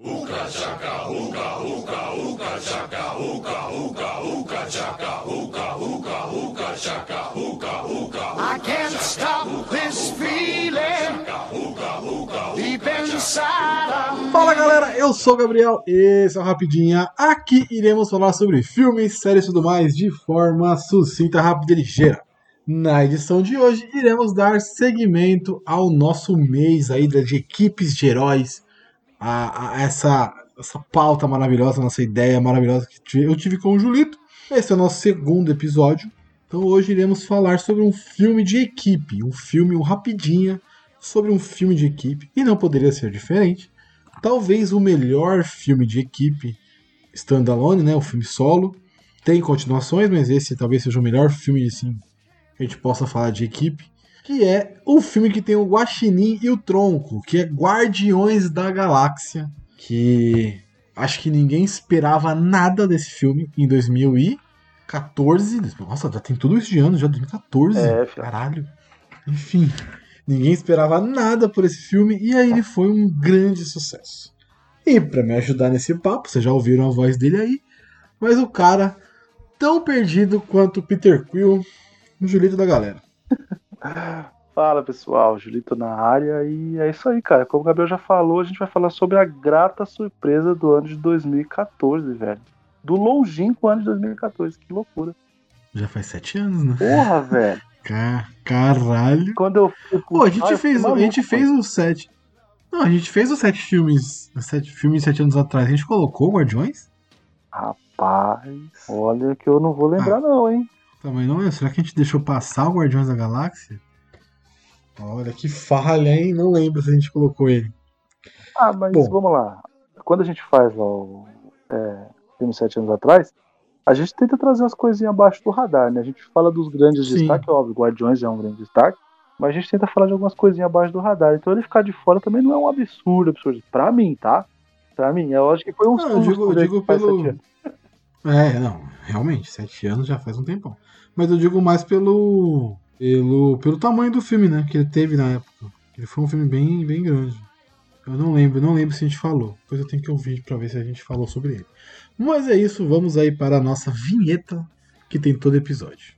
Uka chaka, uka, uka, uka chaka, uka, uka, uka chaka, uka, uka, uka chaka, uka, uka. I can't stop this feeling deep inside. Fala galera, eu sou o Gabriel, esse é o Rapidinha. Aqui iremos falar sobre filmes, séries e tudo mais de forma sucinta, rápida e ligeira. Na edição de hoje, iremos dar seguimento ao nosso mês aí de equipes de heróis, a, a essa, essa pauta maravilhosa, nossa ideia maravilhosa que eu tive com o Julito. Esse é o nosso segundo episódio. Então hoje iremos falar sobre um filme de equipe, um filme um rapidinha sobre um filme de equipe, e não poderia ser diferente. Talvez o melhor filme de equipe standalone, né, o filme solo. Tem continuações, mas esse talvez seja o melhor filme assim que a gente possa falar de equipe, que é o filme que tem o Guaxinim e o Tronco, que é Guardiões da Galáxia, que acho que ninguém esperava nada desse filme em 2014. Nossa, já tem tudo isso de ano, já 2014. É, filho. caralho. Enfim, ninguém esperava nada por esse filme e aí ele foi um grande sucesso. E para me ajudar nesse papo, vocês já ouviram a voz dele aí, mas o cara tão perdido quanto o Peter Quill no Julito da galera. Fala pessoal, Julito na área e é isso aí, cara. Como o Gabriel já falou, a gente vai falar sobre a grata surpresa do ano de 2014, velho. Do longínquo ano de 2014, que loucura. Já faz sete anos, né? Porra, velho. Ca- Caralho. Quando eu fui Pô, a gente fez, fiquei a gente maluco, fez os sete. Não, a gente fez os sete filmes. Os sete filmes sete anos atrás. A gente colocou Guardiões? Rapaz, olha que eu não vou Ah. lembrar não, hein. Também não é. Será que a gente deixou passar o Guardiões da Galáxia? Olha que falha, hein? Não lembro se a gente colocou ele. Ah, mas Bom. vamos lá. Quando a gente faz lá o é, filme sete anos atrás, a gente tenta trazer umas coisinhas abaixo do radar, né? A gente fala dos grandes Sim. destaques, óbvio, Guardiões é um grande destaque, mas a gente tenta falar de algumas coisinhas abaixo do radar. Então ele ficar de fora também não é um absurdo, absurdo. Pra mim, tá? Pra mim, é lógico que foi um Não, eu digo, eu digo pelo. É, não, realmente, sete anos já faz um tempão. Mas eu digo mais pelo. pelo, pelo tamanho do filme, né? Que ele teve na época. Ele foi um filme bem, bem grande. Eu não lembro, não lembro se a gente falou. Depois eu tenho que ouvir pra ver se a gente falou sobre ele. Mas é isso, vamos aí para a nossa vinheta que tem todo episódio.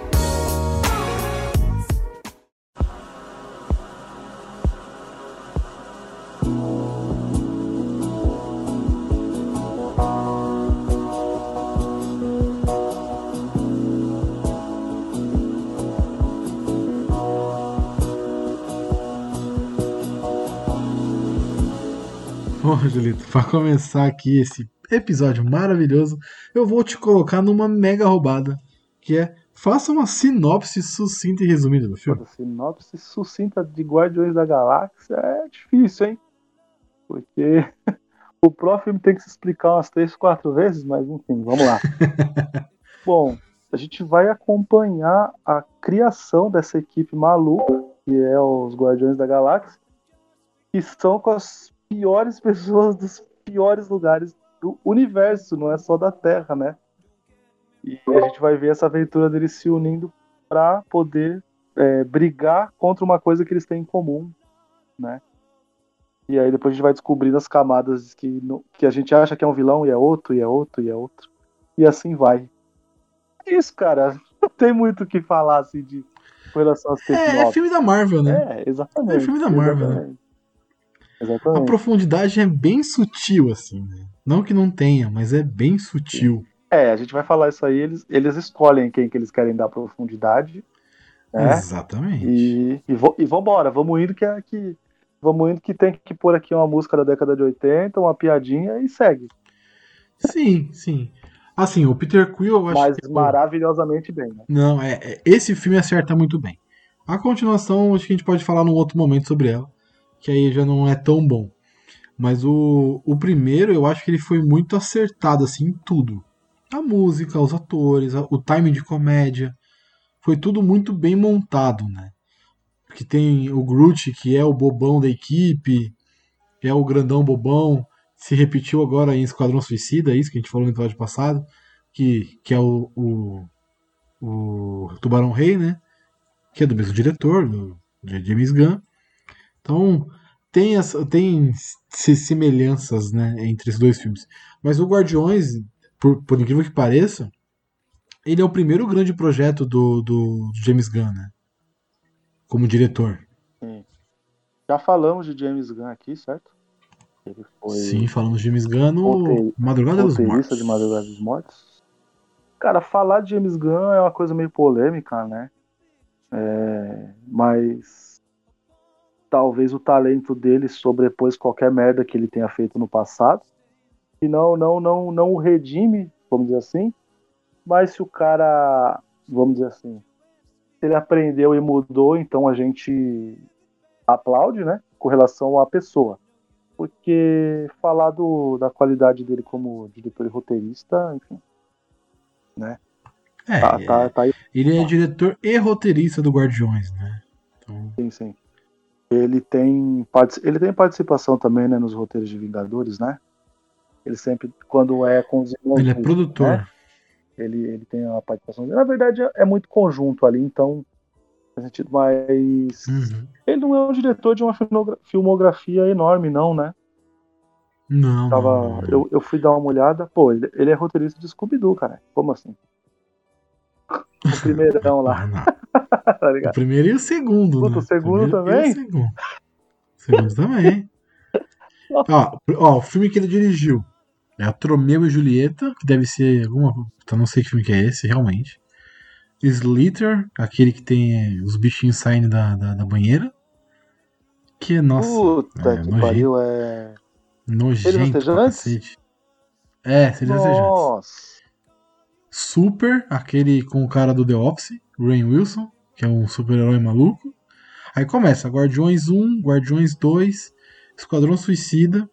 Para começar aqui esse episódio maravilhoso, eu vou te colocar numa mega roubada, que é faça uma sinopse sucinta e resumida do filme. Pô, Sinopse sucinta de Guardiões da Galáxia é difícil, hein? Porque o próprio filme tem que se explicar umas três, quatro vezes, mas enfim, vamos lá. Bom, a gente vai acompanhar a criação dessa equipe maluca, que é os Guardiões da Galáxia, que são com as piores pessoas dos piores lugares do universo, não é só da Terra, né? E a gente vai ver essa aventura deles se unindo para poder é, brigar contra uma coisa que eles têm em comum, né? E aí depois a gente vai descobrindo as camadas que, no- que a gente acha que é um vilão e é outro, e é outro, e é outro. E assim vai. É Isso, cara. Não tem muito o que falar assim de com relação às É, é filme da Marvel, né? É, exatamente. É filme da Marvel, né? Exatamente. A profundidade é bem sutil, assim, né? Não que não tenha, mas é bem sutil. É, a gente vai falar isso aí, eles, eles escolhem quem que eles querem dar profundidade, né? Exatamente. E, e, vo- e vambora, vamos indo que, é que vamos indo que tem que pôr aqui uma música da década de 80, uma piadinha e segue. Sim, sim. Assim, o Peter Quill, eu acho Mas que. maravilhosamente bem, né? Não, é, é- esse filme acerta muito bem. A continuação, acho que a gente pode falar num outro momento sobre ela, que aí já não é tão bom. Mas o, o primeiro, eu acho que ele foi muito acertado, assim, em tudo. A música, os atores, o timing de comédia. foi tudo muito bem montado, né? Porque tem o Groot, que é o bobão da equipe, é o grandão bobão, se repetiu agora em Esquadrão Suicida, é isso que a gente falou no episódio passado, que, que é o, o, o Tubarão Rei, né? Que é do mesmo diretor, do, de James Gunn. Então, tem, essa, tem semelhanças né, entre esses dois filmes. Mas o Guardiões, por, por incrível que pareça, ele é o primeiro grande projeto do, do, James Gunn, né? Como diretor. Sim. Já falamos de James Gunn aqui, certo? Ele foi Sim, falamos de James Gunn no Madrugada dos Mortos. de Madrugada dos Mortos. Cara, falar de James Gunn é uma coisa meio polêmica, né? É, mas talvez o talento dele sobrepôs qualquer merda que ele tenha feito no passado. E não, não, não, não o redime, vamos dizer assim. Mas se o cara, vamos dizer assim, ele aprendeu e mudou, então a gente aplaude, né? Com relação à pessoa. Porque falar do, da qualidade dele como diretor e roteirista, enfim. Né? É, tá, tá, tá aí. Ele é diretor e roteirista do Guardiões, né? Então... Sim, sim. Ele tem, ele tem participação também né, nos roteiros de Vingadores, né? Ele sempre, quando é com os irmãos. Ele é produtor. Né? Ele, ele tem a participação. Na verdade, é muito conjunto ali, então. Faz sentido, mas. Uhum. Ele não é um diretor de uma filmografia enorme, não, né? Não. Tava, não, não. Eu, eu fui dar uma olhada. Pô, ele, ele é roteirista de Scooby-Doo, cara. Como assim? O primeirão lá. tá o primeiro e o segundo. Puta, né? o segundo também? O segundo. o segundo também. ó, ó, o filme que ele dirigiu é a Tromeu e Julieta, que deve ser alguma. Eu não sei que filme que é esse, realmente. Slither, aquele que tem os bichinhos saindo da, da, da banheira. Que, nossa. Puta é, que pariu, é. Nojento. Seres É, seres Nossa. Super, aquele com o cara do The Office, Rain Wilson, que é um super-herói maluco. Aí começa Guardiões 1, Guardiões 2, Esquadrão Suicida,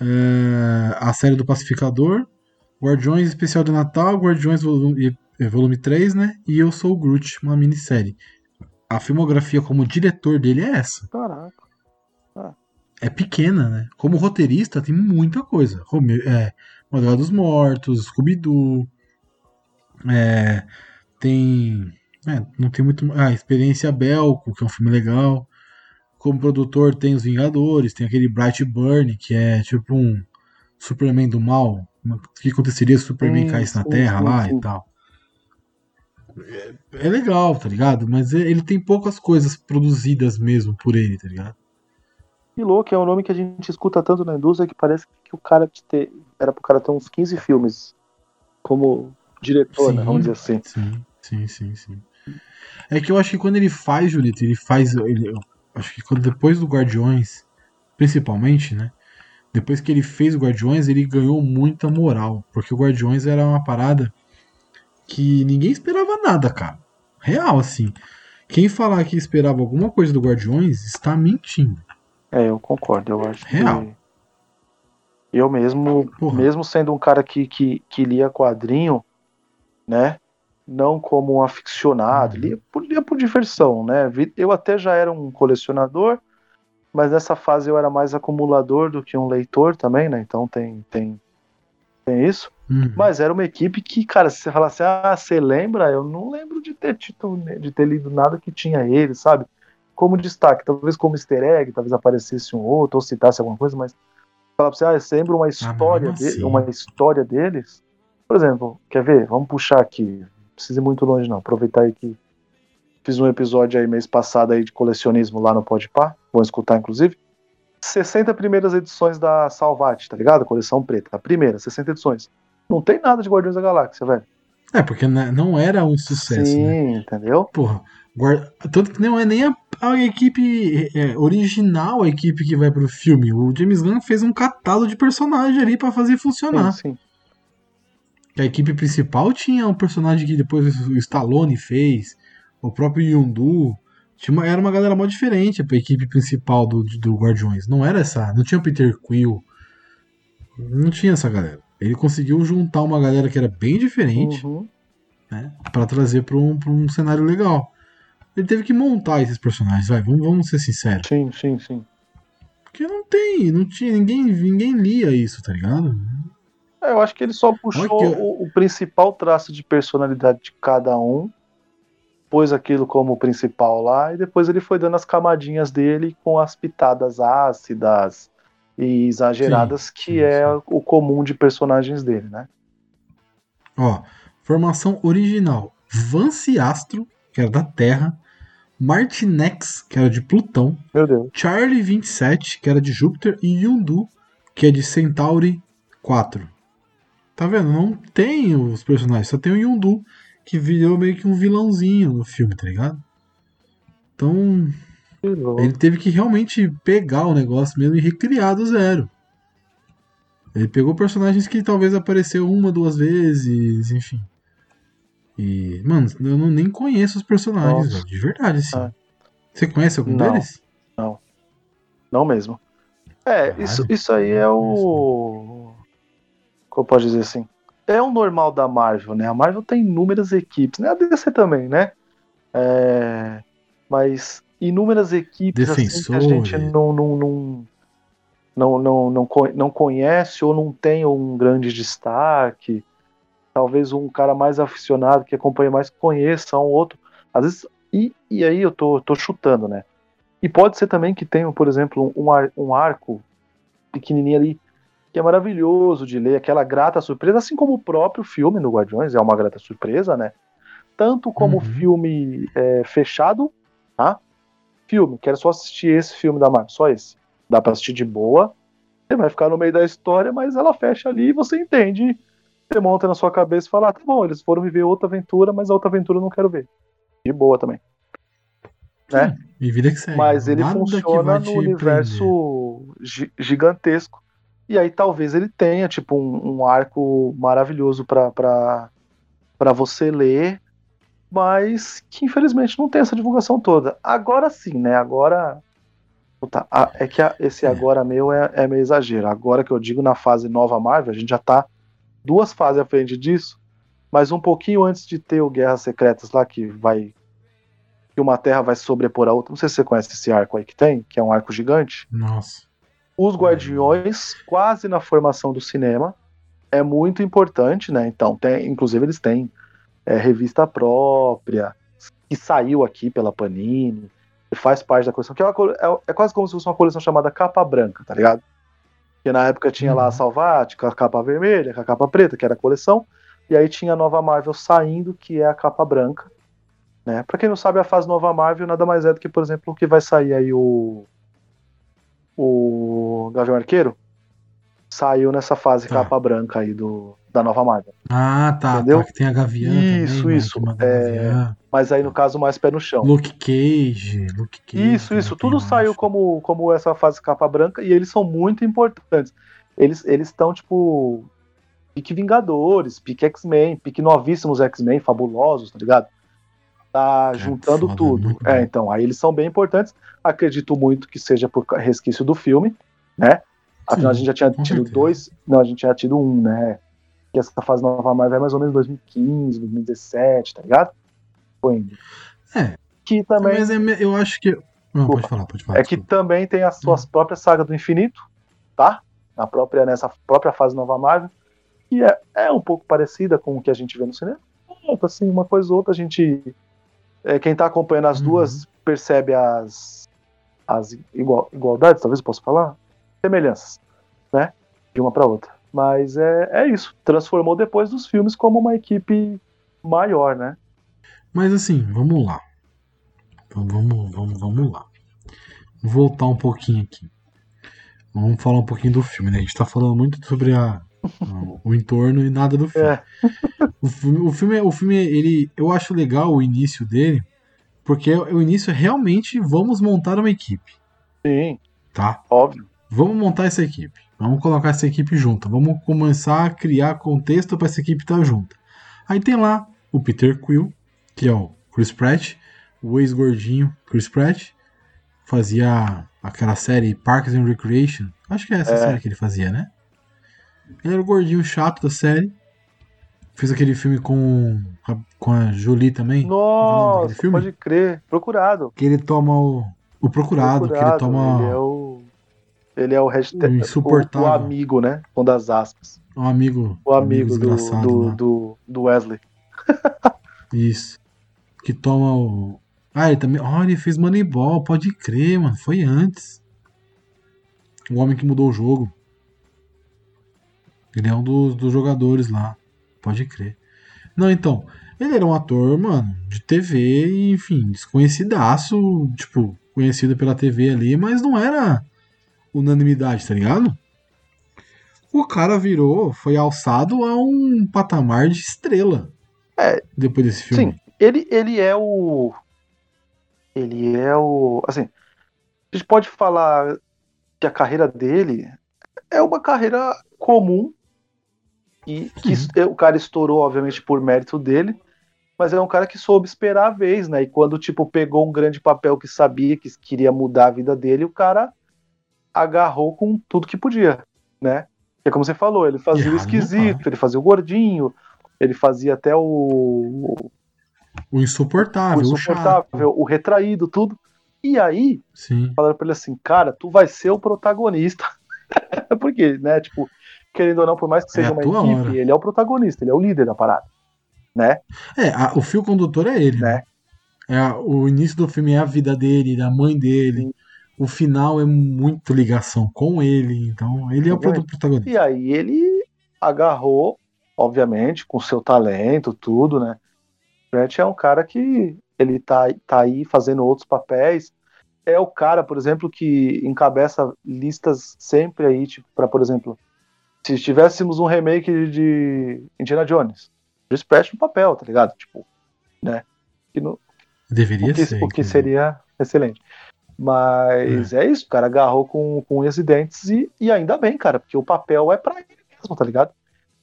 é, a série do Pacificador, Guardiões Especial de Natal, Guardiões Volume, volume 3, né? E Eu Sou o Groot, uma minissérie. A filmografia como diretor dele é essa. Caraca. Ah. É pequena, né? Como roteirista tem muita coisa. É, Madrugada dos Mortos, Scooby-Doo. É, tem. É, não tem muito. Ah, Experiência Belco, que é um filme legal. Como produtor tem Os Vingadores, tem aquele Bright Burn, que é tipo um Superman do mal. O que aconteceria se o Superman sim, caísse na sim, Terra sim, lá e tal. É, é, legal, tá ligado? Mas ele tem poucas coisas produzidas mesmo por ele, tá ligado? Que louco, é um nome que a gente escuta tanto na indústria que parece que o cara ter, era pro cara ter uns 15 filmes como diretor, sim, né? Vamos dizer assim. Sim, sim, sim, sim. É que eu acho que quando ele faz, Julito, ele faz. Ele, acho que quando, depois do Guardiões, principalmente, né? Depois que ele fez o Guardiões, ele ganhou muita moral. Porque o Guardiões era uma parada que ninguém esperava nada, cara. Real, assim. Quem falar que esperava alguma coisa do Guardiões está mentindo. É, eu concordo. Eu acho Real. que. Eu mesmo, Porra. mesmo sendo um cara que, que, que lia quadrinho, né? Não como um aficionado, uhum. lia, por, lia por diversão, né? Eu até já era um colecionador, mas nessa fase eu era mais acumulador do que um leitor também, né? Então tem, tem, tem isso. Uhum. Mas era uma equipe que, cara, se você falasse, ah, você lembra? Eu não lembro de ter, de ter lido nada que tinha ele, sabe? Como destaque, talvez como easter egg, talvez aparecesse um outro, ou citasse alguma coisa, mas falar pra você, ah, você lembra uma ah, história, ah, de, uma história deles? Por exemplo, quer ver? Vamos puxar aqui. Não precisa ir muito longe, não. Aproveitar aí que fiz um episódio aí mês passado aí de colecionismo lá no Podpah. Vão escutar, inclusive. 60 primeiras edições da Salvati, tá ligado? Coleção preta. A primeira, 60 edições. Não tem nada de Guardiões da Galáxia, velho. É, porque não era um sucesso. Sim, né? entendeu? Porra, guarda... tanto que não é nem a, a equipe é, original, a equipe que vai pro filme. O James Gunn fez um catálogo de personagem ali para fazer funcionar. Sim, sim. A equipe principal tinha um personagem que depois o Stallone fez, o próprio Yondu. Tinha uma, era uma galera mó diferente a equipe principal do, do Guardiões. Não era essa. Não tinha o Peter Quill. Não tinha essa galera. Ele conseguiu juntar uma galera que era bem diferente. Uhum. né? Pra trazer pra um, pra um cenário legal. Ele teve que montar esses personagens, vai, vamos, vamos ser sinceros. Sim, sim, sim. Porque não tem, não tinha, ninguém, ninguém lia isso, tá ligado? É, eu acho que ele só puxou o, o principal traço de personalidade de cada um, pôs aquilo como principal lá, e depois ele foi dando as camadinhas dele com as pitadas ácidas e exageradas, que sim, é sim. o comum de personagens dele, né? Ó, formação original: Vance Astro, que era da Terra, Martinex, que era de Plutão. Charlie 27, que era de Júpiter, e Yondu, que é de Centauri 4. Tá vendo? Não tem os personagens, só tem o Yondu, que virou meio que um vilãozinho no filme, tá ligado? Então, ele teve que realmente pegar o negócio mesmo e recriar do zero. Ele pegou personagens que talvez apareceu uma, duas vezes, enfim. E, mano, eu não, nem conheço os personagens, velho, de verdade, assim. Ah. Você conhece algum Não. deles? Não mesmo. É, Caralho. isso, isso aí é o. Eu posso dizer assim? É o normal da Marvel, né? A Marvel tem inúmeras equipes, né? A DC também, né? É, Mas inúmeras equipes assim, que a gente não, não, não, não, não, não conhece ou não tem um grande destaque. Talvez um cara mais aficionado que acompanha mais conheça um outro. Às vezes, e, e aí eu tô, tô chutando, né? E pode ser também que tenha, por exemplo, um, ar- um arco pequenininho ali, que é maravilhoso de ler, aquela grata surpresa, assim como o próprio filme no Guardiões é uma grata surpresa, né? Tanto como Uhum. filme é, fechado, tá? Filme, quero só assistir esse filme da Marvel, só esse. Dá pra assistir de boa, você vai ficar no meio da história, mas ela fecha ali e você entende. Você monta na sua cabeça e fala, ah, tá bom, eles foram viver outra aventura, mas a outra aventura eu não quero ver. De boa também. Né? E vida que segue. Mas ele Nada funciona no universo gi- gigantesco. E aí talvez ele tenha, tipo, um, um arco maravilhoso pra você ler, mas que infelizmente não tem essa divulgação toda. Agora sim, né? Agora. Puta, a- é que a- esse É. agora meu é, é meio exagero. Agora que eu digo na fase nova Marvel, a gente já tá duas fases à frente disso, mas um pouquinho antes de ter o Guerras Secretas lá, que vai. que uma terra vai sobrepor a outra. Não sei se você conhece esse arco aí que tem, que é um arco gigante. Nossa. Os Guardiões, quase na formação do cinema, é muito importante, né? Então, tem, inclusive eles têm é, revista própria, que saiu aqui pela Panini, faz parte da coleção, que é, uma é- é quase como se fosse uma coleção chamada Capa Branca, tá ligado? Que na época tinha lá a Uhum. Salvati, com a capa vermelha, com a capa preta, que era a coleção, e aí tinha a nova Marvel saindo, que é a capa branca. Né? Pra quem não sabe, a fase nova Marvel nada mais é do que, por exemplo, o que vai sair aí o. O Gavião Arqueiro. Saiu nessa fase Tá. capa branca aí do, da nova Marvel. Ah, tá, Entendeu? tá. Que tem a Gavião Isso, também, né, isso, manda é. Mas aí, no caso, mais pé no chão. Luke Cage, Luke Cage. Isso, isso. também, Tudo eu saiu como, como essa fase capa branca e eles são muito importantes. Eles estão, tipo, pique Vingadores, pique X-Men, pique novíssimos X-Men, fabulosos, tá ligado? Tá Cara, juntando foda, tudo. É, então, aí eles são bem importantes. Acredito muito que seja por resquício do filme, né? Afinal, a Sim, gente já tinha tido certeza. dois. Não, a gente já tinha tido um, né? Que essa fase nova Marvel é mais ou menos 2015, 2017, tá ligado? Foi indo. É. Que também. Mas é eu acho que. Não, pode falar, pode falar. É que também tem as suas próprias sagas do infinito, tá? Na própria, nessa própria fase nova Marvel. E é, é um pouco parecida com o que a gente vê no cinema. É, assim, uma coisa ou outra, a gente. É, quem tá acompanhando as Uhum. duas percebe as, as igual, igualdades, talvez eu possa falar? Semelhanças, né? De uma para outra. Mas é, é isso. Transformou depois dos filmes como uma equipe maior, né? Mas assim, vamos lá. Então, vamos, vamos, vamos lá. Vou voltar um pouquinho aqui. Vamos falar um pouquinho do filme, né? A gente tá falando muito sobre a- o entorno e nada do filme. É. O filme, o filme, o filme, ele, eu acho legal o início dele, porque o início é realmente vamos montar uma equipe, Sim, tá? óbvio. Vamos montar essa equipe. Vamos colocar essa equipe junta. Vamos começar a criar contexto para essa equipe estar junta. Aí tem lá o Peter Quill, que é o Chris Pratt, o ex-gordinho Chris Pratt, fazia aquela série Parks and Recreation. Acho que é essa É. série que ele fazia, né? Ele era o gordinho chato da série. Fez aquele filme com a, com a Jolie também. Nossa, daquele filme? pode crer. Procurado. Que ele toma o. O procurado, que ele toma. Ele é o. Ele é o hashtag. O insuportável. O, o amigo, né? Com das aspas. Um amigo. O amigo, do, desgraçado do, lá. do, do Wesley. Isso. Que toma o. Ah, ele também. Ó, ele fez Moneyball, pode crer, mano. Foi antes. O homem que mudou o jogo. Ele é um dos, dos jogadores lá. Pode crer. Não, então. Ele era um ator, mano, de TV, e, enfim, desconhecidaço. Tipo, conhecido pela TV ali, mas não era unanimidade, tá ligado? O cara virou, foi alçado a um patamar de estrela. É, Depois desse filme. Sim, ele, ele é o. Ele é o. Assim, a gente pode falar que a carreira dele é uma carreira comum e que Sim. o cara estourou, obviamente, por mérito dele, mas é um cara que soube esperar a vez, né? E quando, tipo, pegou um grande papel que sabia que queria mudar a vida dele, o cara agarrou com tudo que podia, né? É como você falou, ele fazia o não esquisito, ele fazia o gordinho, ele fazia até o, O insuportável, o o, insuportável, o retraído, tudo. E aí, Sim. falaram pra ele assim, cara, tu vai ser o protagonista. Porque, né, tipo, querendo ou não, por mais que É seja a uma equipe, hora. ele é o protagonista, ele é o líder da parada, né? É, a- o fio condutor é ele, né? É a- o início do filme é a vida dele, da mãe dele. O final é muito ligação com ele. Então, ele é o protagonista. E aí ele agarrou, obviamente, com seu talento, tudo, né? Brett é um cara que ele tá, tá aí fazendo outros papéis. É o cara, por exemplo, que encabeça listas sempre aí, tipo, para, por exemplo, se tivéssemos um remake de Indiana Jones, Chris Pratt no papel, tá ligado? Tipo, né? Que no, Deveria o que, ser. o que seria excelente. Mas é. isso, o cara agarrou com, com unhas e dentes e, e ainda bem, cara, porque o papel é pra ele mesmo, tá ligado?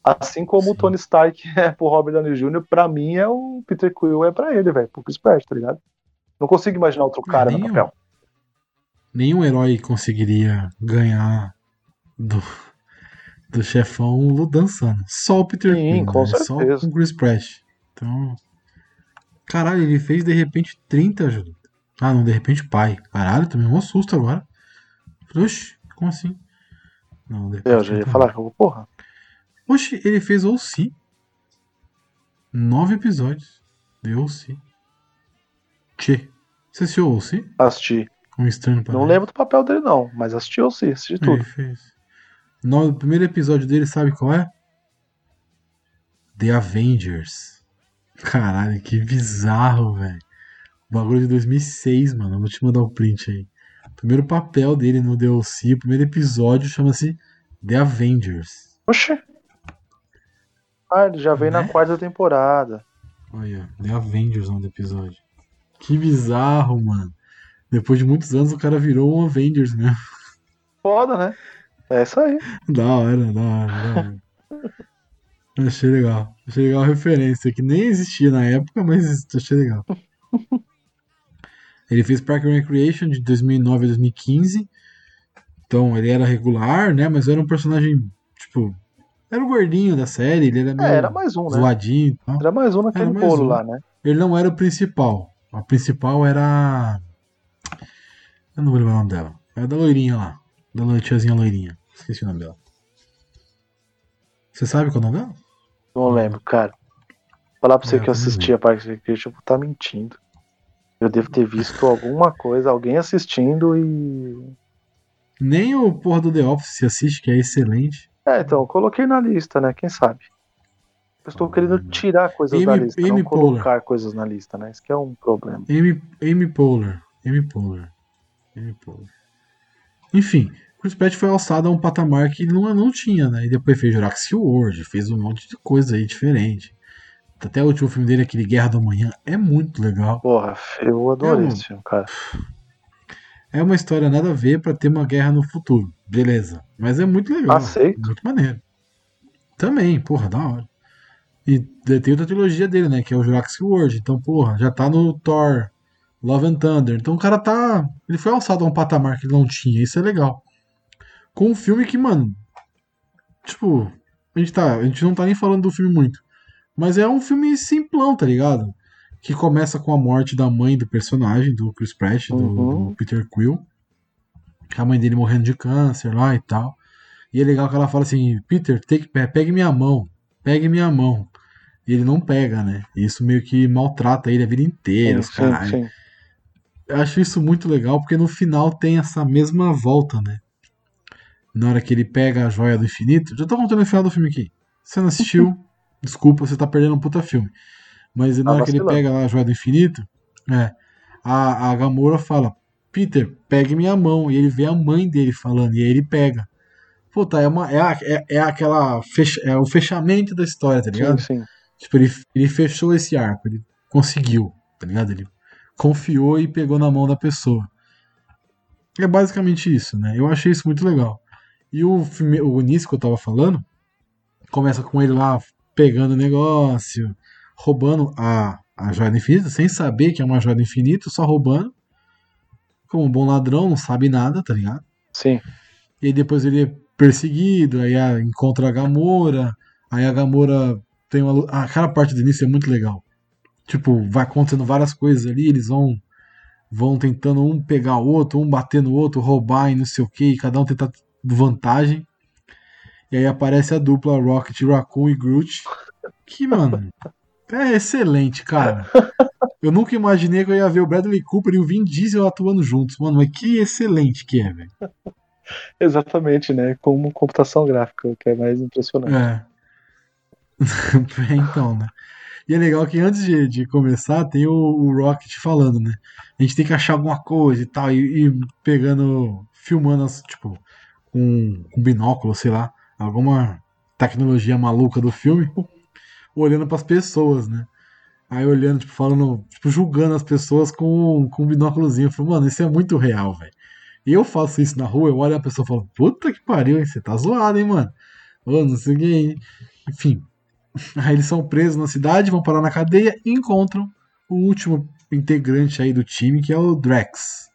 Assim como Sim. o Tony Stark é pro Robert Downey Jr., pra mim é o Peter Quill é pra ele, velho, pro Chris Pratt, tá ligado? Não consigo imaginar outro É, cara no nem papel. Nenhum herói conseguiria ganhar do, do chefão Lu dançando. Só o Peter Sim, com né? Só o Chris Pratt. Então. Caralho, ele fez de repente 30, Júlio. Ah, não, de repente pai. Caralho, tomei um susto agora. Oxi, como assim? Não, de repente Eu já ia 30 falar, porra, Oxi, ele fez OC. Nove episódios de OC. Tchê. Você assistiu OC? assisti. Um estranho para Não lembro do papel dele, não, mas assisti eu sim, assisti tudo. Ele fez. No, o primeiro episódio dele, sabe qual é? The Avengers. Caralho, que bizarro, velho. O bagulho de 2006, mano. Vou te mandar o print aí. O primeiro papel dele no DLC, o primeiro episódio chama-se The Avengers. Oxê. Ah, ele já veio Né? na quarta temporada. Olha, The Avengers o nome do episódio. Que bizarro, mano. Depois de muitos anos o cara virou um Avengers mesmo. Foda, né? É isso aí. Da hora, da hora, da hora. achei legal. Achei legal a referência, que nem existia na época, mas achei legal. Ele fez Park and Recreation de 2009 a 2015. Então ele era regular, né? Mas era um personagem, tipo. Era o gordinho da série, ele era meio É, era mais um, né? zoadinho tal. Era mais um naquele mais bolo um. lá, né? Ele não era o principal. A principal era. Eu não vou lembrar o nome dela. Era da loirinha lá. Da tiazinha loirinha. Esqueci o nome dela. Você sabe qual é o nome dela? Não lembro, cara. Falar pra você É, que eu assisti a Parks and Recreation, eu vou tá mentindo. Eu devo ter visto alguma coisa, alguém assistindo e. Nem o porra do The Office se assiste, que é excelente. É, então, eu coloquei na lista, né? Quem sabe? Eu estou querendo tirar coisas da lista, não colocar Poehler. coisas na lista, né? Isso que é um problema. Amy, Amy Poehler. Amy Poehler. Amy Poehler. Enfim, Chris Pratt foi alçado a um patamar que ele não, não tinha, né? E depois fez Jurassic World, fez um monte de coisa aí diferente. Até o último filme dele, aquele Guerra do Amanhã, é muito legal. Porra, eu adorei Eu- esse filme, cara. É uma história nada a ver pra ter uma guerra no futuro. Beleza. Mas é muito legal. Aceito. Muito maneiro. Também, porra, da hora. E tem outra trilogia dele, né? Que é o Jurassic World. Então, porra, já tá no Thor, Love and Thunder. Então o cara tá. Ele foi alçado a um patamar que ele não tinha. Isso é legal. Com um filme que, mano. Tipo, a gente, tá, a gente não tá nem falando do filme muito. Mas é um filme simplão, tá ligado? Que começa com a morte da mãe do personagem, do Chris Pratt, do, Uhum. do Peter Quill. A mãe dele morrendo de câncer lá e tal. E é legal que ela fala assim: Peter, take, pe- pegue minha mão, pegue minha mão. E ele não pega, né? E isso meio que maltrata ele a vida inteira, os sim, sim. Eu acho isso muito legal porque no final tem essa mesma volta, né? Na hora que ele pega a joia do infinito. Já tô contando o final do filme aqui. Você não assistiu? desculpa, você tá perdendo um puta filme. Mas na Tá hora que ele pega lá a joia do infinito, é, a, a Gamora fala: Peter, pegue minha mão. E ele vê a mãe dele falando, e aí ele pega. Puta, é, uma, é, a- é, é aquela. Fecha, é o fechamento da história, tá ligado? Sim, sim. Tipo, ele, ele fechou esse arco, ele conseguiu, tá ligado? Ele confiou e pegou na mão da pessoa. É basicamente isso, né? Eu achei isso muito legal. E o, filme, o início que eu tava falando começa com ele lá pegando o negócio, roubando a, a joia do infinito, sem saber que é uma joia do infinito, só roubando. Como um bom ladrão, não sabe nada, tá ligado? Sim. E depois ele é perseguido, aí encontra a Gamora, aí a Gamora tem uma. ah, Aquela parte do início é muito legal. Tipo, vai acontecendo várias coisas ali, eles vão vão tentando um pegar o outro, um bater no outro, roubar e não sei o que, e cada um tentar vantagem. E aí aparece a dupla Rocket, Raccoon e Groot. Que, mano, é excelente, cara. Eu nunca imaginei que eu ia ver o Bradley Cooper e o Vin Diesel atuando juntos, mano, mas que excelente que é, velho. Exatamente, né? Como computação gráfica, que é mais impressionante. É. É, então, né? E é legal que antes de, de começar tem o, o Rocket falando, né? A gente tem que achar alguma coisa e tal, e, e pegando, filmando, as, tipo, com, com binóculo, sei lá, alguma tecnologia maluca do filme, olhando pras pessoas, né? Aí olhando, tipo, falando, tipo, julgando as pessoas com, com um binóculozinho. Eu falei, mano, isso é muito real, velho. E eu faço isso na rua, eu olho a pessoa e falo, puta que pariu, hein? Você tá zoado, hein, mano? Ô, não sei o que, hein? Enfim. Aí eles são presos na cidade, vão parar na cadeia e encontram o último integrante aí do time, que é o Drax.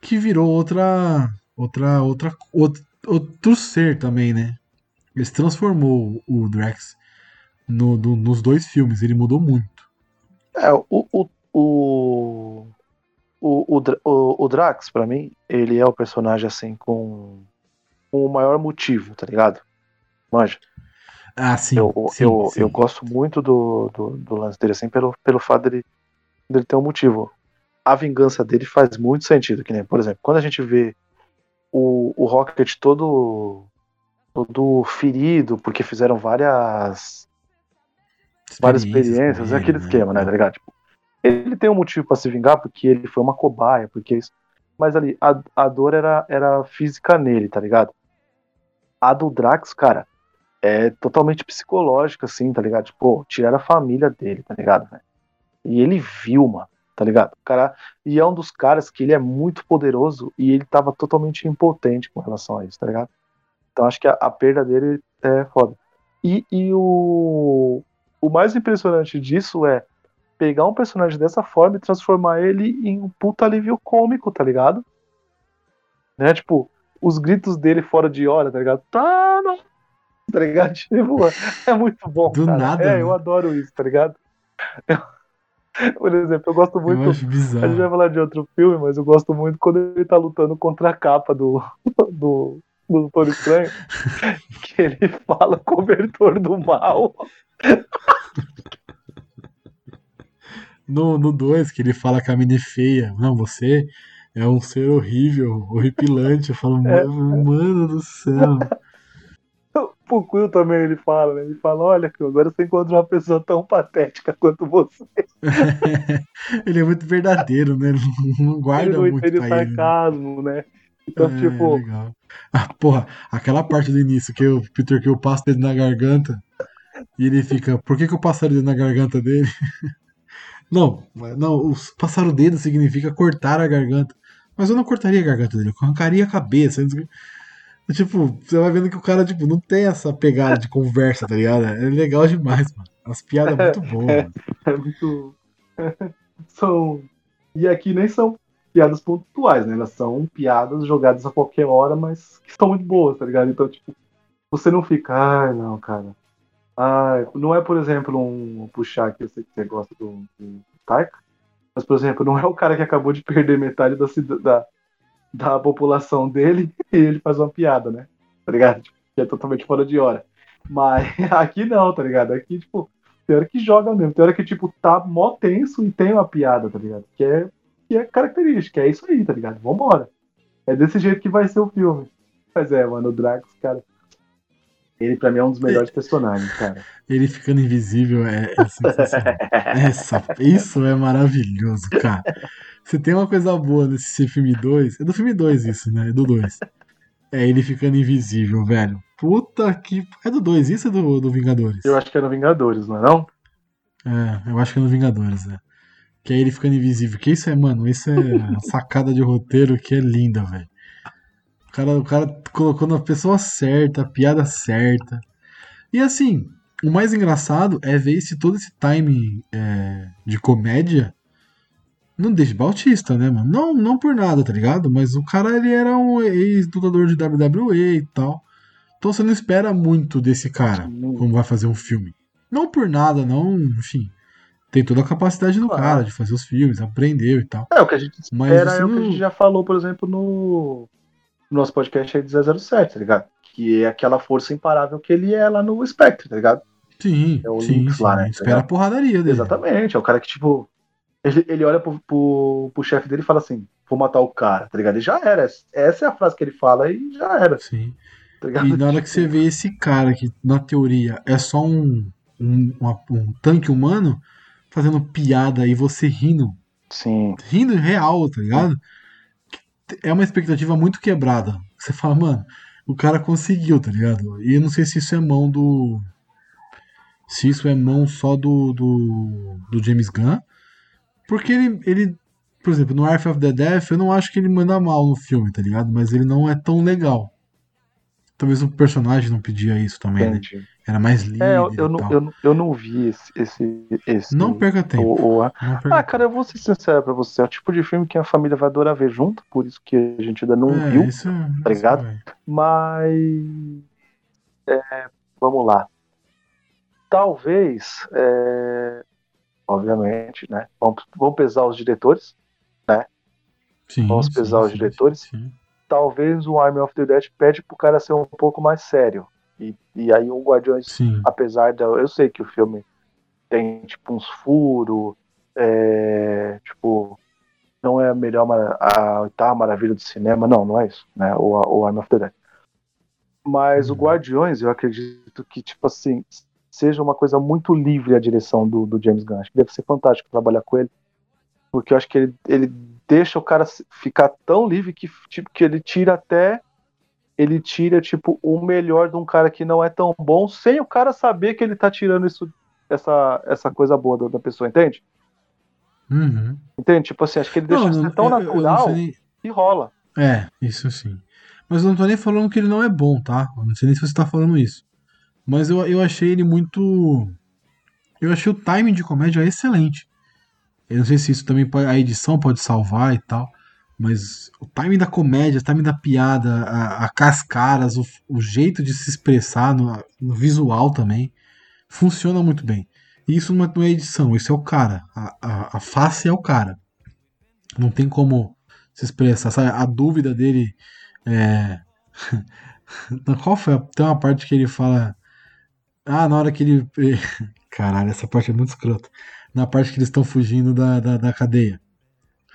Que virou outra. Outra. outra outro, outro ser também, né? Ele se transformou o Drax no, do- nos dois filmes, ele mudou muito. É, o, o, o, o, o, o, Drax, pra mim, ele é o personagem assim com, com o maior motivo, tá ligado? Manja. Ah, sim. eu, sim, eu, sim. eu gosto muito do, do, do lance dele, assim, pelo, pelo fato dele, dele ter um motivo. A vingança dele faz muito sentido, que nem, por exemplo, quando a gente vê o, o Rocket todo, todo ferido, porque fizeram várias, várias experiências, é ele, aquele esquema, né, tá ligado? Tipo, ele tem um motivo pra se vingar, porque ele foi uma cobaia, porque isso. Mas ali, a, a dor era, era física nele, tá ligado? A do Drax, cara, é totalmente psicológica, assim, tá ligado? Tipo, tiraram a família dele, tá ligado, velho? E ele viu, mano, tá ligado? O cara, e é um dos caras que ele é muito poderoso e ele tava totalmente impotente com relação a isso, tá ligado? Então acho que a, a perda dele é foda. E, e o, o mais impressionante disso é pegar um personagem dessa forma e transformar ele em um puta alívio cômico, tá ligado? Né? Tipo, os gritos dele fora de hora, tá ligado? Tá, não. Tá ligado? Tipo, é muito bom. Do cara. nada, É, né? eu adoro isso, tá ligado? Eu- por exemplo, eu gosto Eu muito. acho A gente vai falar de outro filme, mas eu gosto muito quando ele tá lutando contra a capa do, do, do Doutor Estranho, que ele fala cobertor do mal. No 2, que ele fala que a mina é feia. Não, você é um ser horrível, horripilante. Eu falo, É. mano do céu. O Quill também ele fala, né? Ele fala, olha, Quill, agora você encontra uma pessoa tão patética quanto você. ele é muito verdadeiro, né? Ele não ele guarda não muito entende ele. né? sarcasmo, né? Então, É, tipo, legal. Ah, porra, aquela parte do início que o Peter Kill passa ele na garganta e ele fica, por que, que eu passaria o dedo na garganta dele? Não, não, passar o dedo significa cortar a garganta. Mas eu não cortaria a garganta dele, eu arrancaria a cabeça. Tipo, você vai vendo que o cara tipo, não tem essa pegada de conversa, tá ligado? É legal demais, mano. As piadas muito boas, mano. é muito. são. E aqui nem são piadas pontuais, né? Elas são piadas jogadas a qualquer hora, mas que são muito boas, tá ligado? Então, tipo, você não fica, ai, não, cara. Ah, não é, por exemplo, um puxar que eu sei que você gosta do, do Taika, mas, por exemplo, não é o cara que acabou de perder metade da, da, da população dele e ele faz uma piada, né? Tá ligado? Tipo, que é totalmente fora de hora. Mas aqui não, tá ligado? Aqui, tipo, tem hora que joga mesmo, tem hora que, tipo, tá mó tenso e tem uma piada, tá ligado? Que é, que é característica, é isso aí, tá ligado? Vambora. É desse jeito que vai ser o filme. Mas é, mano, o Drax, cara. Ele pra mim é um dos melhores personagens, cara. Ele ficando invisível é, é sensacional. Essa, isso é maravilhoso, cara. Se tem uma coisa boa nesse filme 2, é do filme 2 isso, né? É do 2. É ele ficando invisível, velho. Puta que. É do 2, isso é do, do Vingadores? Eu acho que é no Vingadores, não é não? É, eu acho que é no Vingadores, né? Que é ele ficando invisível. Que isso é, mano, isso é sacada de roteiro que é linda, velho. O cara, o cara colocou na pessoa certa, a piada certa. E assim, o mais engraçado é ver esse todo esse time é, de comédia no Dave Bautista, né, mano? Não, não por nada, tá ligado? Mas o cara ele era um ex-lutador de WWE e tal. Então você não espera muito desse cara como vai fazer um filme. Não por nada, não, enfim. Tem toda a capacidade do Claro. cara de fazer os filmes, aprendeu e tal. É, o que a gente espera é o que a não- gente já falou, por exemplo, no, no nosso podcast aí de 007, tá ligado? Que é aquela força imparável que ele é lá no Spectre, tá ligado? Sim, É o sim, Lynx sim. lá, né, tá Espera a ligado? porradaria dele. Exatamente, é o cara que, tipo, ele, ele olha pro, pro, pro chefe dele e fala assim, vou matar o cara, tá ligado? E já era, essa é a frase que ele fala e já era, Sim. tá? E na hora que você vê esse cara que, na teoria, é só um, um, uma- um tanque humano fazendo piada e você rindo, Sim, rindo real, tá ligado? É uma expectativa muito quebrada. Você fala, mano, o cara conseguiu, tá ligado? E eu não sei se isso é mão do. Se isso é mão só do, do, do James Gunn. Porque ele, ele, por exemplo, no Earth of the Death, eu não acho que ele manda mal no filme, tá ligado? Mas ele não é tão legal. Talvez o personagem não pedia isso também, né? Era mais líder É, eu, eu, não, eu, eu não vi esse. esse, esse Não perca tempo. o- o- Não perca Ah, cara, eu vou ser sincero pra você. É o tipo de filme que a família vai adorar ver junto, por isso que a gente ainda não É, viu. isso, tá ligado? vai. Mas. é, vamos lá. Talvez. é, obviamente, né? Vamos, vamos pesar os diretores. Sim, Vamos sim, pesar os sim, diretores? sim. Talvez o Army of the Dead pede pro cara ser um pouco mais sério. E, e aí o Guardiões apesar da. Eu sei que o filme tem, tipo, uns furos, é, tipo, não é a melhor, a oitava maravilha do cinema, não, não é isso, né? O, o Arm of the Dead. Mas o Uhum. Guardiões, eu acredito que, tipo assim, seja uma coisa muito livre a direção do, do James Gunn. Acho que deve ser fantástico trabalhar com ele, porque eu acho que ele, ele deixa o cara ficar tão livre que, tipo, que ele tira até ele tira, tipo, o melhor de um cara que não é tão bom, sem o cara saber que ele tá tirando isso, essa, essa coisa boa da, da pessoa, entende? Uhum. Entende? Tipo assim, acho que ele deixa Não, ser tão eu- eu natural sei nem- que rola. É, isso sim. Mas eu não tô nem falando que ele não é bom, tá? Eu não sei nem se você tá falando isso. Mas eu, eu achei ele muito. Eu achei o timing de comédia excelente. Eu não sei se isso também pode, a edição pode salvar e tal. Mas o timing da comédia, o timing da piada, a, a cascaras, o, o jeito de se expressar no, no visual também, funciona muito bem. E isso não é, é edição, isso é o cara. A, a, a face é o cara. Não tem como se expressar. Sabe? A dúvida dele é. Qual foi? Tem uma parte que ele fala. Ah, na hora que ele. Caralho, essa parte é muito escrota. Na parte que eles estão fugindo da, da, da cadeia.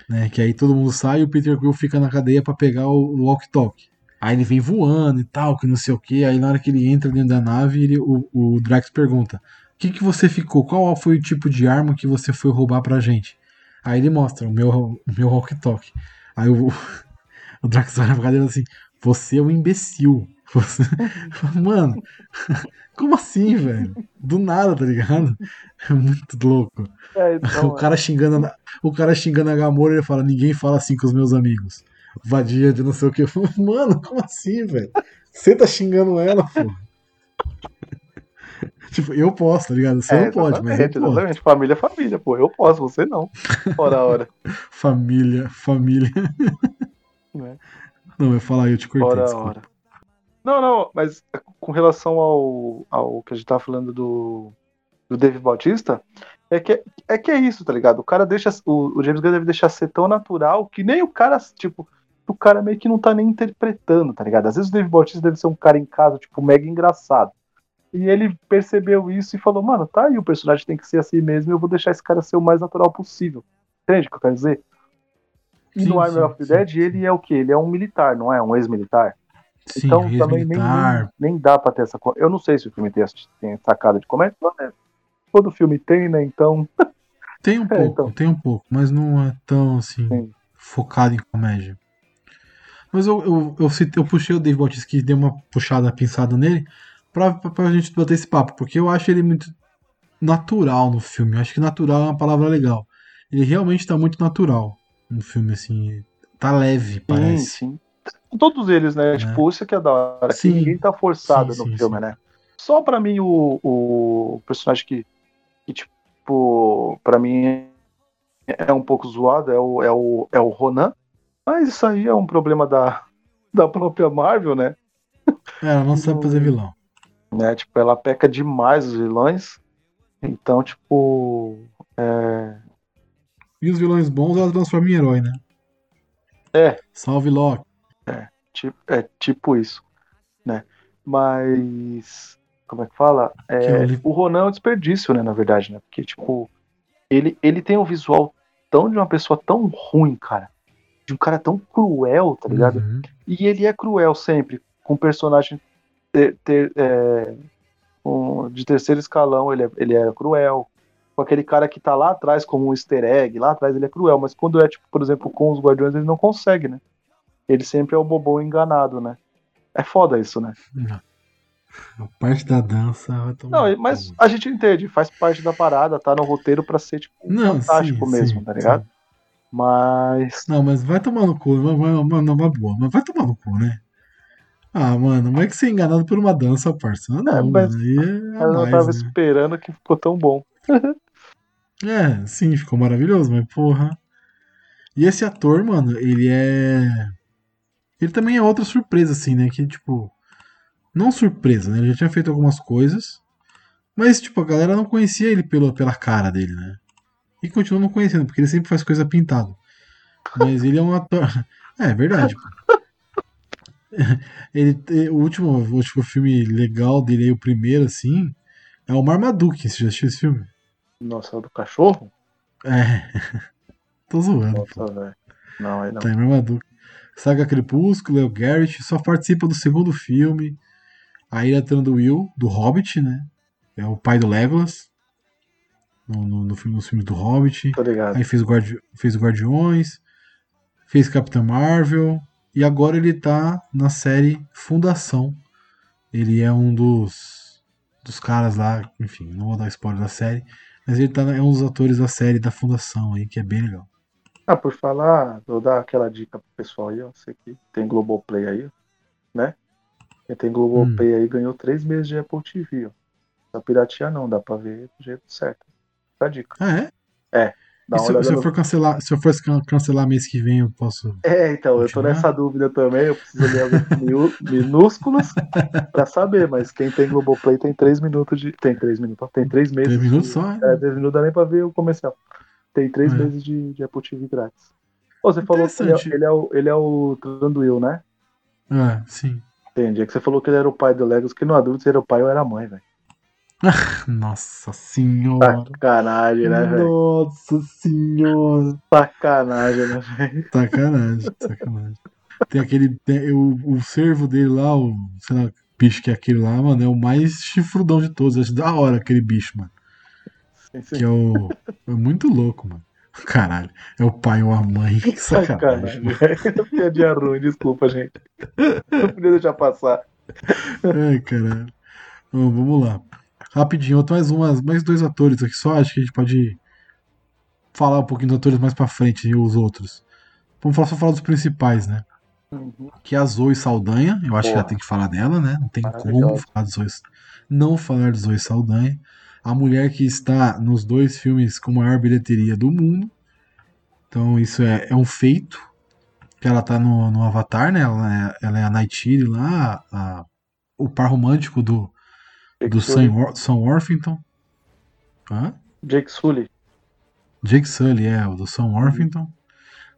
Né? Que aí todo mundo sai e o Peter Quill fica na cadeia pra pegar o, o walkie-talkie. Aí ele vem voando e tal, que não sei o que. Aí na hora que ele entra dentro da nave, ele, o, o Drax pergunta: O que, que você ficou? Qual foi o tipo de arma que você foi roubar pra gente? Aí ele mostra o meu, o meu walkie-talkie. Aí o, o Drax olha pra cadeira assim: Você é um imbecil. Você... Mano, como assim, velho? Do nada, tá ligado? É muito louco. É, então, o cara xingando a, o cara xingando a Gamora, ele fala: Ninguém fala assim com os meus amigos. Vadia de não sei o que. Mano, como assim, velho? Você tá xingando ela, pô. tipo, eu posso, tá ligado? Você é, não pode, mas eu posso. exatamente. Família é família, pô. Eu posso, você não. Ora, ora. Família, família. Né? Não, eu ia falar, eu te cortei. Ora, desculpa. ora. Não, não, mas com relação ao, ao que a gente tava falando do, do Dave Bautista, é que, é que é isso, tá ligado? O cara deixa. O, o James Gunn deve deixar ser tão natural que nem o cara, tipo, o cara meio que não tá nem interpretando, tá ligado? Às vezes o Dave Bautista deve ser um cara em casa, tipo, mega engraçado. E ele percebeu isso e falou, mano, tá aí, o personagem tem que ser assim mesmo, eu vou deixar esse cara ser o mais natural possível. Entende o que eu quero dizer? E Sim, no Army sim, of the sim, Dead, ele é o quê? Ele é um militar, não é? Um ex-militar. Sim, Então também nem, nem, nem dá pra ter essa. Eu não sei se o filme tem, essa- tem sacada de comédia, mas né, todo filme tem, né? Então. Tem um É, pouco, então. tem um pouco, mas não é tão assim Sim. focado em comédia. Mas eu, eu, eu, citei- eu puxei o Dave Bautista que deu uma puxada, pensada nele, pra, pra, pra gente bater esse papo, porque eu acho ele muito natural no filme. Eu acho que natural é uma palavra legal. Ele realmente tá muito natural no filme, assim. Tá leve, parece. Sim, sim. Todos eles, né? Tipo, isso que é da hora. Sim. ninguém tá forçado Sim, no sim, filme, sim. né? Só pra mim o, o personagem que, que, tipo, pra mim é um pouco zoado é o, é o, é o Ronan. Mas isso aí é um problema da, da própria Marvel, né? É, ela não sabe fazer vilão. né? Tipo, ela peca demais os vilões. Então, tipo. É... E os vilões bons ela transforma em herói, né? É. Salve Loki. Tipo, é tipo isso, né? Mas como é que fala? É, Que O Ronan é um desperdício, né? Na verdade, né? Porque tipo ele ele tem um visual tão de uma pessoa tão ruim, cara, de um cara tão cruel, tá ligado? Uhum. E ele é cruel sempre com personagem ter, ter, é, um- de terceiro escalão, ele é, ele é cruel. Com aquele cara que tá lá atrás como um easter egg, lá atrás ele é cruel, mas quando é, tipo, por exemplo, com os Guardiões, ele não consegue, né? Ele sempre é o bobão enganado, né? É foda isso, né? A parte da dança vai tomar. Não, mas a gente entende, faz parte da parada, tá no roteiro pra ser, tipo, Não, fantástico sim, mesmo, sim, tá ligado? sim. Mas. Não, mas vai tomar no cu, mano, uma boa, mas vai tomar no cu, né? Ah, mano, como é que você é enganado por uma dança, parça? Não, É, mas aí é Eu não mais, tava né? esperando que ficou tão bom. É, sim, ficou maravilhoso, mas porra. E esse ator, mano, ele é. Ele também é outra surpresa, assim, né? Que, tipo. Não surpresa, né? Ele já tinha feito algumas coisas. Mas, tipo, a galera não conhecia ele pelo, pela cara dele, né? E continua não conhecendo, porque ele sempre faz coisa pintada. Mas ele é um ator. É, é verdade. Ele, o, último, o último filme legal dele aí, o primeiro, assim, é o Marmaduke. Você já assistiu esse filme? Nossa, do cachorro? É. Tô zoando. Nossa, velho. Não, aí não. Tá em Marmaduke. Saga Crepúsculo, é o Garrett, só participa do segundo filme. A Ilha Tranduil, do Hobbit, né? É o pai do Legolas. No, no, no filme, nos filmes do Hobbit. Tô ligado. Aí fez, o Guardi fez Guardiões. Fez Capitã Marvel. E agora ele tá na série Fundação. Ele é um dos, dos caras lá. Enfim, não vou dar spoiler da série. Mas ele tá, é um dos atores da série da Fundação aí, que é bem legal. Ah, por falar, vou dar aquela dica pro pessoal aí, ó. Você que tem Globoplay aí, né? Quem tem Globoplay aí ganhou três meses de Apple TV, ó. Precisa piratear não, dá pra ver do jeito certo. A dica. Ah, é? Dá uma se, eu- se eu for cancelar, se eu for can- cancelar mês que vem, eu posso. É, então, eu tô Continuar? nessa dúvida também, eu preciso ler alguns minúsculos pra saber, mas quem tem Globoplay tem três minutos de. Tem três minutos, tem três meses. Três minutos de... só? É, três minutos dá nem pra ver o comercial. Tem três É. meses de, de Apple TV grátis. Você falou que ele é, ele é o, ele é o Tranduil, né? Ah, sim. Entendi. É que você falou que ele era o pai do Legos, que não há dúvida se era o pai ou era a mãe, velho. Nossa senhora. Sacanagem, né, velho? Nossa senhora. Sacanagem, né, velho? Sacanagem, sacanagem. Tem aquele. tem o, o servo dele lá, o. Sei lá, bicho que é aquele lá, mano, é o mais chifrudão de todos. Acho da hora aquele bicho, mano. Sim. Que é o. É muito louco, mano. Caralho. É o pai ou a mãe. Que sacanagem. Sacanagem. Piadinha ruim, desculpa, gente. Não podia deixar passar. Ai, caralho. Bom, vamos lá. Rapidinho, outro mais umas, mais dois atores aqui só. Acho que a gente pode falar um pouquinho dos atores mais pra frente e os outros. Vamos falar, só falar dos principais, né? Uhum. Que é a Zoe Saldanha. Eu acho que já Porra. tem que falar dela, né? Não tem como falar Zoe, não falar de Zoe Saldanha. A mulher que está nos dois filmes com maior bilheteria do mundo. Então isso é, é um feito. Que ela tá no, no Avatar, né? Ela é, ela é a Nightshade lá, a, o par romântico do, Jake do Sully. Sam, Wor- Sam Worthington. Hã? Jake Sully. Jake Sully, é, o do Sam Worthington.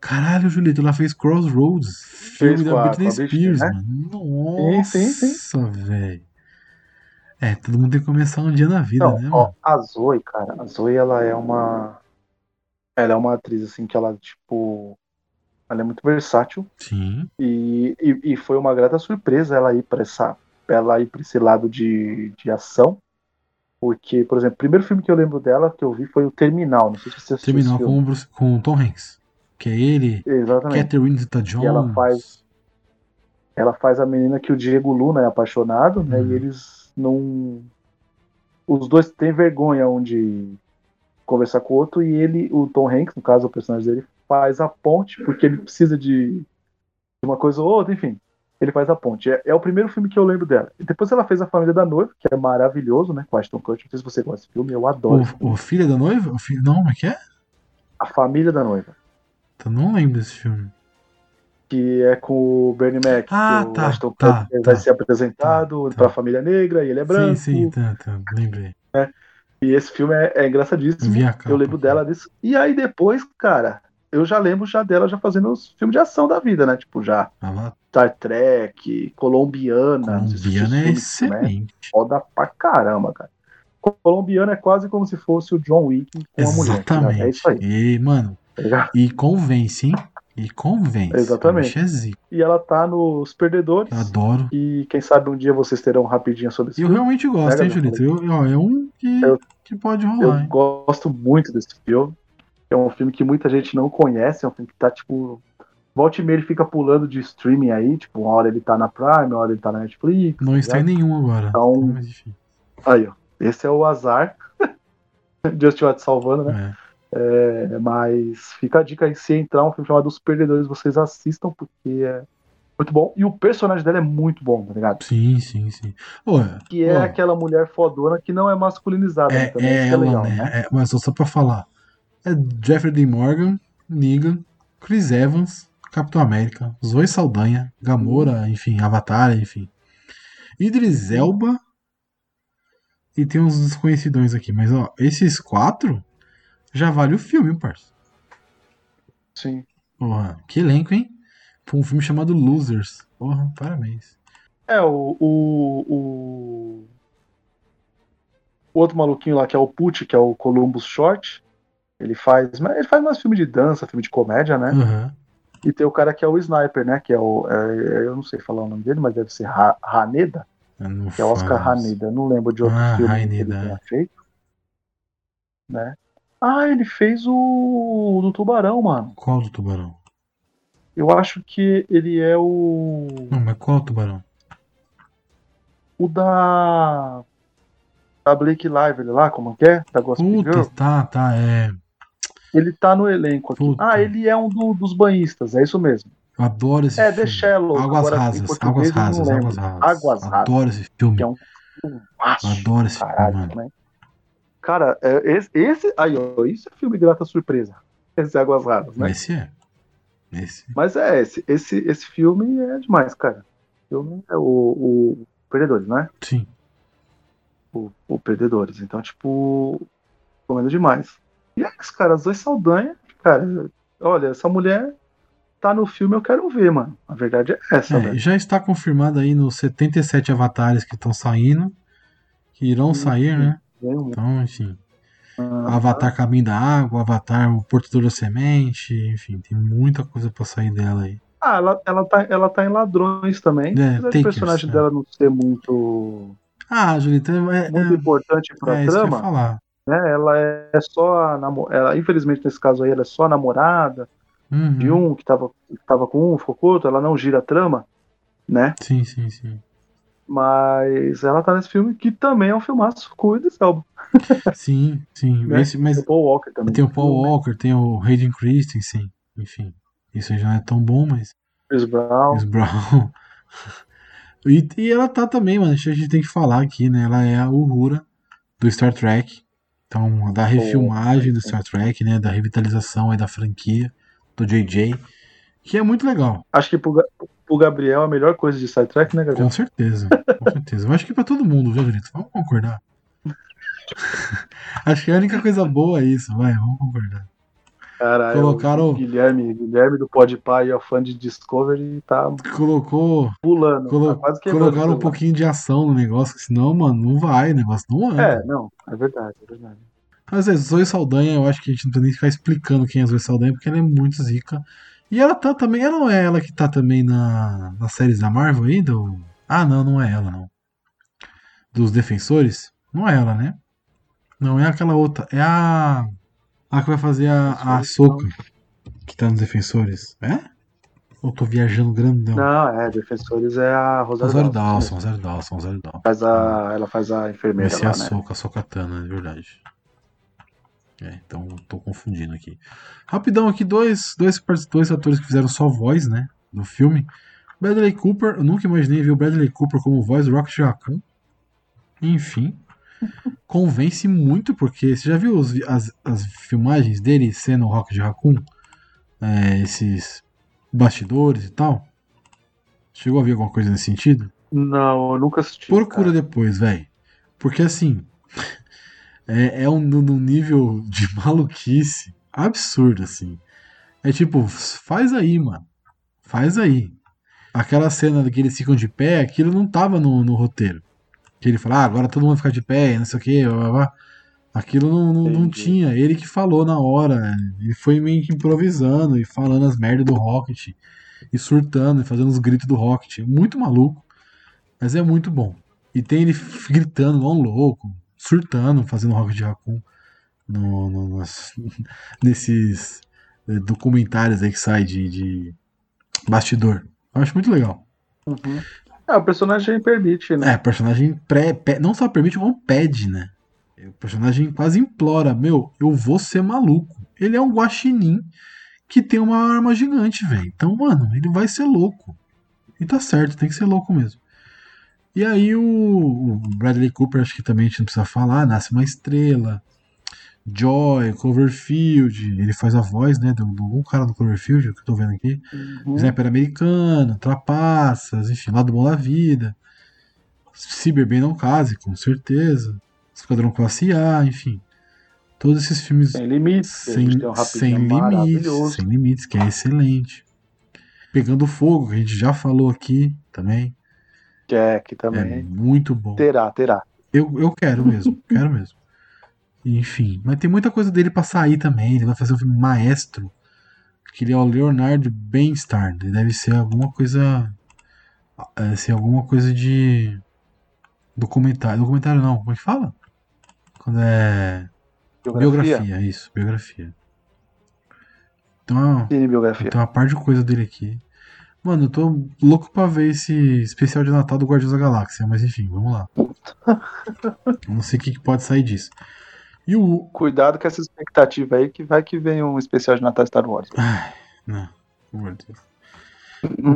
Caralho, Julito, ela fez Crossroads, filme Fez da Britney Spears, né? mano. Nossa, velho. É, todo mundo tem que começar um dia na vida, Não, né, ó, mano? a Zoe, cara, a Zoe, ela é uma. Ela é uma atriz, assim, que ela, tipo. Ela é muito versátil. Sim. E, e, e foi uma grata surpresa ela ir para essa. Ela ir pra esse lado de, de ação. Porque, por exemplo, o primeiro filme que eu lembro dela, que eu vi, foi o Terminal. Não sei se você assistiu Terminou esse com, o Bruce- com o Tom Hanks. Que é ele, Exatamente. Catherine Zeta-Jones. ela faz- ela faz a menina que o Diego Luna é apaixonado, né? Uhum. E eles não. Os dois têm vergonha um de conversar com o outro, e ele, o Tom Hanks, no caso, o personagem dele, faz a ponte, porque ele precisa de uma coisa ou outra, enfim. Ele faz a ponte. É, é o primeiro filme que eu lembro dela. E depois ela fez A Família da Noiva, que é maravilhoso, né? Com Ashton Kutcher. Não sei se você gosta desse filme, eu adoro. O, o Filho da Noiva? O fi- Não, como é que é? A Família da Noiva. Eu não lembro desse filme. Que é com o Bernie Mac. Ah, que o tá, Ashton tá, tá, vai ser apresentado tá, tá. para a família negra e ele é branco. Sim, sim, tá, tá, lembrei. E esse filme é, é engraçadíssimo. capa Eu lembro dela disso. E aí depois, cara, eu já lembro já dela já fazendo os filmes de ação da vida, né? Tipo, já Ela, Star Trek, Colombiana. colombiana é filme, excelente. Foda pra caramba, cara. Colombiana é quase como se fosse o John Wick com uma mulher. Exatamente. É isso aí. E, mano, tá e convence, hein? E convence. Exatamente. É. E ela tá nos Perdedores. Eu adoro. E quem sabe um dia vocês terão rapidinho sobre esse E eu realmente gosto, Pega, hein, Julito? Eu, eu- é um que, Eu- que pode Eu rolar, hein? gosto muito desse filme. É um filme que muita gente não conhece, é um filme que tá, tipo. Volta e meia ele fica pulando de streaming aí, tipo, uma hora ele tá na Prime, uma hora ele tá na Netflix. Não tá está em nenhum agora. Então- É. Aí, ó. Esse é o azar. Just Watch salvando, né? É. É, mas fica a dica aí, se entrar um filme chamado Os Perdedores, vocês assistam, porque é muito bom. E o personagem dela é muito bom, tá ligado? Sim, sim, sim. Ô, Que é Ó. aquela mulher fodona que não é masculinizada, né? é, Também é isso que é ela, legal, né? né? É, mas só, só pra falar. É Jeffrey D. Morgan, Negan, Chris Evans, Capitão América, Zoe Saldanha, Gamora, enfim, Avatar, enfim. Idris Elba. E tem uns desconhecidões aqui. Mas, ó, esses quatro já vale o filme, parça. Sim. Porra, que elenco, hein? Foi um filme chamado Losers. Porra, parabéns. É, o, o, o, o outro maluquinho lá, que é o Pucci, que é o Columbus Short, ele faz, ele faz mais filme de dança, filme de comédia, né? Aham. E tem o cara que é o Sniper, né? Que é o. é, eu não sei falar o nome dele, mas deve ser Ha- Haneda, que é o Oscar. Haneda. Não lembro de outro Ah, filme que ele tenha feito. Né? Ah, ele fez o do Tubarão, mano. Qual do tubarão? Eu acho que ele é o. Não, mas qual tubarão? O da. Da Blake Lively lá, como que é? Da Gospel Girl. Puta, tá, tá, é. Ele tá no elenco aqui. Puta. Ah, ele é um do- dos banhistas, é isso mesmo. Eu adoro esse É, filme. The Shallow. Águas rasas, águas rasas, águas rasas. Águas rasas. Adoro esse filme. Que é um filmaço. Adoro esse Caralho, filme, mano. né? Cara, é, esse, esse. Aí, ó, isso é filme grata surpresa. Esse é Águas Raras, né? Esse é. Esse. Mas é, esse, esse, esse filme é demais, cara. O filme é o, o Perdedores, né? Sim. O, o Perdedores. Então, tipo, recomendo demais. E é isso, cara, as dois Saldanha, cara, olha, essa mulher tá no filme, eu quero ver, mano. A verdade é essa, É, já está confirmado aí nos 77 avatares que estão saindo. Que irão Sim, sair, sim. né? Um- Então, enfim. Ah, Avatar Caminho da Água, Avatar o Portador da Semente, enfim, tem muita coisa pra sair dela aí. Ah, ela, ela, tá, ela tá em Ladrões também. É, Takers, personagem é. dela não ser muito, Ah, Julita, é, muito é, importante pra é trama, falar. né? Ela é só a ela, infelizmente nesse caso aí ela é só a namorada Uhum. de um que tava, que tava com um, ficou com outro, ela não gira a trama, né? Sim, sim, sim. Mas ela tá nesse filme que também é um filmaço o Idris Elba. Sim, sim. Né? Esse, mas Tem o Paul Walker também. tem o Paul Walker, tem o Hayden Christensen, enfim. Isso aí já não é tão bom, mas. Chris Brown. Chris Brown. E, e ela tá também, mano. A gente tem que falar aqui, né? Ela é a Uhura do Star Trek. Então, da refilmagem do Star Trek, né? Da revitalização aí da franquia, do JJ. Que é muito legal. Acho que pro, pro Gabriel a melhor coisa de Star Trek, né, Gabriel? Com certeza, com certeza. Eu acho que pra todo mundo, viu, Julito? Vamos concordar. acho que a única coisa boa é isso, vai, vamos concordar. Caralho, Colocaram- o Guilherme, Guilherme do Podpah e o fã de Discovery tá Colocou, pulando. colo- tá quase quebrando colocaram um pouquinho de ação no negócio, senão, mano, não vai, o negócio não anda. É, não, é verdade, é verdade. Às vezes, Zoe Saldanha, eu acho que a gente não precisa nem ficar explicando quem é Zoe Saldanha, porque ela é muito zica. E ela tá também, ela não é ela que tá também na, nas séries da Marvel aí? Do... Ah, não, não é ela, não. Dos Defensores? Não é ela, né? Não é aquela outra, é a. A que vai fazer a, a Ahsoka, que tá nos Defensores. É? Ou tô viajando grandão? Não, é, Defensores é a Rosário, Rosário Dawson. Dawson, Rosário Dawson, Rosário Dawson. Faz a, ela faz a enfermeira Esse é lá, a né? Soca, a Sokatana, é verdade. É, então tô confundindo aqui. Rapidão aqui, dois, dois, dois atores que fizeram só voz, né? No filme. Bradley Cooper, eu nunca imaginei ver o Bradley Cooper como voz do Rocket Raccoon. Enfim. Convence muito, porque você já viu os as, as filmagens dele sendo o Rocket Raccoon? É, esses bastidores e tal? Chegou a ver alguma coisa nesse sentido? Não, eu nunca assisti. Procura cara. depois, velho. Porque assim. É, é um, num nível de maluquice absurdo, assim. É tipo, faz aí, mano. Faz aí. Aquela cena que eles ficam de pé, aquilo não tava no, no roteiro. Que ele fala, ah, agora todo mundo fica de pé, não sei o que, blá, blá, blá. Aquilo não, não, não tinha. Ele que falou na hora. Ele foi meio que improvisando e falando as merdas do Rocket. E surtando e fazendo os gritos do Rocket. Muito maluco. Mas é muito bom. E tem ele gritando igual um louco, surtando, fazendo Rocket Raccoon no, no- nas- nesses eh, documentários aí que sai de, de bastidor. Eu acho muito legal. Uhum. É, o personagem permite, né? É, o personagem pré, não só permite, como pede, né? O personagem quase implora, meu, eu vou ser maluco. Ele é um guaxinim que tem uma arma gigante, velho. Então, mano, ele vai ser louco. E tá certo, tem que ser louco mesmo. E aí o, o Bradley Cooper, acho que também a gente não precisa falar, nasce uma estrela. Joy, Cloverfield, ele faz a voz, né, do, do um cara do Cloverfield, que eu tô vendo aqui. Uhum. Sniper americano, Trapaças, enfim, Lado Bom da Vida. Se Beber Não Case, com certeza. Esquadrão Classe A, enfim. Todos esses filmes Sem limites. sem, um sem limites, sem limites, que é excelente. Pegando Fogo, que a gente já falou aqui também. Que é, que É também muito bom. terá, terá. Eu, eu quero mesmo, quero mesmo. Enfim, mas tem muita coisa dele pra sair também. Ele vai fazer um filme maestro. Que ele é o Leonardo Benstar. Ele deve ser alguma coisa. Deve ser alguma coisa de. Documentário. Documentário não, como é que fala? Quando é. Biografia. Biografia, isso, biografia. Então, Cinebiografia. tem uma par de coisa dele aqui. Mano, eu tô louco pra ver esse especial de Natal do Guardiões da Galáxia, mas enfim, vamos lá. Não sei o que, que pode sair disso. E o. Cuidado com essa expectativa aí, que vai que vem um especial de Natal Star Wars. Ai, não, pelo amor de Deus.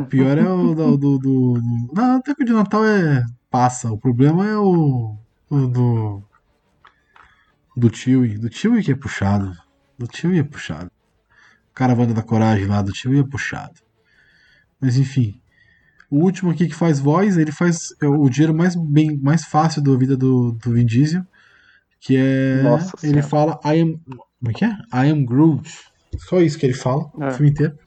O pior é o do. do, do, do... Não, até que o de Natal é. Passa. O problema é o. O do. Do Chewie. Do Chewie que é puxado. Do Chewie é puxado. Caravana da Coragem lá do Chewie é puxado. Mas enfim. O último aqui que faz voz, ele faz é o dinheiro mais, bem, mais fácil da vida do, do Vin Diesel. Que é. Nossa ele Senhora. fala I am. Como é que é? I am Groot. Só isso que ele fala É. o filme inteiro.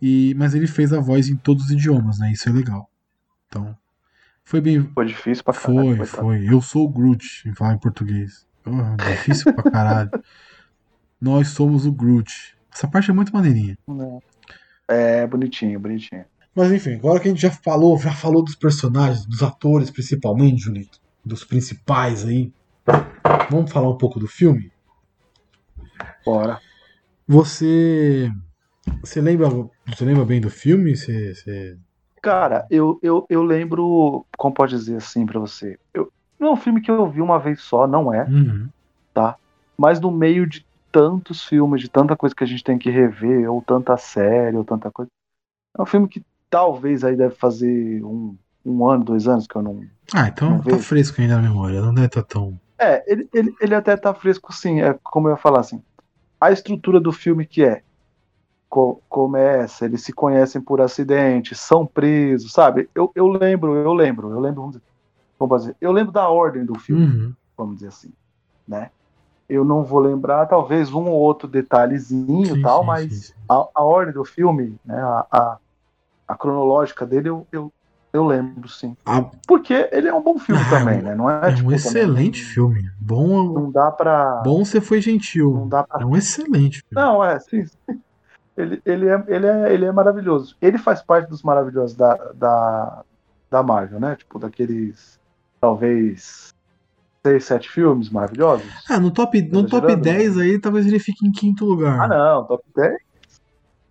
E, mas ele fez a voz em todos os idiomas, né? Isso é legal. Então, foi bem. Foi difícil pra caralho. Foi, foi. Eu sou o Groot, em falar em português. Oh, difícil pra caralho. Nós somos o Groot. Essa parte é muito maneirinha. É, bonitinho, bonitinho. Mas enfim, agora que a gente já falou, já falou dos personagens, dos atores principalmente, Julito, dos principais aí. Vamos falar um pouco do filme? Bora. Você. Você lembra, você lembra bem do filme? Você, você- Cara, eu, eu, eu lembro, como pode dizer assim pra você? Eu, não é um filme que eu vi uma vez só, não é. Uhum. Mas no meio de tantos filmes, de tanta coisa que a gente tem que rever, ou tanta série, ou tanta coisa. É um filme que talvez aí deve fazer um, um ano, dois anos que eu não. Ah, então Não tá vejo. fresco ainda na memória, não deve estar tão. É, ele, ele, ele até tá fresco sim, é como eu ia falar assim. A estrutura do filme que é co- começa, eles se conhecem por acidente, são presos, sabe? Eu, eu lembro, eu lembro, eu lembro, vamos dizer, vamos dizer, eu lembro da ordem do filme, Uhum. vamos dizer assim, né? Eu não vou lembrar, talvez um ou outro detalhezinho Sim, e tal, sim, mas sim. A, a ordem do filme, né, a, a, a cronológica dele, eu, eu, eu lembro, sim. Ah, Porque ele é um bom filme Ah, também, né? Não é, é tipo, um também, excelente filme. Bom, Não dá pra. bom você foi gentil. Não dá pra É um excelente filme. Não, é, sim. sim. Ele, ele, é, ele, é, ele é maravilhoso. Ele faz parte dos maravilhosos da, da, da Marvel, né? Tipo, daqueles, talvez, seis, sete filmes maravilhosos. Ah, no top, no Tá top girando, 10 aí, talvez ele fique em quinto lugar. Ah, não, top 10.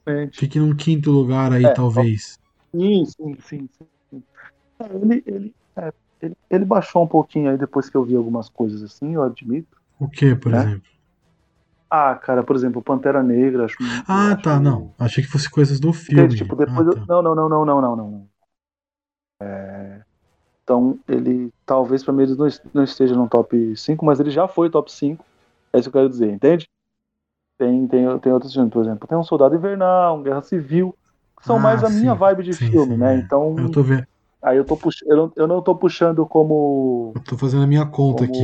Gente, Fique num quinto lugar aí, É, talvez. Sim, sim, sim. sim. É, Ele, ele, é, ele, ele baixou um pouquinho aí depois que eu vi algumas coisas assim, eu admito. O que, por né? exemplo? Ah, cara, por exemplo, Pantera Negra, acho Ah, acho- tá, não. Achei que fosse coisas do filme. Tipo, depois Ah, eu- tá. Não, não, não, não, não, não, não. É, Então, ele talvez pra mim ele não, est- não esteja no top 5, mas ele já foi top 5. É isso que eu quero dizer, entende? Tem, tem, tem outros filmes, por exemplo, tem um Soldado Invernal, um Guerra Civil, que são Ah, mais a minha sim. vibe de Sim, filme, sim, né? é. Então, Eu tô vendo. aí eu tô pux... eu, não, eu não tô puxando como, Eu tô fazendo a minha conta aqui.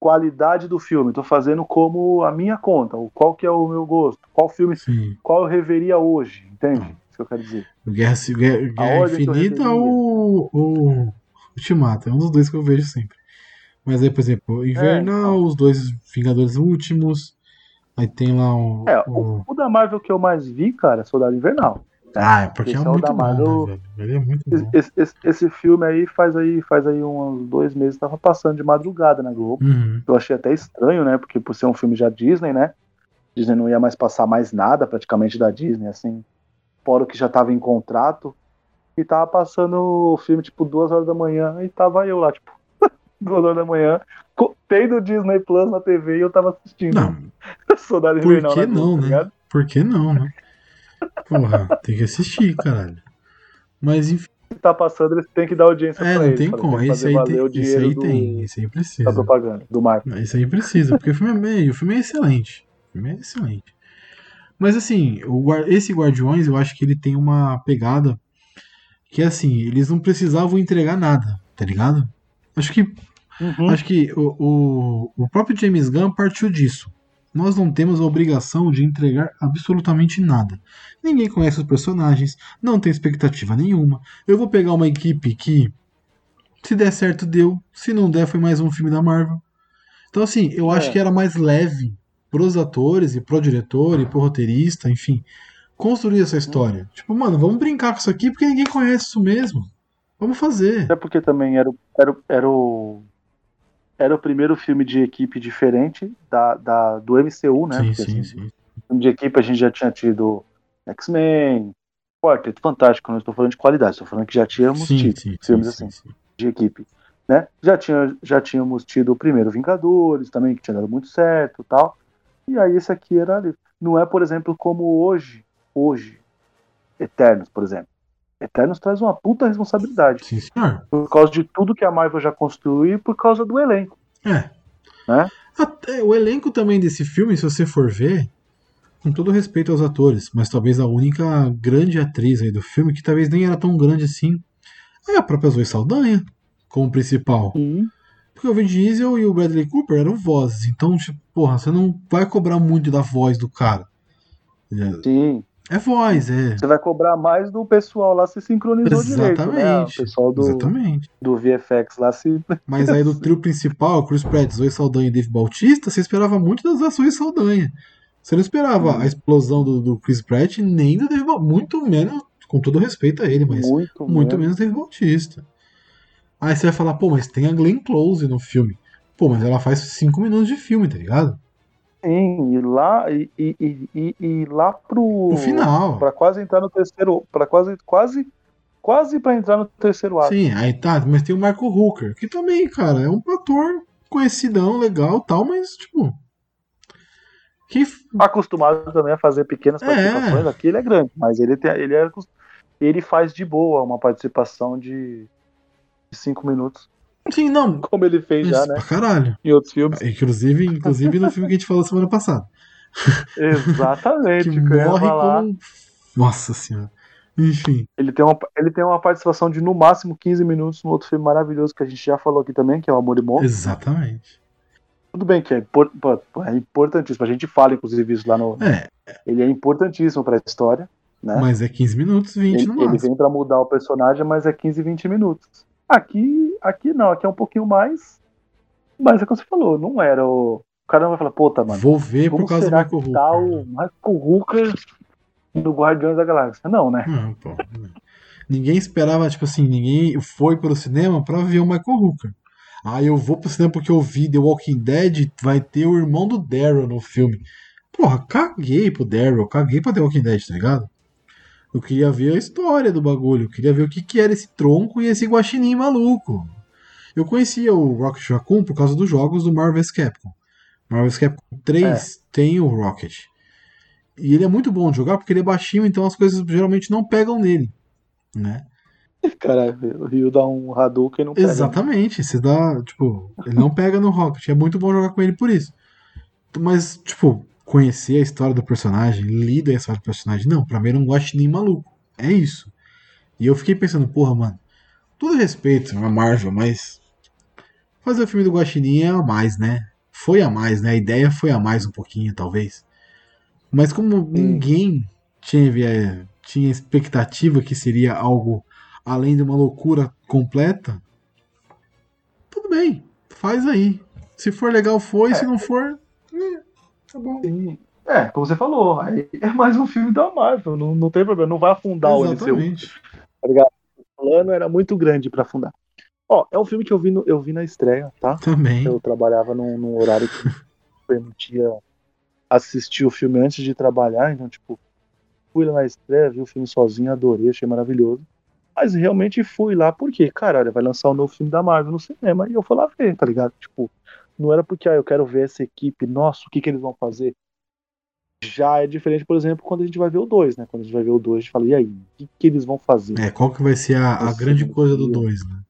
qualidade do filme, tô fazendo como a minha conta, qual que é o meu gosto, qual filme, Sim. qual eu reveria hoje, entende? Que eu quero dizer. Guerra, Guerra, Guerra Infinita ou o Ultimato? É um dos dois que eu vejo sempre. Mas aí, por exemplo, Invernal, então. os dois Vingadores Últimos. Aí tem lá o. É, o- o, da Marvel que eu mais vi, cara, é Soldado Invernal. Ah, é porque esse é é muito da bom, Marvel. né, velho? Ele é muito bom. Esse, esse- esse filme aí faz aí faz aí uns dois meses tava passando de madrugada na Globo. Uhum. Eu achei até estranho, né? Porque por ser um filme já Disney, né? Disney não ia mais passar mais nada praticamente da Disney, assim, fora o que já tava em contrato. E tava passando o filme, tipo, duas horas da manhã, e tava eu lá, tipo, duas horas da manhã, tendo Disney Plus na TV e eu tava assistindo Não, Soldado por Invernal que Globo, não, tá né? ligado? Por que não, né? Porra, tem que assistir, caralho. Mas enfim, Se tá passando, eles têm que dar audiência é, pra não tem como. tem que Esse aí, tem, esse aí do- tem, esse aí da precisa. propaganda, do marketing. Esse aí precisa, porque o filme é meio, o filme é excelente. O filme é excelente. Mas assim, o, esse Guardiões, eu acho que ele tem uma pegada que assim, eles não precisavam entregar nada, tá ligado? Acho que, Uhum. acho que o, o, o próprio James Gunn partiu disso. Nós não temos a obrigação de entregar absolutamente nada. Ninguém conhece os personagens, não tem expectativa nenhuma. Eu vou pegar uma equipe que, se der certo, deu. Se não der, foi mais um filme da Marvel. Então, assim, eu acho É. que era mais leve pros atores e pro diretor e pro roteirista, enfim, construir essa história. Tipo, mano, vamos brincar com isso aqui porque ninguém conhece isso mesmo. Vamos fazer. Até porque também era, o- era, era o. Era o primeiro filme de equipe diferente da, da, do MCU, né? sim, Porque, sim, assim, sim. de equipe a gente já tinha tido X-Men, Quarteto Fantástico, não estou falando de qualidade, estou falando que já tínhamos Sim, tido sim, filmes sim, assim, sim. de equipe. Né? Já, tinha, já tínhamos tido o primeiro Vingadores também, que tinha dado muito certo e tal. E aí esse aqui era ali. Não é, por exemplo, como hoje, hoje, Eternos, por exemplo. Eternos traz uma puta responsabilidade. Sim, senhor. Por causa de tudo que a Marvel já construiu e por causa do elenco. É. Né? Até o elenco também desse filme, se você for ver, com todo respeito aos atores, mas talvez a única grande atriz aí do filme, que talvez nem era tão grande assim, é a própria Zoe Saldanha, como principal. Porque o Vin Diesel e o Bradley Cooper eram vozes, então, tipo, porra, você não vai cobrar muito da voz do cara. É- Sim. É voz, é. Você vai cobrar mais do pessoal lá se sincronizou direito, né? O Exatamente. pessoal do, Exatamente. do VFX lá se. Mas aí do trio principal, Chris Pratt, Zoe Saldanha e Dave Bautista, você esperava muito das da Zoe Saldanha. Você não esperava a explosão do, do Chris Pratt, nem do Dave Bautista. Muito menos, com todo respeito a ele, mas muito, muito menos Dave Bautista. Aí você vai falar, pô, mas tem a Glenn Close no filme. Pô, mas ela faz 5 minutos de filme, tá ligado? Sim, e lá, e, e, e, e- lá pro. No final. Pra quase entrar no terceiro. Pra quase. Quase. Quase pra entrar no terceiro ato. Sim, aí tá, mas tem o Marco Hooker, que também, cara, é um ator conhecidão, legal tal, mas, tipo. Que Acostumado também a fazer pequenas É. participações. Aqui ele é grande, mas ele, tem, ele, é, ele faz de boa uma participação de cinco minutos. Sim, não. Como ele fez já, Isso, né? pra caralho. Em outros filmes. Inclusive, inclusive no filme que a gente falou semana passada. Exatamente. que morre com. Nossa senhora. Enfim, Ele tem, uma, ele tem uma participação de no máximo 15 minutos no outro filme maravilhoso que a gente já falou aqui também, que é o Amor e Morro. exatamente. Tudo bem que é, impor- pô, é importantíssimo. A gente fala, inclusive, isso lá no. É, Ele é importantíssimo pra história. Né? mas é 15 minutos, 20 ele, no ele máximo. vem pra mudar o personagem, mas é 15, 20 minutos. Aqui, aqui não, aqui é um pouquinho mais. Mas é como você falou, não era o. O cara não vai falar, puta, mano. Vou ver por causa do Michael Hooker. tá o Michael Hooker no Guardiões da Galáxia? Não, né? Não, pô. Ninguém esperava, tipo assim, ninguém foi pro cinema pra ver o Michael Hooker. Ah, eu vou pro cinema porque eu vi The Walking Dead, vai ter o irmão do Daryl no filme. Porra, caguei pro Daryl, caguei pra The Walking Dead, tá ligado? Eu queria ver a história do bagulho, eu queria ver o que, que era esse tronco e esse guaxinim maluco. Eu conhecia o Rocket Raccoon por causa dos jogos do Marvel vs Capcom. Marvel vs Capcom 3 tem o Rocket. E ele é muito bom de jogar porque ele é baixinho, então as coisas geralmente não pegam nele. Né? Cara, o Rio dá um Hadouken e não pega. Exatamente, você dá, tipo, ele não pega no Rocket, é muito bom jogar com ele por isso. Mas, tipo, conhecer a história do personagem, lida a história do personagem, não, pra mim era um guaxinim maluco. É isso. E eu fiquei pensando, porra, mano, todo respeito a Marvel, mas fazer o filme do Guaxinim é a mais, né? Foi a mais, né? A ideia foi a mais um pouquinho, talvez. Mas como ninguém tinha, tinha expectativa que seria algo além de uma loucura completa, tudo bem, faz aí. Se for legal, foi. Se não for, é, tá bom. Sim. É, como você falou, aí é mais um filme da Marvel, não, não tem problema, não vai afundar o MCU. Exatamente. O plano era muito grande pra afundar. Ó, é um filme que eu vi, no- eu vi na estreia, tá? Também. Eu trabalhava num, num horário que permitia assistir o filme antes de trabalhar, então, tipo, fui lá na estreia, vi o filme sozinho, adorei, achei maravilhoso. Mas realmente fui lá porque, cara, olha, vai lançar o novo filme da Marvel no cinema e eu fui lá ver, tá ligado? Tipo, não era porque, ah, eu quero ver essa equipe, nossa, o que que eles vão fazer? Já é diferente, por exemplo, quando a gente vai ver o 2, né? Quando a gente vai ver o 2, a gente fala, e aí, o que que eles vão fazer? É, qual que vai ser a, a grande coisa do Deus. 2, né?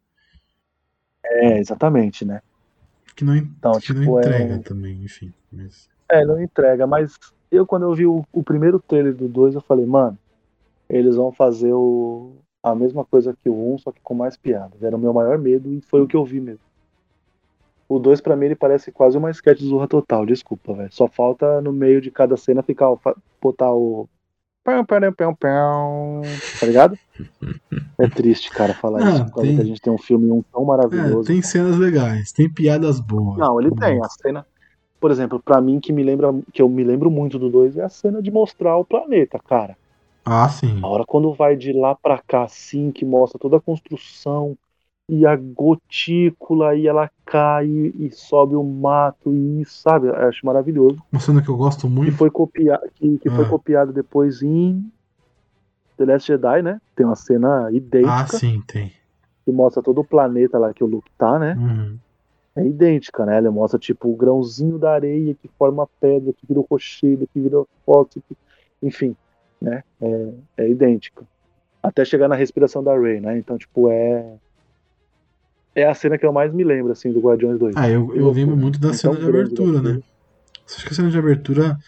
É, exatamente, né? Que não, Então, que não tipo, é- entrega também, enfim. Mas... É, não entrega, mas eu quando eu vi o, o primeiro trailer do 2, eu falei, mano, eles vão fazer o, a mesma coisa que o 1, só que com mais piadas. Era o meu maior medo e foi o que eu vi mesmo. O 2 pra mim ele parece quase uma sketch do Zorra Total, desculpa, velho. Só falta no meio de cada cena ficar botar o pão, pão, pão, pão, tá ligado? É triste, cara, falar Não, isso, por causa tem- que a gente tem um filme um tão É, maravilhoso. tem cenas legais, tem piadas boas. Não, ele tem. A cena, por exemplo, pra mim que me lembra, que eu me lembro muito do 2 é a cena de mostrar o planeta, cara. Ah, sim. A hora quando vai de lá pra cá, assim, que mostra toda a construção e a gotícula e ela cai e sobe o mato e sabe, eu acho maravilhoso. Uma cena que eu gosto Que muito. foi copiado, que, que foi Ah. copiado depois em The Last Jedi, né? Tem uma cena Ah, idêntica sim, tem. que mostra todo o planeta lá que o Luke tá, né? Uhum. É idêntica, né? Ele mostra tipo o grãozinho da areia que forma a pedra, que vira o rochedo, que vira o fóssil, que... enfim, né? É, é idêntica. Até chegar na respiração da Rey, né? Então, tipo, é. É a cena que eu mais me lembro, assim, do Guardiões 2. Ah, eu, eu lembro muito da cena de grande abertura, né? Acho que a cena de abertura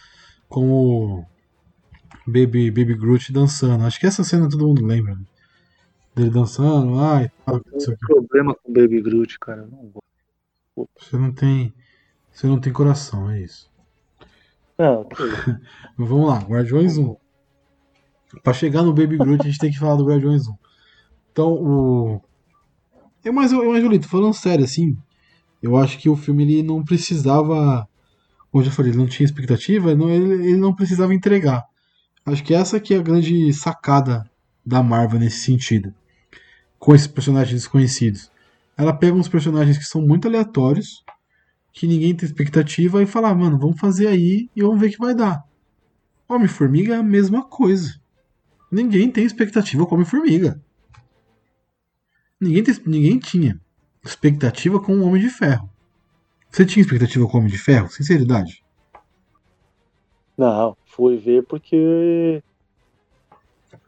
com o Baby, Baby Groot dançando. Acho que essa cena todo mundo lembra. Né? Dele dançando lá e tal. Eu tenho problema com o Baby Groot, cara. Não. Você não tem. Você não tem coração, é isso. Não, que- Mas vamos lá, Guardiões 1. Pra chegar no Baby Groot, a gente tem que falar do Guardiões 1. Então, o. Eu, mas, eu, mas, Julito, falando sério, assim, eu acho que o filme ele não precisava. Como eu já falei, ele não tinha expectativa, não, ele, ele não precisava entregar. Acho que essa que é a grande sacada da Marvel nesse sentido. Com esses personagens desconhecidos. Ela pega uns personagens que são muito aleatórios, que ninguém tem expectativa, e fala, ah, mano, vamos fazer aí e vamos ver que vai dar. Homem-Formiga é a mesma coisa. Ninguém tem expectativa com Homem-Formiga. Ninguém, ninguém tinha expectativa com o Homem de Ferro. Você tinha expectativa com o Homem de Ferro? Sinceridade. Não, fui ver porque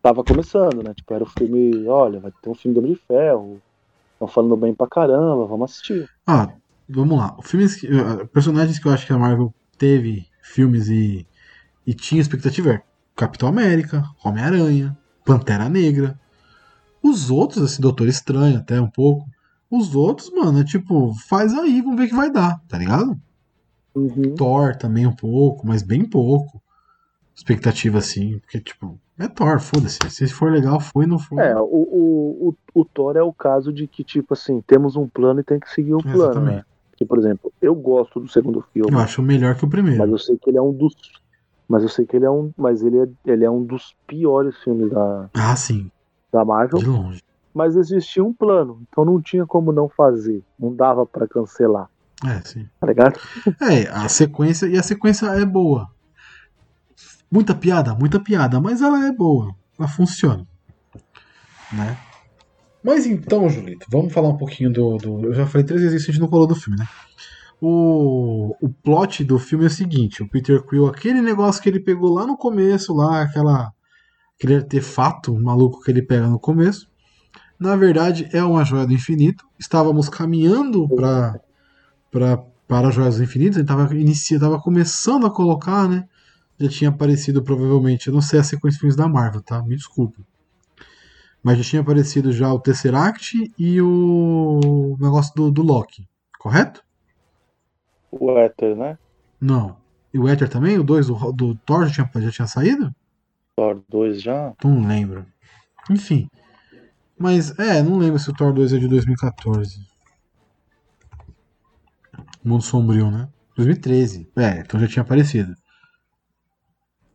tava começando, né? Tipo, era o filme, olha, vai ter um filme do Homem de Ferro. Estão falando bem pra caramba, vamos assistir. Ah, vamos lá. Filmes, que- eh, personagens que eu acho que a Marvel teve filmes e E tinha expectativa. é Capitão América, Homem-Aranha, Pantera Negra. Os outros, esse Doutor Estranho até um pouco. Os outros, mano, é tipo, faz aí, vamos ver que vai dar, tá ligado? Uhum. Thor também um pouco, mas bem pouco. Expectativa assim, porque, tipo, é Thor, foda-se. Se for legal, foi, não foi. É, o, o, o, o Thor é o caso de que, tipo assim, temos um plano e tem que seguir o plano, Exatamente. né? Que, por exemplo, eu gosto do segundo filme, Eu acho melhor que o primeiro. mas eu sei que ele é um dos. Mas eu sei que ele é um. Mas ele é, ele é um dos piores filmes da, Ah, sim, da Marvel. de longe. Mas existia um plano, então não tinha como não fazer. Não dava pra cancelar, É, sim. tá ligado? É, a sequência, e a sequência é boa. Muita piada, muita piada, mas ela é boa. Ela funciona. Né? Mas então, Julito, vamos falar um pouquinho do. do- eu já falei três vezes isso, a gente não falou do filme, né? O, o plot do filme é o seguinte: o Peter Quill, aquele negócio que ele pegou lá no começo, lá, aquela, aquele artefato maluco que ele pega no começo, na verdade é uma joia do infinito. Estávamos caminhando para para as Joias do Infinito, ele estava inicia, tava começando a colocar, né? Já tinha aparecido provavelmente, eu não sei a sequência de filmes da Marvel, tá? Me desculpe. Mas já tinha aparecido já o Tesseract e o negócio do, do Loki, correto? O Éter, né? Não. E o Ether também? O 2 do, do Thor já tinha, já tinha saído? Thor 2 já. Não lembro. Enfim. Mas, é, não lembro se o Thor 2 é de 2014. Mundo Sombrio, né? 2013. É, então já tinha aparecido.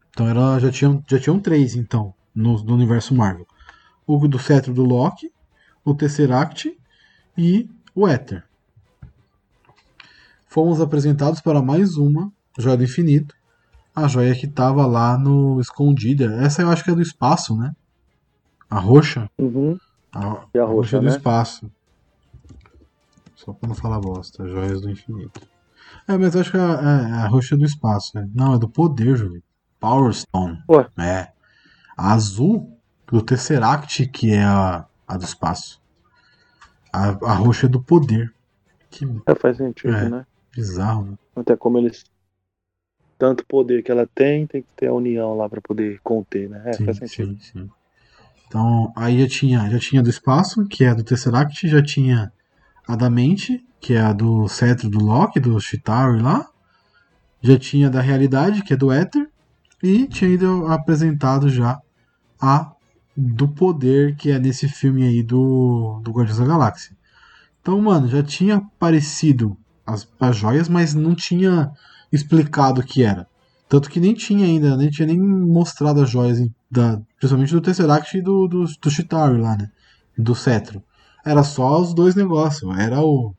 Então era, já tinham já tinham três, então, no, no universo Marvel. O do cetro do Loki, o Tesseract e o Éter. Fomos apresentados para mais uma Joia do Infinito. A joia que estava lá no escondida. Essa eu acho que é do espaço, né? A roxa. Uhum. A, E a roxa, do né? espaço. Só pra não falar bosta. Joias do infinito. É, mas eu acho que é, é a roxa do espaço. é. Não, é do poder, Júlio. Power Stone. Ué. É. A azul do Tesseract, que é a, a do espaço. A, a roxa é do poder. Que É, faz sentido, É. né? bizarro, né? Até como eles. Tanto poder que ela tem, tem que ter a união lá pra poder conter, né? É, sim, faz sentido. sim, sim. Então, aí já tinha, já tinha do espaço, que é a do Tesseract, já tinha a da mente, que é a do cetro do Loki, do Chitauri lá. Já tinha da realidade, que é do Éter. E tinha ido apresentado já a do poder, que é nesse filme aí do, do Guardiões da Galáxia. Então, mano, já tinha aparecido as, as joias, mas não tinha explicado o que era. Tanto que nem tinha ainda, nem tinha nem mostrado as joias, da, principalmente do Tesseract e do, do, do Chitauri lá, né? Do cetro. Era só os dois negócios. Era o.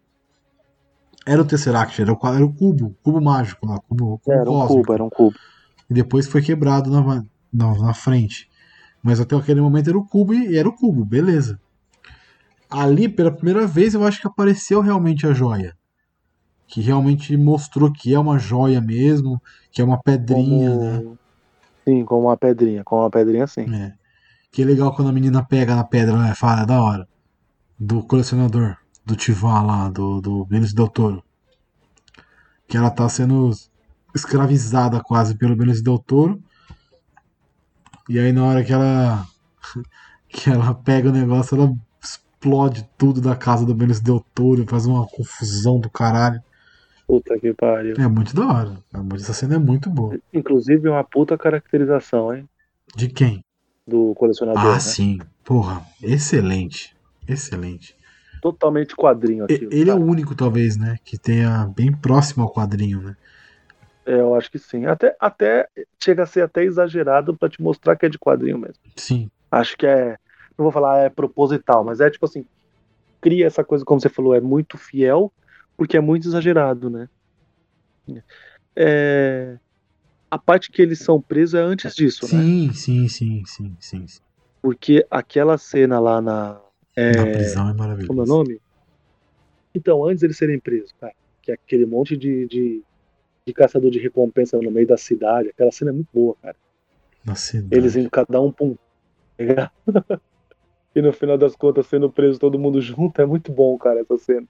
Era o Tesseract, era o, era o cubo, cubo mágico lá, cubo, cubo Era um cósmico. cubo, era um cubo. E depois foi quebrado na, na, na frente. Mas até aquele momento era o cubo e era o cubo, beleza. Ali, pela primeira vez, eu acho que apareceu realmente a joia. Que realmente mostrou que é uma joia mesmo, que é uma pedrinha, né? Como... Sim, como uma pedrinha. Com uma pedrinha, sim. É. Que legal quando a menina pega na pedra, né? Fala, é da hora. Do colecionador, do Tivá lá, do, do Benício Del Toro. Que ela tá sendo escravizada quase pelo Benício Del Toro. E aí na hora que ela que ela pega o negócio, ela explode tudo da casa do Benício Del Toro, faz uma confusão do caralho. Puta que pariu. É muito da hora. Essa cena é muito boa. Inclusive, uma puta caracterização, hein? De quem? Do colecionador. Ah, né? sim. Porra, excelente. Excelente. Totalmente quadrinho aqui. Ele é o único, talvez, né? Que tenha bem próximo ao quadrinho, né? É, eu acho que sim. Até, até chega a ser até exagerado pra te mostrar que é de quadrinho mesmo. Sim. Acho que é. Não vou falar é proposital, mas é tipo assim. Cria essa coisa, como você falou, é muito fiel, porque é muito exagerado, né? É, a parte que eles são presos é antes disso, né? Sim, sim, sim, sim, sim, sim. Porque aquela cena lá na. é, Na prisão é maravilhoso. Como é o nome? Então, antes eles serem presos, cara, que é aquele monte de, de, de caçador de recompensa no meio da cidade, aquela cena é muito boa, cara. Na cidade. Eles indo cada um um. lugar. e no final das contas, sendo preso todo mundo junto, é muito bom, cara, essa cena.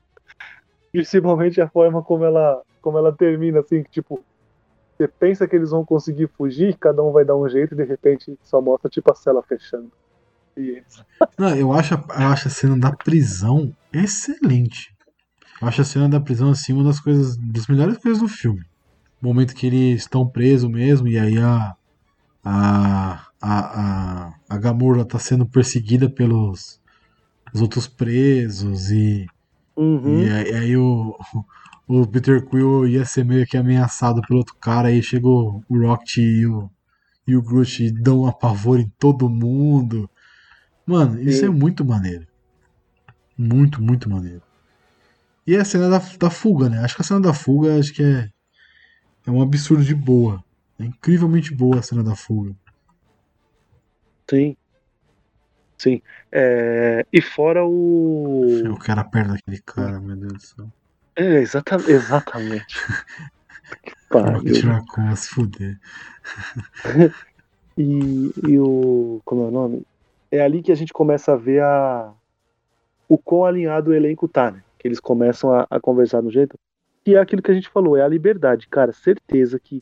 Principalmente a forma como ela, como ela termina, assim, que tipo. Você pensa que eles vão conseguir fugir, cada um vai dar um jeito e de repente só mostra tipo a cela fechando. E Não, eu acho, eu acho a cena da prisão excelente. Eu acho a cena da prisão assim uma das coisas, das melhores coisas do filme. O momento que eles estão presos mesmo e aí a a a, a, a Gamorra tá sendo perseguida pelos os outros presos e, Uhum. e aí, aí o, o Peter Quill ia ser meio que ameaçado pelo outro cara, aí chegou o Rocket e o, e o Groot e dão um apavoro em todo mundo. Mano, isso Sim. é muito maneiro. Muito, muito maneiro. E a cena da, da fuga, né? Acho que a cena da fuga acho que é, é um absurdo de boa. É incrivelmente boa a cena da fuga. Sim. Sim. É, E fora o. Eu quero a perna daquele cara, meu Deus do céu. É, exata... exatamente. que pariu. Rocket Raccoon, se fuder. E, e o. Como é o nome? É ali que a gente começa a ver a, o quão alinhado o elenco tá, né? Que eles começam a, a conversar no jeito. Que é aquilo que a gente falou, é a liberdade, cara. Certeza que,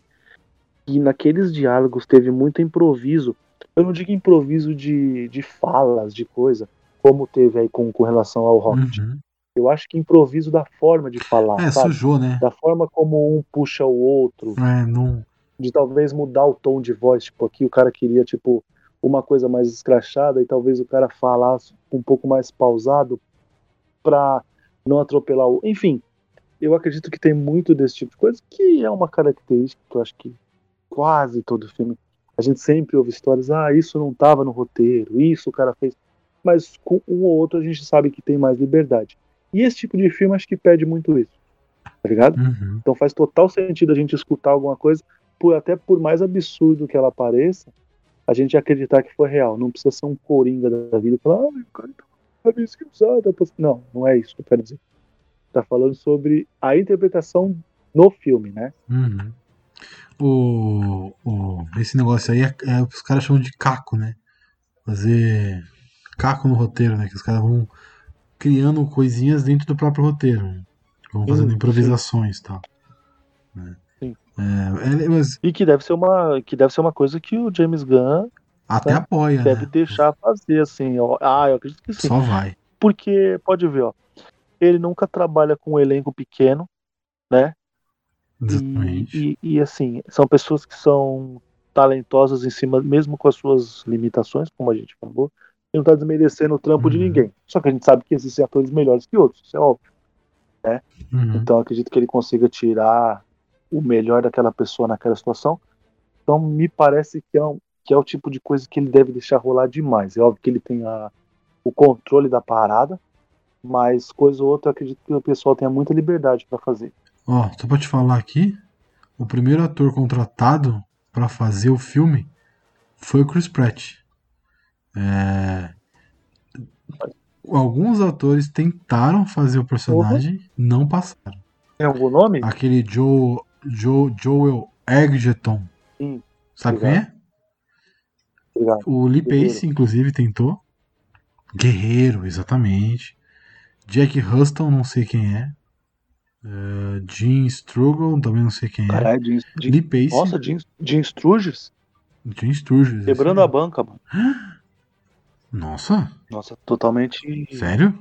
que naqueles diálogos teve muito improviso. Eu não digo improviso de, de falas, de coisa, como teve aí com, com relação ao Rocket. Uhum. Eu acho que improviso da forma de falar, É, sabe? sujou, né? Da forma como um puxa o outro, É, não. de talvez mudar o tom de voz, tipo, aqui o cara queria, tipo, uma coisa mais escrachada e talvez o cara falasse um pouco mais pausado pra não atropelar o. Enfim, eu acredito que tem muito desse tipo de coisa, que é uma característica que eu acho que quase todo filme. A gente sempre ouve histórias, ah, isso não tava no roteiro, isso o cara fez. Mas com um ou outro a gente sabe que tem mais liberdade. E esse tipo de filme acho que pede muito isso. Tá ligado? Uhum. Então faz total sentido a gente escutar alguma coisa, por, até por mais absurdo que ela pareça, a gente acreditar que foi real. Não precisa ser um coringa da vida e falar, ah, o cara tá usada. Não, não é isso que eu quero dizer. Tá falando sobre a interpretação no filme, né? Uhum. O, o, esse negócio aí é, é o que os caras chamam de caco, né? Fazer caco no roteiro, né? Que os caras vão criando coisinhas dentro do próprio roteiro. né? Vão fazendo Sim, improvisações e tal. né? Sim. É, é, mas E que deve ser uma, que deve ser uma coisa que o James Gunn até É, apoia, deve né? deixar fazer, assim. Ó. Ah, eu acredito que sim. Só vai. Porque, pode ver, ó. Ele nunca trabalha com um elenco pequeno, né? Exatamente. E, e, e, assim, são pessoas que são talentosas em cima, mesmo com as suas limitações, como a gente falou, e não tá desmerecendo o trampo de Uhum. ninguém. Só que a gente sabe que existem atores melhores que outros, isso é óbvio. Uhum. Então acredito que ele consiga tirar o melhor daquela pessoa naquela situação. Então me parece que é, um, que é o tipo de coisa que ele deve deixar rolar demais. É óbvio que ele tem a, o controle da parada, mas coisa ou outra eu acredito que o pessoal tenha muita liberdade para fazer. Ó, só pra te falar aqui, o primeiro ator contratado pra fazer o filme foi o Chris Pratt. É, Alguns atores tentaram fazer o personagem, não passaram. Tem algum nome? Aquele Joe, Joe, Joel Edgerton, Sim, sabe quem é? obrigado. O Lee Guerreiro. Pace, inclusive, tentou. Guerreiro, exatamente. Jack Huston, não sei quem é. É, Jim Struggle, também não sei quem é. Caralho, Jim, Jim- Lee Pace, nossa, Jim, Jim Sturges? Jim Sturges. Quebrando a banca, mano. Nossa, Nossa, totalmente. sério?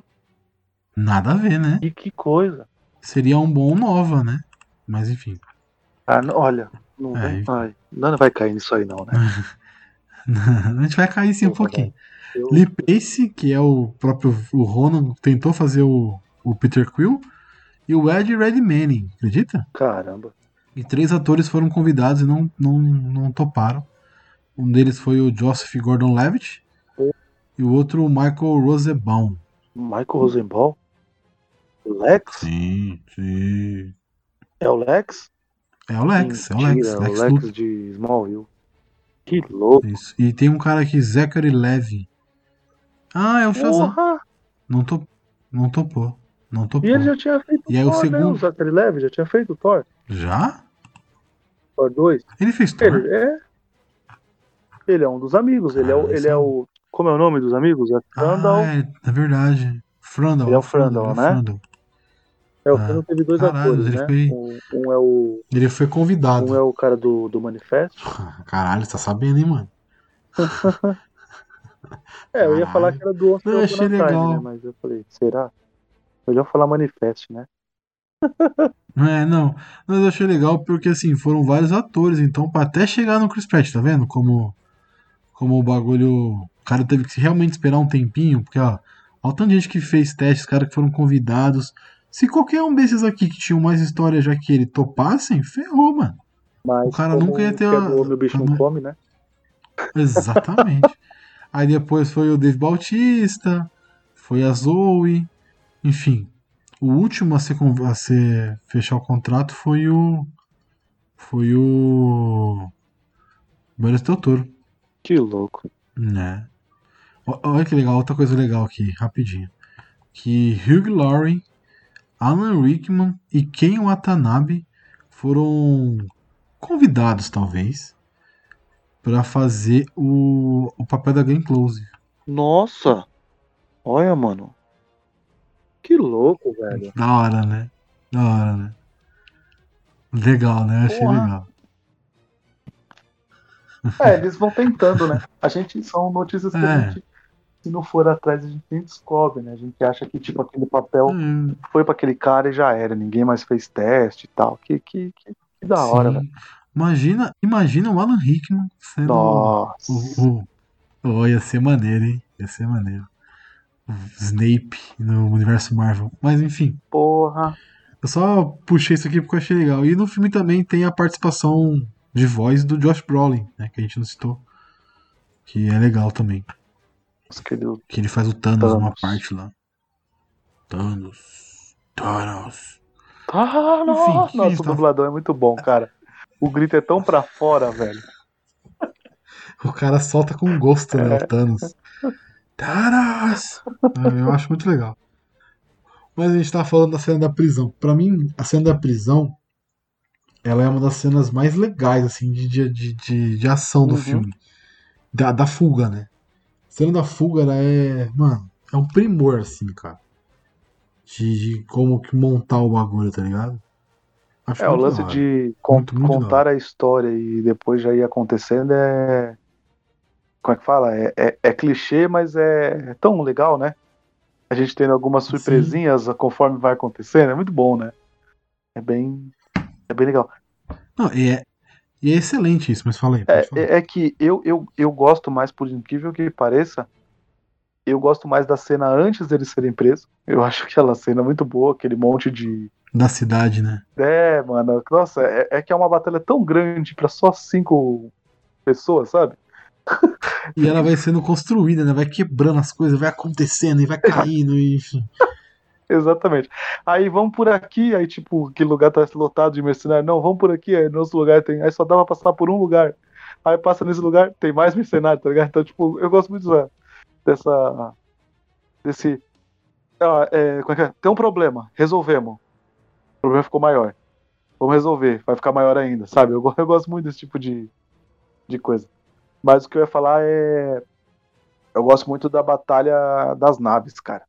Nada a ver, né? E que coisa. Seria um bom Nova, né? Mas enfim. Ah, não, olha, não, É, vai, ai, não vai cair nisso aí, não, né? a gente vai cair sim um pouquinho. Eu- Lee Pace, que é o próprio o Ronan, tentou fazer o, o Peter Quill. E o Ed Redmayne, acredita? Caramba. E três atores foram convidados e não, não, não toparam. Um deles foi o Joseph Gordon-Levitt e o outro o Michael Rosenbaum. Michael Rosenbaum? Lex? Sim, sim. É o Lex? É o Lex, é o Lex. Mentira, Lex o Lex Luthor. de Smallville. Que louco. Isso. E tem um cara aqui, Zachary Levy. Ah, é o Shazam. Não, top, não topou. Não topou. E ele já tinha feito E o Thor, né? segundo- O Zachary Levi já tinha feito o Thor. Já? Thor 2. Ele fez Thor? Ele é. Ele é um dos amigos. Ele, é, o, Ah, ele é o. Como é o nome dos amigos? É. Ah, é, é verdade. Frandal. Ele é o Frandal, é o né? Frandal. É, o Ah, filme teve dois caralho, atores, ele né? foi- Um, um é o. Ele foi convidado. Um é o cara do, do manifesto. Caralho, você tá sabendo, hein, mano? É, eu ia falar que era do Oscar Não, eu achei legal. né? Mas eu falei, será? Melhor falar manifesto, né? É, não. Mas eu achei legal porque, assim, foram vários atores. Então, pra até chegar no Chris Pratt, tá vendo? Como, como o bagulho. O cara teve que realmente esperar um tempinho. Porque, ó, olha o tanto de gente que fez testes, caras que foram convidados. Se qualquer um desses aqui que tinham mais história já que ele topassem, ferrou, mano. Mas O cara nunca ia ter a- o bicho não come, né? Exatamente. Aí depois foi o Dave Bautista, foi a Zoe, enfim. O último a ser, a ser fechar o contrato foi o foi o Boris Del Toro, Que louco. né? Olha que legal, outra coisa legal aqui, rapidinho. Que Hugh Laurie, Alan Rickman e Ken Watanabe foram convidados, talvez, para fazer o, o papel da Glenn Close. Nossa! Olha, mano. Que louco, velho. Da hora, né? Da hora, né? Legal, né? Achei Porra. legal. É, eles vão tentando, né? A gente são notícias que É. a gente, se não for atrás, a gente nem descobre, né? A gente acha que, tipo, aquele papel Hum, foi pra aquele cara e já era, ninguém mais fez teste e tal. Que, que, que, que da hora, sim. velho. Imagina, imagina o Alan Rickman sendo Nossa. o, o, oh, ia ser maneiro, hein? Ia ser maneiro. Snape no universo Marvel. Mas enfim, Porra. eu só puxei isso aqui porque eu achei legal. E no filme também tem a participação de voz do Josh Brolin, né? Que a gente não citou. Que é legal também. Querido. Que ele faz o Thanos numa Thanos. parte lá. Thanos. Thanos. Ah, Enfim, nossa, o tá- dublador é muito bom, cara. O grito é tão pra fora, velho. O cara solta com gosto, né? O Thanos. Thanos! É, Eu acho muito legal. Mas a gente tá falando da cena da prisão. Pra mim, a cena da prisão ela é uma das cenas mais legais, assim, de, de, de, de, de ação do Uhum. filme. Da, da fuga, né? A cena da fuga, ela é. Mano, é um primor, assim, cara. De, de como que montar o bagulho, tá ligado? Acho É, o muito lance de Muito, muito da contar a história e depois já ir acontecendo é. Como é que fala? É, é- é clichê, mas é tão legal, né? A gente tendo algumas Sim. surpresinhas conforme vai acontecendo, é muito bom, né? É bem. É bem legal. Não, e é, e é excelente isso, mas fala aí. É, é, é que eu, eu, eu gosto mais, por incrível que pareça, eu gosto mais da cena antes deles serem presos. Eu acho aquela cena muito boa, aquele monte de. Da cidade, né? É, mano, nossa, é, é que é uma batalha tão grande pra só cinco pessoas, sabe? E ela vai sendo construída, né? Vai quebrando as coisas, vai acontecendo e vai caindo, e, enfim. Exatamente. Aí vamos por aqui, aí tipo, que lugar tá lotado de mercenário? Não, vamos por aqui, aí no outro lugar tem. Aí só dá pra passar por um lugar. Aí passa nesse lugar, tem mais mercenário, tá ligado? Então, tipo, eu gosto muito dessa. dessa desse. Ah, é, como é que é? Tem um problema, resolvemos. O problema ficou maior. Vamos resolver, vai ficar maior ainda, sabe? Eu, eu gosto muito desse tipo de, de coisa. Mas o que eu ia falar é. Eu gosto muito da batalha das naves, cara.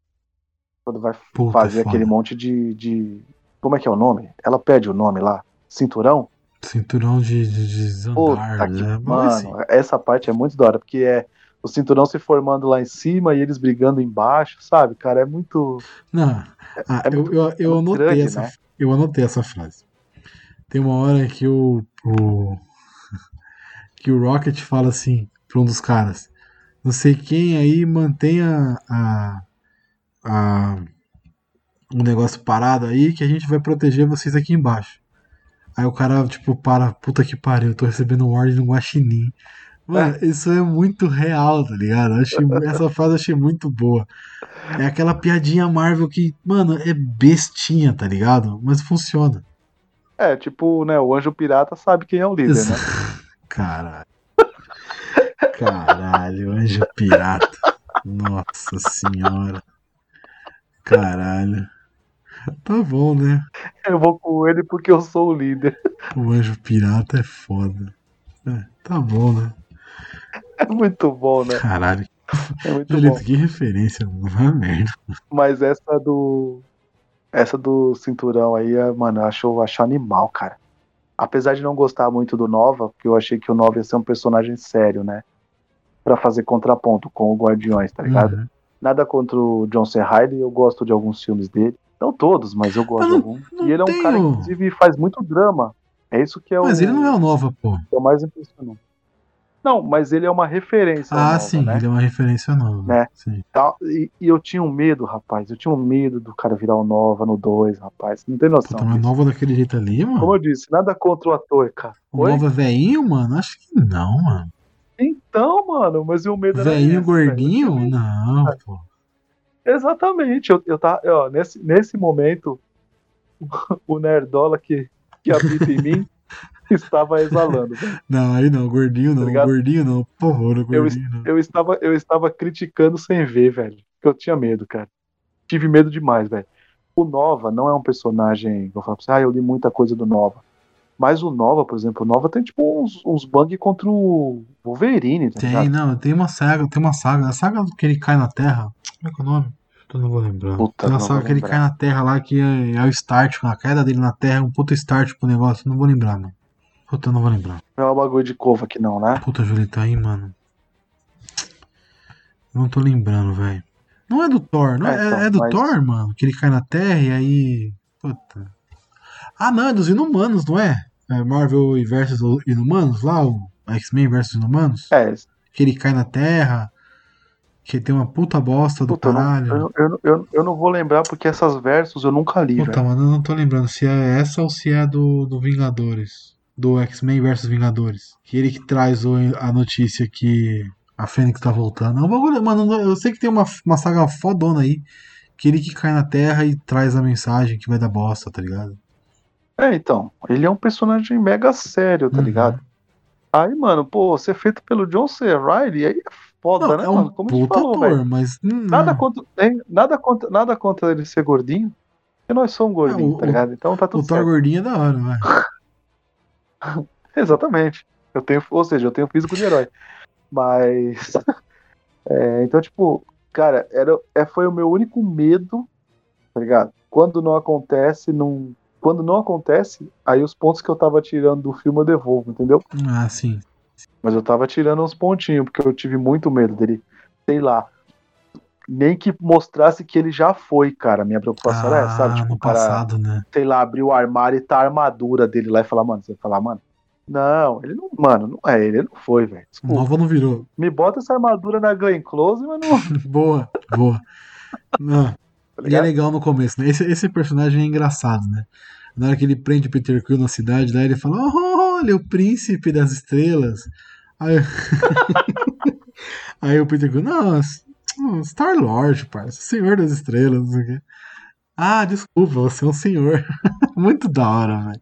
Quando vai Puta, fazer foda. aquele monte de, de. Como é que é o nome? Ela pede o nome lá? Cinturão? Cinturão de, de, de né? mano, assim, essa parte é muito da hora, porque é o cinturão se formando lá em cima e eles brigando embaixo, sabe, cara? É muito. Não, ah, é eu, muito- eu, eu anotei grande, essa, né? eu anotei essa frase. Tem uma hora que o, o que o Rocket fala assim para um dos caras, não sei quem aí mantenha a, a o negócio parado aí que a gente vai proteger vocês aqui embaixo. Aí o cara tipo para, puta que pariu, eu tô recebendo um ordem no guaxinim. Mano, isso é muito real, tá ligado? Achei, essa frase eu achei muito boa. É aquela piadinha Marvel que, mano, é bestinha, tá ligado? Mas funciona. É, tipo, né? O anjo pirata sabe quem é o líder, né? Caralho. Caralho, anjo pirata. Nossa senhora. Caralho. Tá bom, né? Eu vou com ele porque eu sou o líder. O anjo pirata é foda. É, tá bom, né? É muito bom, né? Caralho. É muito bom. Julito, que referência, mano. Merda. Mas essa do. Essa do cinturão aí, mano, eu acho, eu acho animal, cara. Apesar de não gostar muito do Nova, porque eu achei que o Nova ia ser um personagem sério, né? Pra fazer contraponto com o Guardiões, tá ligado? Uhum. Nada contra o John C. Reilly, eu gosto de alguns filmes dele. Não todos, mas eu gosto Mas de não- alguns. não E ele é um tem cara que, inclusive, faz muito drama. É isso que é o, Mas ele não é o Nova, pô. é o mais impressionante. Não, mas ele é uma referência. Ah, Nova, sim, né? ele é uma referência nova. Né? Sim. Tá, E, e eu tinha um medo, rapaz. Eu tinha um medo do cara virar o Nova no 2, rapaz. Não tem noção. Puta, disso. Nova daquele jeito ali, Como mano. eu disse, nada contra o ator, cara. O Oi? Nova velhinho, mano? Acho que não, mano. Então, mano, mas o medo era velho. gordinho? Não, pô. Exatamente. Eu, eu tá, ó, nesse, nesse momento, o nerdola que, que habita em mim estava exalando. Não, aí não, gordinho não, ligado? gordinho não, por favor, gordinho não. Eu estava, eu estava criticando sem ver, velho. Porque eu tinha medo, cara. Tive medo demais, velho. O Nova não é um personagem. Eu falo pra você, ah, eu li muita coisa do Nova. Mas o Nova, por exemplo, o Nova tem tipo uns, uns bang contra o Wolverine, tá Tem, ligado? não, tem uma saga, tem uma saga, a saga que ele cai na terra. Como é que é o nome? Eu não vou lembrar. Puta, uma não vou que ele cai na terra lá que é, é o start, a queda dele na terra, é um puta start pro negócio. Não vou lembrar, mano. Puta, não vou lembrar. Não é um bagulho de cova aqui, não, né? Puta, Julita, aí, mano. Não tô lembrando, velho. Não é do Thor, não é, É, então, é do mas- Thor, mano? Que ele cai na terra e aí. Puta. Ah, não, é dos Inumanos, não é? É Marvel versus Inumanos lá, o X-Men versus Inumanos? É, Que ele cai na terra, que tem uma puta bosta do puta, eu não, caralho. eu, eu, eu, não vou lembrar porque essas versos eu nunca li, Puta, velho. mano, eu não tô lembrando se é essa ou se é do, do Vingadores. Do X-Men versus Vingadores. Que ele que traz o- a notícia que a Fênix tá voltando. É bagulho, mano, eu sei que tem uma, uma saga fodona aí. Que ele que cai na Terra e traz a mensagem que vai dar bosta, tá ligado? É, então, ele é um personagem mega sério, tá Uhum. ligado? Aí, mano, pô, ser feito pelo John C. Reilly, aí é foda, Não, né, é um mano? Como puta falou, ator, velho. mas. hum, Nada contra, hein? nada, contra, nada contra ele ser gordinho, porque nós somos gordinhos, o- tá ligado? Então tá O tudo Thor certo. gordinho é da hora, vai. Exatamente. Eu tenho, ou seja, eu tenho físico de herói. Mas. é, então, tipo, cara, era, é, foi o meu único medo, tá ligado? Quando não acontece, não. Quando não acontece, aí os pontos que eu tava tirando do filme eu devolvo, entendeu? Ah, sim. Mas eu tava tirando uns pontinhos, porque eu tive muito medo dele, sei lá. Nem que mostrasse que ele já foi, cara. Minha preocupação era essa, sabe? Ah, Tipo, no o cara, passado, né? sei lá, abrir o armário e tá a armadura dele lá e falar, mano, você vai falar, mano. Não, ele não, mano, não é ele, ele não foi, velho. Nova não virou. Me bota essa armadura na Glenn Close, mas não. boa, boa. Não. Tá E é legal no começo, né? Esse, esse personagem é engraçado, né? Na hora que ele prende o Peter Quill na cidade, lá ele fala: "Oh, Olha, o príncipe das estrelas. Aí, Aí o Peter Quill, não, Star Lord, parça, senhor das estrelas, não sei o quê. Ah, desculpa, você é um senhor. muito da hora, velho.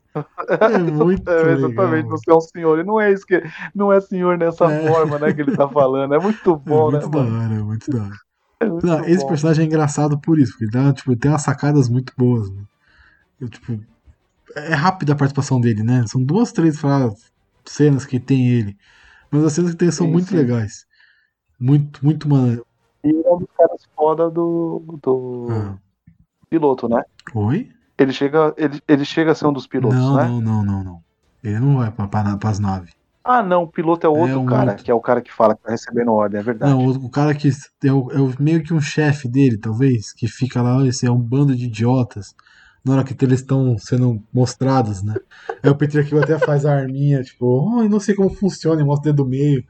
É muito É, legal. exatamente, você é um senhor. E não é isso que. Não é senhor nessa É. forma, né, que ele tá falando. É muito É bom, muito né, da mano? hora, é muito da hora. É muito Não, esse personagem é engraçado por isso, porque ele dá, tipo, tem umas sacadas muito boas. Né? Eu, tipo, é rápida a participação dele, né? São duas, três fra- cenas que tem ele. Mas as cenas que tem são Sim, muito sim. legais. Muito, muito, mano. E é um dos caras foda do, do Ah. piloto, né? Oi? Ele chega, ele, ele chega a ser um dos pilotos, não, né? não, não, não, não. Ele não vai pra, pra, pras naves. Ah, não, o piloto é outro um cara, outro. que é o cara que fala que tá recebendo ordem, é verdade. Não, o, o cara que é, o- é o- meio que um chefe dele, talvez, que fica lá, esse é um bando de idiotas. Na hora que eles estão sendo mostrados, né? Aí o Peter Quill até faz a arminha, tipo, oh, não sei como funciona, e mostra o dedo meio.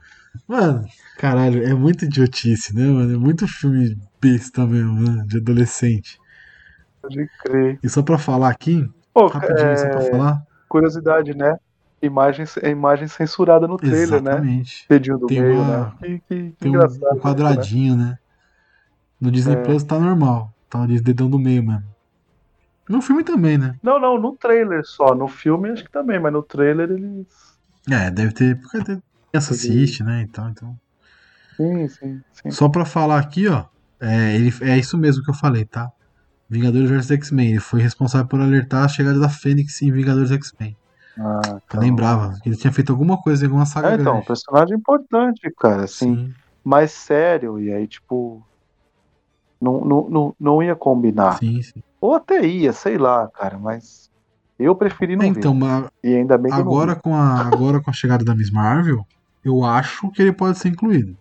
Mano, caralho, é muito idiotice, né, mano? É muito filme besta mesmo, né? De adolescente. Pode crer. E só pra falar aqui, Pô, rapidinho, só pra é, falar. curiosidade, né? Imagem, é imagem censurada no trailer, né? Exatamente. Dedinho do Tem meio, uma- né? Que, que, Tem um, um isso, né? quadradinho, né? No Disney É. Plus tá normal. Tá de dedão do meio mesmo. No filme também, né? Não, não, no trailer só. No filme acho que também, mas no trailer eles. É, deve ter. Porque até criança assiste, né? Então, então. Sim, sim, sim. Só pra falar aqui, ó. É, ele, é isso mesmo que eu falei, tá? Vingadores vs X-Men. Ele foi responsável por alertar a chegada da Fênix em Vingadores X-Men. Ah, Eu então. lembrava que ele tinha feito alguma coisa em alguma saga É, então, grande. personagem importante, cara, assim, Sim, mais sério, e aí, tipo, não, não, não, não ia combinar. sim, sim. Ou até ia, sei lá, cara, mas eu preferi não Então, ver. E ainda bem agora com, a, agora com a chegada da Miss Marvel, eu acho que ele pode ser incluído.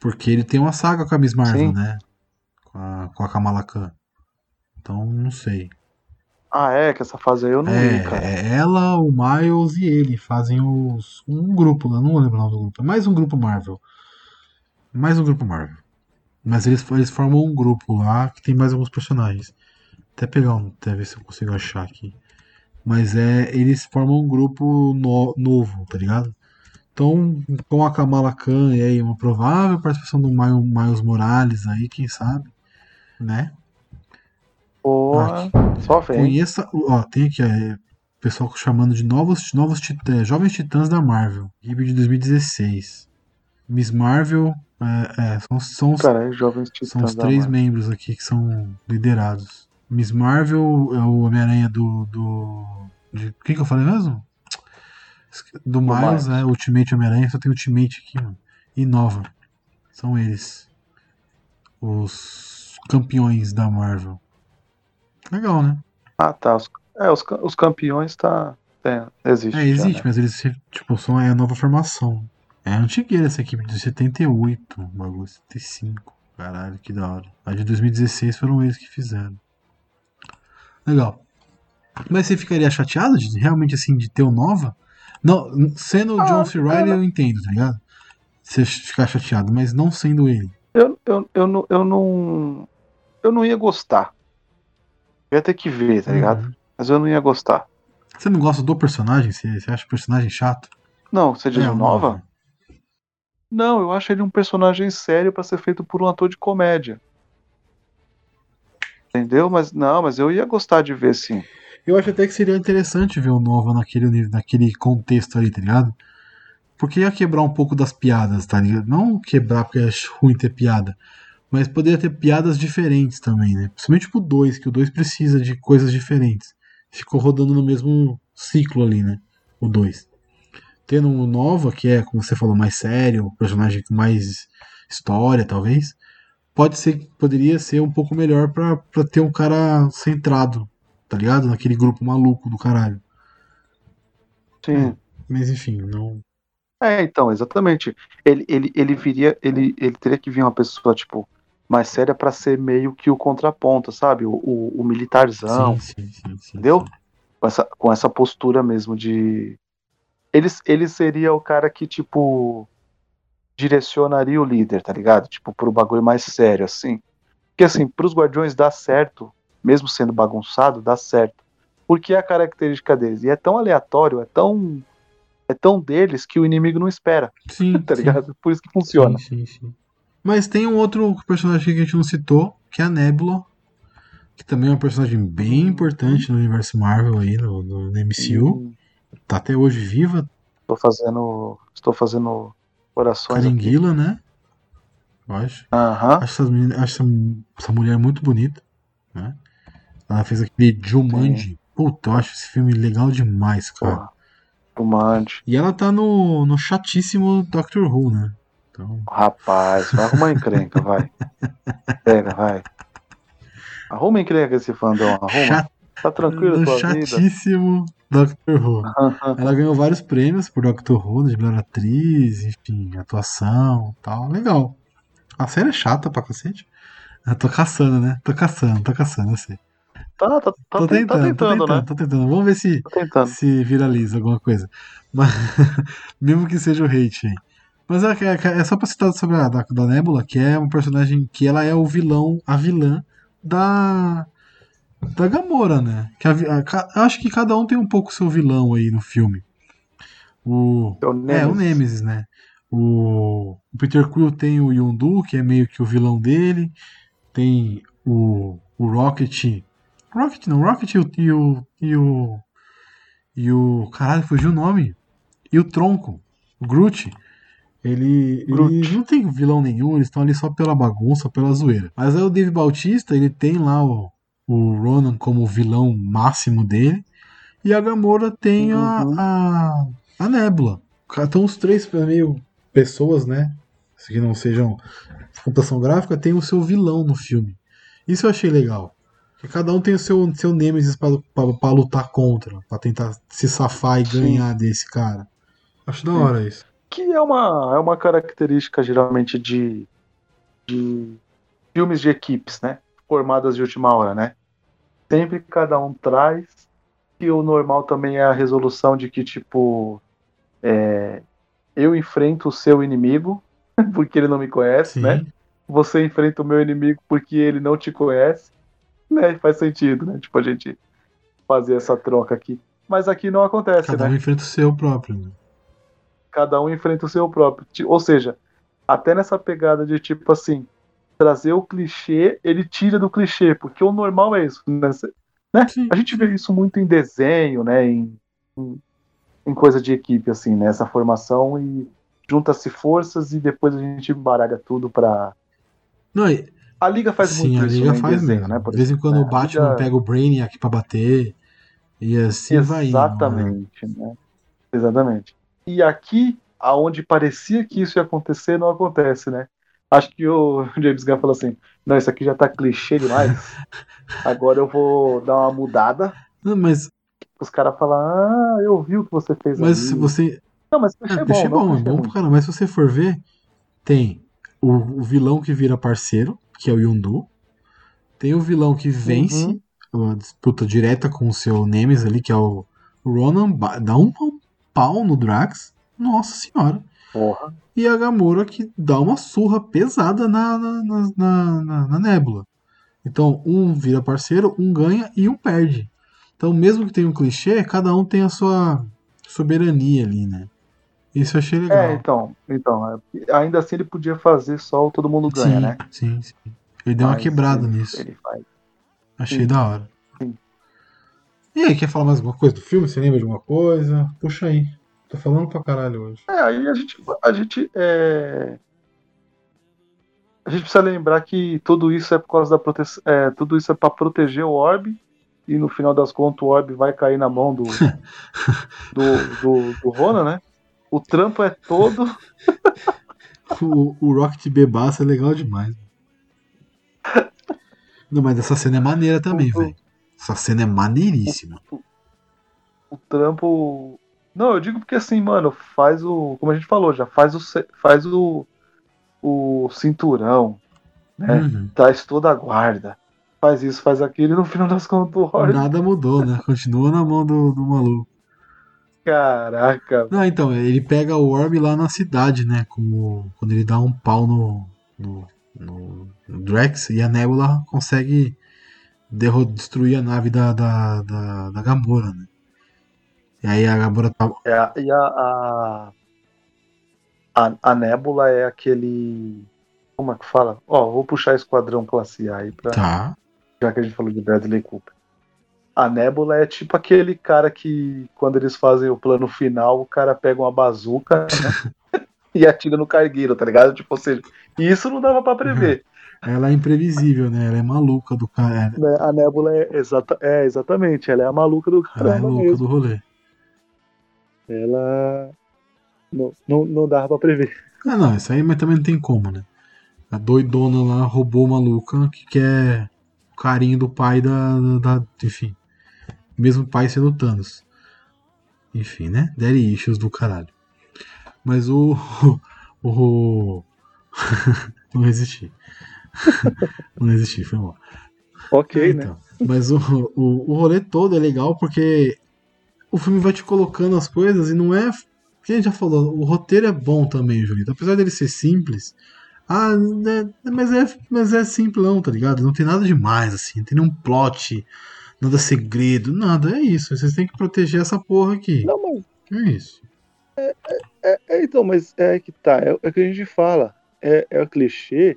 Porque ele tem uma saga com a Miss Marvel, Sim. né? Com a, com a Kamala Khan. Então, não sei. Ah, é, que essa fase aí eu não É, vi, cara. é ela, o Miles e ele fazem os, um grupo lá, não lembro o nome do grupo. É mais um grupo Marvel. Mais um grupo Marvel. Mas eles, eles formam um grupo lá que tem mais alguns personagens. Até pegar um, até ver se eu consigo achar aqui. Mas é, eles formam um grupo no- novo, tá ligado? Então, com a Kamala Khan e aí uma provável participação do Miles, Morales aí, quem sabe, né? Porra, só vem. Conheça, ó, tem aqui, é, o pessoal chamando de novos, novos titãs, jovens titãs da Marvel, equipe de 2016. Miss Marvel, é, é, são, são, os- Cara, é são os três membros aqui que são liderados. Miss Marvel é o Homem-Aranha do. do de, quem que eu falei mesmo? Do Miles, Miles. né? Ultimate Homem-Aranha, só tem Ultimate aqui, mano. E Nova. São eles. Os campeões da Marvel. Legal, né? Ah, tá. Os, é, os, os campeões tá. É, existe. É, já, existe, né? mas eles, tipo, são é a nova formação. É antigueira essa equipe, de 78, o bagulho, 75. Caralho, que da hora. A de 2016 foram eles que fizeram. Legal. Mas você ficaria chateado de realmente assim de ter o Nova? Não, sendo o Ah, John C. Cara. eu entendo, tá ligado? Você ficar chateado, mas não sendo ele. Eu, eu, eu, não, eu não. Eu não ia gostar. Eu ia ter que ver, tá ligado? Uhum. Mas eu não ia gostar. Você não gosta do personagem? Você, você acha o personagem chato? Não, você diz É, o o Nova? Não, eu acho ele um personagem sério pra ser feito por um ator de comédia. Entendeu? Mas não, mas eu ia gostar de ver sim. Eu acho até que seria interessante ver o Nova naquele, naquele contexto ali, tá ligado? Porque ia quebrar um pouco das piadas, tá ligado? Não quebrar porque é ruim ter piada, mas poderia ter piadas diferentes também, né? Principalmente pro 2, que o 2 precisa de coisas diferentes. Ficou rodando no mesmo ciclo ali, né? O 2. Tendo o Nova, que é, como você falou, mais sério, personagem com mais história, talvez. Pode ser, poderia ser um pouco melhor pra, pra ter um cara centrado, tá ligado? Naquele grupo maluco do caralho. Sim. Mas enfim, não. É, então, exatamente. Ele, ele, ele viria, ele, ele teria que vir uma pessoa, tipo, mais séria pra ser meio que o contraponto, sabe? O, o, o militarzão, sim, sim, sim, sim, entendeu? sim. com essa, com essa postura mesmo de. Ele, ele seria o cara que, tipo, direcionaria o líder, tá ligado? Tipo, pro bagulho mais sério, assim. Porque, assim, pros Guardiões dá certo, mesmo sendo bagunçado, dá certo. Porque é a característica deles. E é tão aleatório, é tão. É tão deles que o inimigo não espera, Sim, tá sim, ligado? Por isso que funciona. Sim, sim, sim. Mas tem um outro personagem que a gente não citou, que é a Nebula. Que também é um personagem bem importante no universo Marvel aí, no, no, no MCU. Hum, Tá até hoje viva, Estou fazendo. Estou fazendo orações aqui. caringuila, né? Eu acho. Aham. Acho, essas meninas- acho essa, essa mulher muito bonita. Né? Ela fez aquele Jumanji. Puta, eu acho esse filme legal demais, cara. Fumante. E ela tá no, no chatíssimo Doctor Who, né? Então, Rapaz, vai arrumar encrenca, vai. Pega, vai. Arruma encrenca esse fandom, arruma. chat, Tá tranquilo no tua vida? chatíssimo Doctor Who. Ela ganhou vários prêmios por Doctor Who, de melhor atriz, enfim, atuação tal. Legal. A série é chata pra cacete. Eu tô caçando, né? Tô caçando, tô caçando, eu sei. Tá, tá, tá, tentando, tá tentando, tô tentando, né? tô tentando. Vamos ver se, se viraliza alguma coisa. Mas, mesmo que seja o hate aí. Mas é, é- é só pra citar sobre a da, da Nebula, que é um personagem que ela é o vilão, a vilã da da Gamora, né? Que a a eu acho que cada um tem um pouco seu vilão aí no filme. O É o é, o Nemesis. Né? O, o Peter Quill tem o Yondu, que é meio que o vilão dele. Tem o, o Rocket. Rocket não, Rocket e o, e o. E o. E o. Caralho, fugiu o nome. E o Tronco, o Groot. Ele, ele não tem vilão nenhum, eles estão ali só pela bagunça, pela zoeira. Mas aí o Dave Bautista, ele tem lá o, o Ronan como o vilão máximo dele. E a Gamora tem a, Uhum. a, a Nebula. Então os três meio pessoas, né? Que não sejam computação gráfica, tem o seu vilão no filme. Isso eu achei legal. Porque cada um tem o seu, seu Nemesis pra lutar contra, pra tentar se safar e Sim. ganhar desse cara. Acho da hora isso. Que é uma, é uma característica geralmente de, de filmes de equipes, né? Formadas de última hora, né? Sempre cada um traz. E o normal também é a resolução de que, tipo, é, eu enfrento o seu inimigo porque ele não me conhece, Sim. né? Você enfrenta o meu inimigo porque ele não te conhece, né? Faz sentido, né? Tipo, a gente fazer essa troca aqui. Mas aqui não acontece, Cada né? um enfrenta o seu próprio. Né? cada um enfrenta o seu próprio. Ou seja, até nessa pegada de tipo assim, trazer o clichê, ele tira do clichê, porque o normal é isso, né? Né? Sim. A gente vê isso muito em desenho, né? Em, em, em coisa de equipe, assim, né? Essa formação e junta-se forças e depois a gente baralha tudo pra. Não, e- A Liga faz sim, muito a isso Liga em faz desenho, mesmo. né? por De vez em quando né? o Batman Liga- pega o Brainiac pra bater. E assim vai indo. né? Exatamente, né? Exatamente. E aqui, aonde parecia que isso ia acontecer, não acontece, né? Acho que o James Gunn falou assim: não, isso aqui já tá clichê demais. Agora eu vou dar uma mudada. Não, mas Os caras falam: ah, eu vi o que você fez mas ali. se você. Não, mas clichê É, é bom. clichê é bom, é bom pra caramba. Mas se você for ver, tem o, o vilão que vira parceiro, que é o Yondu. Tem o vilão que vence Uhum. a disputa direta com o seu Nemesis ali, que é o Ronan. Dá um pau no Drax. Nossa senhora. Porra. E a Gamora que dá uma surra pesada na, na, na, na, na- Nebula. Então, um vira parceiro, um ganha e um perde. Então, mesmo que tenha um clichê, cada um tem a sua soberania ali, né? Isso eu achei legal. É, então, então, é, ainda assim ele podia fazer só o todo mundo ganha, sim, né? sim, sim. Ele deu uma Mas quebrada ele- nisso. Ele faz. Achei sim. da hora. Sim. E aí, quer falar mais alguma coisa do filme? Você lembra de alguma coisa? Puxa aí. Tô falando pra caralho hoje. É, aí a gente, a gente, é... a gente precisa lembrar que tudo isso é por causa da proteção, é, tudo isso é para proteger o orbe e no final das contas o orbe vai cair na mão do do, do, do Ronan, né? O trampo é todo O, o Rocket bebaça é legal demais. Não, mas essa cena é maneira também, O- o- velho. Essa cena é maneiríssima. o trampo. Não, eu digo porque assim, mano, faz o, como a gente falou, já faz o faz o o cinturão, né? Uhum. Traz toda a guarda. Faz isso, faz aquilo e no final das contas o orbe, Nada mudou, né? Continua na mão do, do maluco. caraca, Não, então, ele pega o Orb lá na cidade, né? Como, quando ele dá um pau no, no, no- no Drax e a Nebula consegue derro- destruir a nave da, da, da, da Gamora, né? E aí a Gamora tá. É, e a, a, a, a Nébula é aquele. Como é que fala? Ó, vou puxar Esquadrão Classe A aí, pra, Tá. já que a gente falou de Bradley Cooper. A Nébula é tipo aquele cara que, quando eles fazem o plano final, o cara pega uma bazuca né, e atira no cargueiro, tá ligado? Tipo, ou seja, isso não dava pra prever. Ela é imprevisível, né? Ela é maluca do cara. né? A Nébula é, exata, é, exatamente, ela é a maluca do Ela é louca mesmo. do rolê. Ela. Não, não, não dava pra prever. Ah, não, isso aí mas também não tem como, né? A doidona lá roubou maluca que quer o carinho do pai da, da. Enfim. Mesmo pai sendo Thanos. Enfim, né? Daddy issues do caralho. Mas o. O. não resisti. não resisti, foi mal. Ok, É, né? então. Mas o, o, o rolê todo é legal porque o filme vai te colocando as coisas e não é. Quem a gente já falou, o roteiro é bom também, Julito. Apesar dele ser simples. Ah, né, mas, é, mas é simplão, tá ligado? Não tem nada demais, assim. Não tem nenhum plot, nada segredo, nada. É isso. Vocês têm que proteger essa porra aqui. Não, mas É isso. É, é, então, mas é que tá, é, é o que a gente fala. É, é o clichê,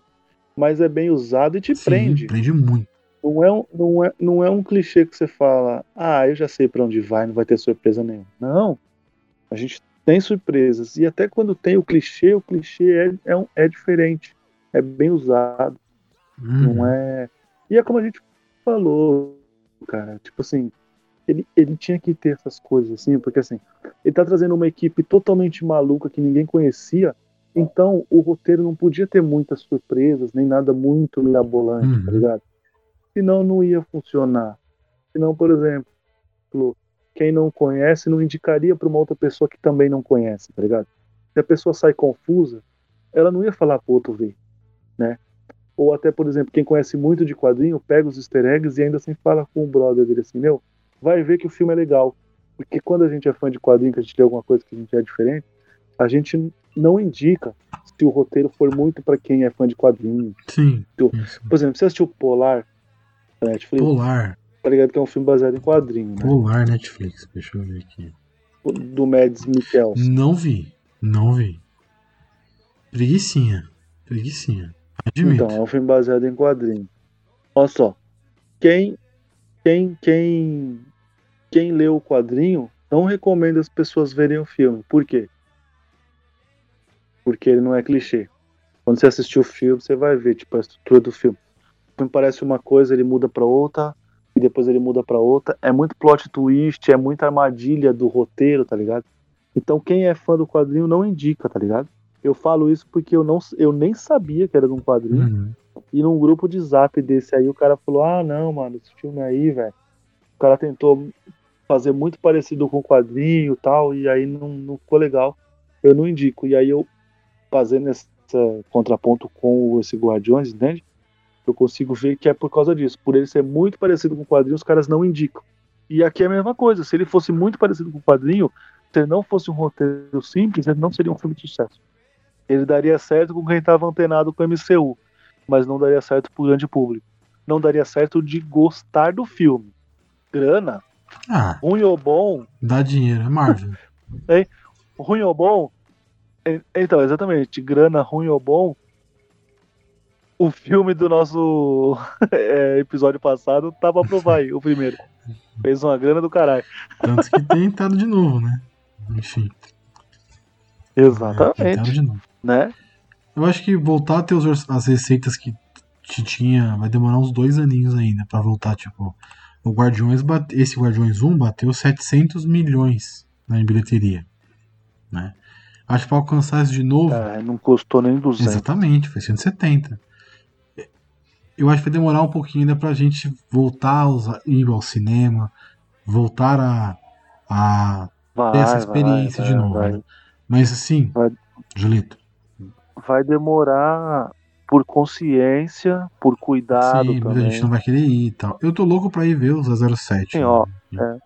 mas é bem usado e te Sim, prende. prende muito. Não é, um, não, é, não é um clichê que você fala, ah, eu já sei pra onde vai, não vai ter surpresa nenhuma. Não. A gente tem surpresas. E até quando tem o clichê, o clichê é, é, um- é diferente. É bem usado. Hum, Não é. E é como a gente falou, cara. Tipo assim, ele, ele tinha que ter essas coisas assim, porque assim, ele tá trazendo uma equipe totalmente maluca que ninguém conhecia. Então o roteiro não podia ter muitas surpresas, nem nada muito mirabolante, Uhum. tá ligado? Senão não ia funcionar. Senão, por exemplo, quem não conhece não indicaria para uma outra pessoa que também não conhece, tá ligado? Se a pessoa sai confusa, ela não ia falar pro outro ver, né? Ou até, por exemplo, quem conhece muito de quadrinho, pega os easter eggs e ainda assim fala com o brother dele assim, meu, vai ver que o filme é legal. Porque quando a gente é fã de quadrinho, que a gente tem alguma coisa que a gente é diferente, a gente não indica se o roteiro for muito para quem é fã de quadrinho. Sim. Por exemplo, você assistiu Polar Netflix? Polar. Tá ligado que é um filme baseado em quadrinho, né? Polar Netflix. Deixa eu ver aqui. Do Mads Mikkelsen. Não vi. Não vi. Preguicinha. Preguicinha. Admito. Então, é um filme baseado em quadrinho. Olha só. Quem, quem, quem, quem leu o quadrinho não recomenda as pessoas verem o filme. Por quê? Porque ele não é clichê. Quando você assistir o filme, você vai ver tipo a estrutura do filme. Filme parece uma coisa, ele muda para outra e depois ele muda para outra. É muito plot twist, é muita armadilha do roteiro, tá ligado? Então quem é fã do quadrinho não indica, tá ligado? Eu falo isso porque eu não eu nem sabia que era de um quadrinho. Uhum. E num grupo de zap desse aí, o cara falou: Ah, não, mano, esse filme aí, velho. O cara tentou fazer muito parecido com o quadrinho e tal, e aí não, não ficou legal. Eu não indico. E aí eu, fazendo esse contraponto com esse Guardiões, entende? Eu consigo ver que é por causa disso. Por ele ser muito parecido com o quadrinho, os caras não indicam. E aqui é a mesma coisa. Se ele fosse muito parecido com o quadrinho, se ele não fosse um roteiro simples, ele não seria um filme de sucesso. Ele daria certo com quem estava antenado com o MCU, mas não daria certo pro grande público. Não daria certo de gostar do filme. Grana, Ah, ruim ou bom, dá dinheiro. É Marvel. ruim ou bom. en- Então, exatamente, grana ruim ou bom. O filme do nosso é, episódio passado tava pra provar aí, o primeiro. Fez uma grana do caralho. Tanto que tem entrado de novo, né? Enfim. Entrado Exatamente, de novo. né? Eu acho que voltar a ter os as receitas que, que tinha vai demorar uns dois aninhos ainda pra voltar. Tipo, o Guardiões bate, esse Guardiões 1 bateu 700 milhões na bilheteria. Né? Acho que pra alcançar isso de novo. É, não custou nem 200. Exatamente, foi 170. Eu acho que vai demorar um pouquinho ainda pra gente voltar a ir ao cinema, voltar a, a Vai, ter essa vai, experiência de vai, novo. vai. né? Mas assim, Vai. Julito, vai demorar por consciência, por cuidado sim, também. gente não vai querer ir e tal. Eu tô louco pra ir ver o 007. Sim, ó, né?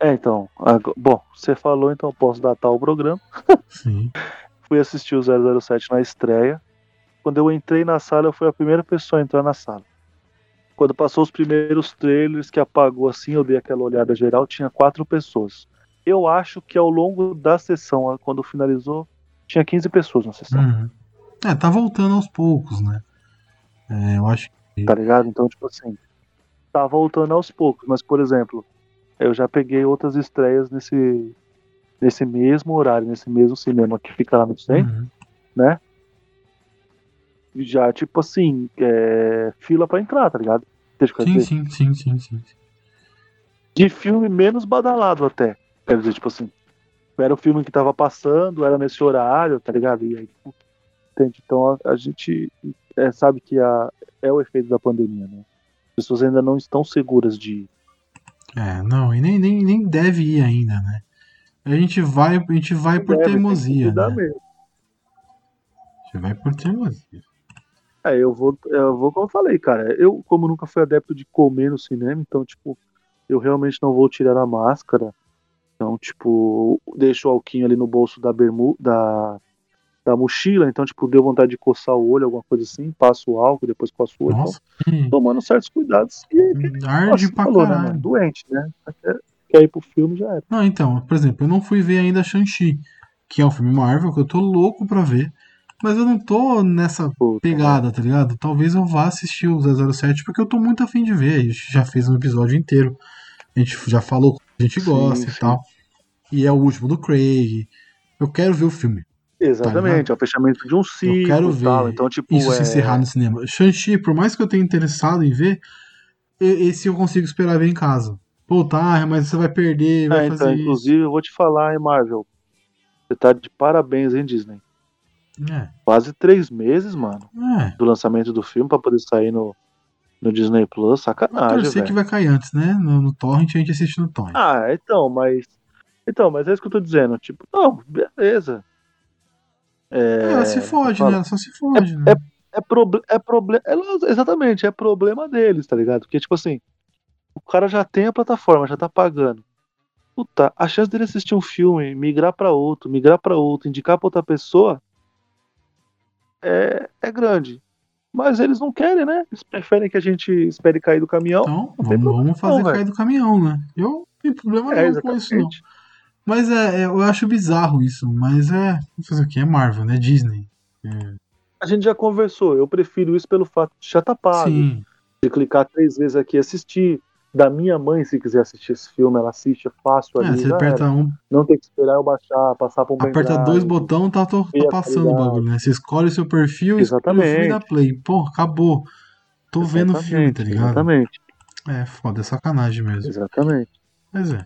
É, então, bom, você falou, então eu posso datar o programa. Sim. Fui assistir o 007 na estreia. Quando eu entrei na sala, eu fui a primeira pessoa a entrar na sala. Quando passou os primeiros trailers que apagou assim, eu dei aquela olhada geral, tinha quatro pessoas. Eu acho que ao longo da sessão, quando finalizou, tinha 15 pessoas na sessão, Uhum. É, tá voltando aos poucos, né? É, eu acho que. tá ligado? Então, tipo assim, tá voltando aos poucos, mas por exemplo, eu já peguei outras estreias nesse, nesse mesmo horário, nesse mesmo cinema que fica lá no centro. Uhum. né? Já, tipo assim, é, fila pra entrar, tá ligado? Deixa eu Sim, dizer. sim, sim, sim, sim. De filme menos badalado até. Quer dizer, tipo assim, era o filme que tava passando, era nesse horário, tá ligado? E aí, tipo, entende? Então a, a gente é, sabe que a, é o efeito da pandemia, né? As pessoas ainda não estão seguras de ir. É, não, e nem, nem, nem deve ir ainda, né? A gente vai, a gente vai por Deve, teimosia, né? mesmo. A gente vai por teimosia. É, eu vou, eu vou, como eu falei, cara. Eu, como nunca fui adepto de comer no cinema, então, tipo, eu realmente não vou tirar a máscara. Então, tipo, deixo o alquinho ali no bolso da bermuda, da, da mochila. Então, tipo, deu vontade de coçar o olho, alguma coisa assim. Passo o álcool, depois coço o olho. Nossa, Então, tomando certos cuidados. E aí, que arde pra falou, né, mano? Doente, né? Quer, quer ir pro filme, já era. Não, então, por exemplo, eu não fui ver ainda Shang-Chi, que é um filme Marvel que eu tô louco pra ver, mas eu não tô nessa pegada, tá ligado? Talvez eu vá assistir o 007 porque eu tô muito afim de ver. A gente já fez um episódio inteiro. A gente já falou que a gente Sim, gosta e sim. tal. E é o último do Craig. Eu quero ver o filme. Exatamente, é o fechamento de um ciclo quero e tal. ver Então, tipo, Isso é... se encerrar no cinema. Shang-Chi, por mais que eu tenha interessado em ver, e- esse eu consigo esperar ver em casa. Pô, tá, mas você vai perder, vai É, então, fazer inclusive, eu vou te falar, hein, Marvel. Você tá de parabéns, hein, Disney? É, Quase três meses, mano, é. do lançamento do filme pra poder sair no, No Disney Plus, Eu sacanagem, torcer velho. que vai cair antes, né? No, no Torrent a gente assiste no Torrent. Ah, então, mas. Então, mas é isso que eu tô dizendo. Tipo, não, beleza. É, ela se fode, fala- né? Ela só se fode, né? é, proble é problema. Exatamente, é problema deles, tá ligado? Porque, tipo assim, o cara já tem a plataforma, já tá pagando. Puta, a chance dele assistir um filme, migrar pra outro, migrar pra outro, indicar pra outra pessoa é, é grande. Mas eles não querem, né? Eles preferem que a gente espere cair do caminhão. Então, vamos, problema vamos fazer não, cair do caminhão, né? Eu não tenho problema é, nenhum com isso, não. Mas é, é, eu acho bizarro isso. Mas é. Vamos fazer o quê? É Marvel, né? Disney. A gente já conversou. Eu prefiro isso pelo fato de já tá pago. Sim. De clicar três vezes aqui e assistir. Da minha mãe, se quiser assistir esse filme, ela assiste é fácil É, ali. você já aperta era. um, Não tem que esperar eu baixar, passar por um aperta dois botões, tá, ver tá passando o bagulho, né? Você escolhe o seu perfil, escolhe o filme Exatamente. dá play. Pô, acabou. Tô vendo o filme, tá ligado? Exatamente, É, foda, é sacanagem mesmo. exatamente. Mas é.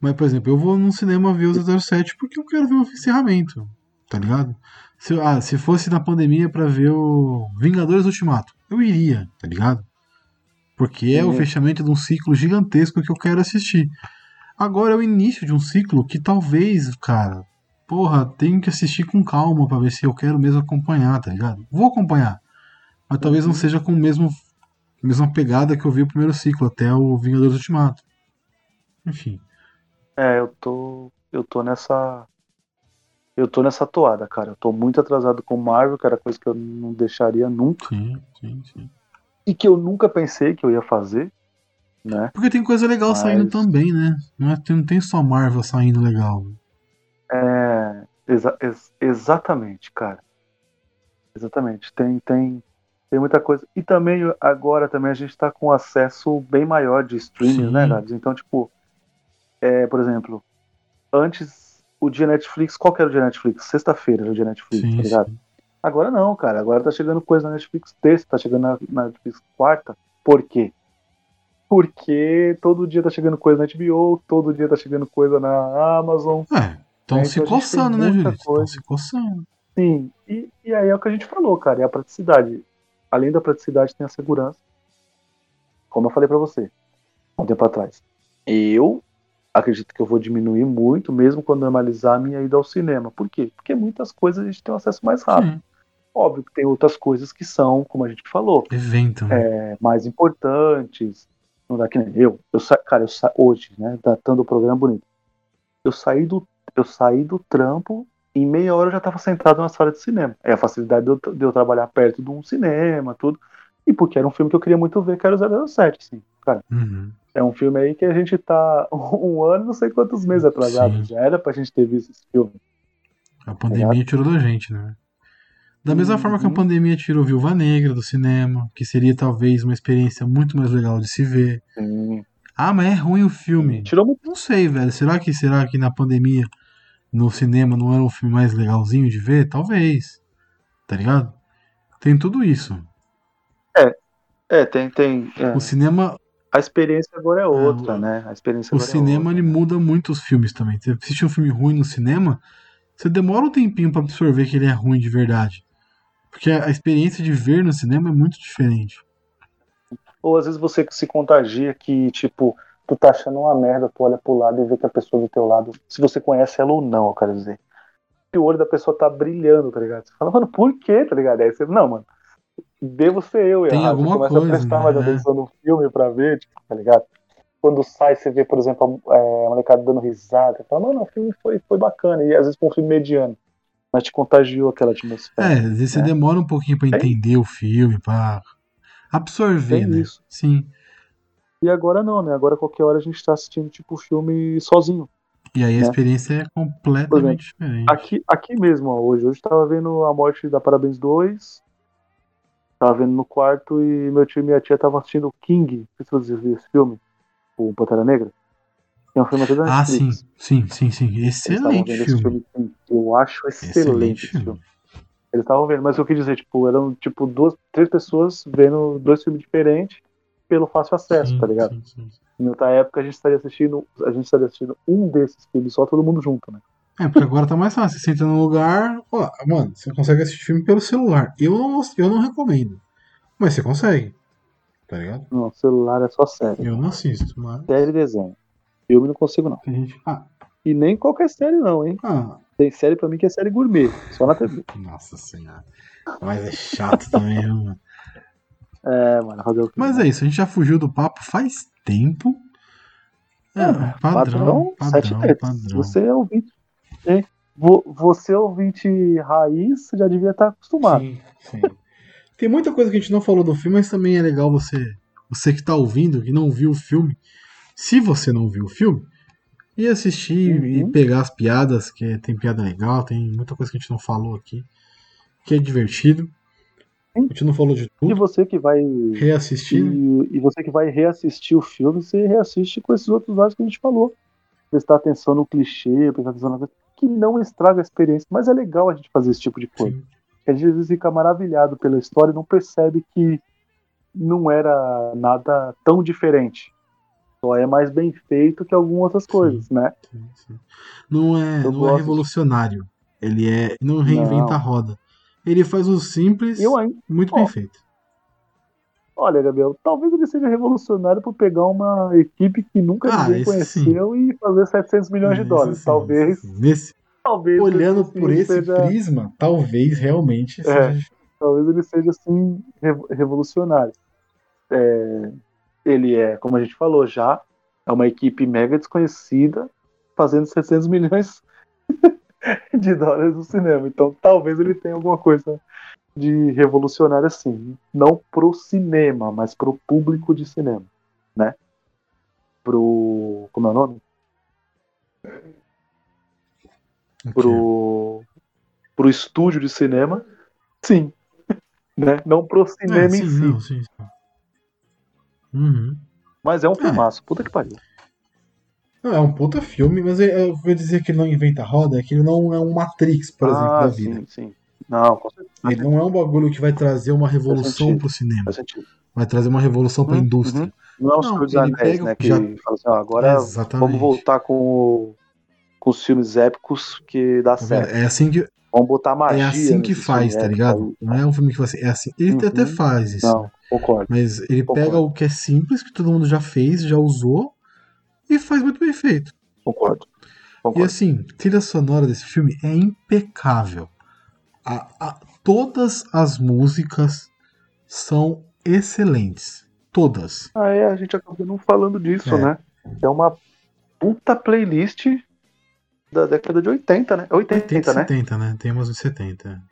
Mas, por exemplo, eu vou num cinema ver o 007 porque eu quero ver o encerramento, tá ligado? Se, ah, se fosse na pandemia pra ver o Vingadores Ultimato, eu iria, tá ligado? Porque é o fechamento de um ciclo gigantesco que eu quero assistir. Agora é o início de um ciclo que talvez, cara, porra, tenho que assistir com calma pra ver se eu quero mesmo acompanhar, tá ligado? Vou acompanhar, mas talvez não Uhum. seja com o mesmo mesma pegada que eu vi o primeiro ciclo até o Vingadores Ultimato. Enfim. É, eu tô. Eu tô nessa. Eu tô nessa toada, cara. Eu tô muito atrasado com Marvel, que era coisa que eu não deixaria nunca. Sim, sim, sim. E que eu nunca pensei que eu ia fazer. Né? Porque tem coisa legal Mas- saindo também, né? Não, é, tem- não tem só Marvel saindo legal. É. exa- ex- exatamente, cara. Exatamente. Tem, tem, tem muita coisa. E também agora também a gente tá com acesso bem maior de streaming, Sim. né, Gabs? Então, tipo, é, por exemplo, antes o dia Netflix, qual que era o dia Netflix? Sexta-feira era o dia Netflix, Sim, tá ligado? sim. Agora não, cara. Agora tá chegando coisa na Netflix terça, tá chegando na, na Netflix quarta. Por quê? Porque todo dia tá chegando coisa na HBO, todo dia tá chegando coisa na Amazon. É, estão É, se então coçando, né, Julito? Estão se coçando. Sim, e, e aí é o que a gente falou, cara, é a praticidade. Além da praticidade, tem a segurança. Como eu falei pra você, um tempo atrás. Eu acredito que eu vou diminuir muito, mesmo quando normalizar a minha ida ao cinema. Por quê? Porque muitas coisas a gente tem um acesso mais rápido. Sim. Óbvio que tem outras coisas que são, como a gente falou, Evento, né? é, mais importantes. Não dá que nem eu. eu sa... Cara, eu sa... hoje, né? Datando o programa bonito. Eu saí do, eu saí do trampo em meia hora eu já estava sentado na sala de cinema. É a facilidade de eu, de eu trabalhar perto de um cinema, tudo. E porque era um filme que eu queria muito ver, que era o 007, assim. Cara, Uhum. é um filme aí que a gente tá um ano, não sei quantos meses atrasado. Sim. Já era pra gente ter visto esse filme. A pandemia tirou da gente, né? Da mesma Uhum. forma que a pandemia tirou Viúva Negra do cinema, que seria talvez uma experiência muito mais legal de se ver. Sim. Ah, mas é ruim o filme. Tirou muito. Não sei, velho. Será que será que na pandemia no cinema não era um filme mais legalzinho de ver? Talvez. Tá ligado? Tem tudo isso. É, tem. tem é. O cinema, A experiência agora é outra, o- né? A experiência o é cinema outra. ele muda muito os filmes também. Você assiste um filme ruim no cinema, você demora um tempinho pra absorver que ele é ruim de verdade. Porque a a experiência de ver no cinema é muito diferente. Ou às vezes você se contagia que, tipo, tu tá achando uma merda, tu olha pro lado e vê que a pessoa do teu lado, se você conhece ela ou não, eu quero dizer. E o olho da pessoa tá brilhando, tá ligado? Você fala, mano, por quê, tá ligado? Aí você, não, mano, devo ser eu Tem errado. alguma você começa coisa, a prestar né? mais atenção no filme pra ver, tipo, tá ligado? Quando sai, você vê, por exemplo, a, é, a molecada dando risada. Fala, mano, o filme foi, foi bacana. E às vezes foi um filme mediano. Mas te contagiou aquela atmosfera. É, às vezes você né? demora um pouquinho pra Tem- entender o filme, pra absorver, Tem né? isso. Sim. E agora não, né? Agora qualquer hora a gente tá assistindo, tipo, o filme sozinho. E aí a né? experiência é completamente diferente. Aqui, aqui mesmo, ó, hoje. Hoje tava vendo a morte da Parabéns 2. Tava vendo no quarto e meu tio e minha tia estavam assistindo King. Não sei se vocês viram esse filme. O Pantera Negra. É um filme até da Ah, sim, sim, sim, sim. Excelente filme. filme. Eu acho excelente, Excelente filme. Eles estavam vendo, mas eu quis dizer, tipo, eram tipo duas, três pessoas vendo dois filmes diferentes pelo fácil acesso, Sim, tá ligado? sim, sim. Em outra época a gente estaria assistindo, a gente estaria assistindo um desses filmes só todo mundo junto, né? É, porque agora tá mais fácil. Você senta num lugar. Ó, mano, você consegue assistir filme pelo celular. Eu não, eu não recomendo. Mas você consegue. tá ligado? Não, celular é só série. Eu não assisto, mas Série e desenho. Filme não consigo, não. gente. Ah, E nem qualquer série, não, hein? ah, Tem série pra mim que é série gourmet, só na TV. nossa senhora. Mas é chato também, viu, mano. É, mano, fazer o? Mas é isso, a gente já fugiu do papo faz tempo. É, Ah, padrão, sete padrão, tetos. padrão. Você é ouvinte. hein? Vo- Você é ouvinte raiz, já devia estar acostumado. Sim, sim. Tem muita coisa que a gente não falou do filme, mas também é legal você, você que tá ouvindo, que não viu o filme, se você não viu o filme, ir assistir e Uhum. pegar as piadas, que tem piada legal, tem muita coisa que a gente não falou aqui, que é divertido. A gente não falou de E tudo. você que vai. Reassistir. E, e você que vai reassistir o filme, você reassiste com esses outros dados que a gente falou. Prestar atenção no clichê, prestar atenção na coisa. Que não estraga a experiência. Mas é legal a gente fazer esse tipo de coisa. Sim. a gente às vezes fica maravilhado pela história e não percebe que não era nada tão diferente. Só é mais bem feito que algumas outras coisas, né? Sim, sim. Não é, Eu não é gosto. revolucionário. Ele é. Não reinventa Não. a roda. Ele faz o simples Eu muito Ó, bem feito. Olha, Gabriel, talvez ele seja revolucionário por pegar uma equipe que nunca Ah, ninguém conheceu e fazer 700 milhões de dólares. sim, talvez, esse sim. Nesse, talvez. olhando por esse seja, prisma, talvez realmente É. seja. talvez ele seja assim revo- revolucionário. É, ele é, como a gente falou já, é uma equipe mega desconhecida fazendo 700 milhões de dólares no cinema. Então, talvez ele tenha alguma coisa de revolucionário assim, não pro cinema, mas pro público de cinema, né? Pro como é o nome? Pro pro estúdio de cinema, sim, né? Não pro cinema É, sim, em si. não, sim, sim. Uhum. Mas é um filmaço, puta que pariu. Não, É um puta filme, mas eu vou dizer que ele não inventa roda, é que ele não é um Matrix, por exemplo, ah, da vida. sim, sim. Não, com certeza. Ele não é um bagulho que vai trazer uma revolução pro cinema. Vai trazer uma revolução pra Uhum, indústria. uhum. Não é o Senhor dos Anéis, né? Que já- fala assim, ó, agora Exatamente. vamos voltar com, o- com os filmes épicos que dá Tá certo. É assim que, Vamos botar magia. é assim que faz, filmes tá ligado? Não é um filme que você. É assim. Ele Uhum. até faz isso. Não, concordo. Mas ele Concordo. pega o que é simples, que todo mundo já fez, já usou, e faz muito bem feito. Concordo. E Concordo. assim, a trilha sonora desse filme é impecável. A- a- todas as músicas são excelentes. Todas. Ah, é, a gente acabou não falando disso, É. né? É uma puta playlist da década de 80, né? 80, 80 e né? 70, né? Tem umas de 70.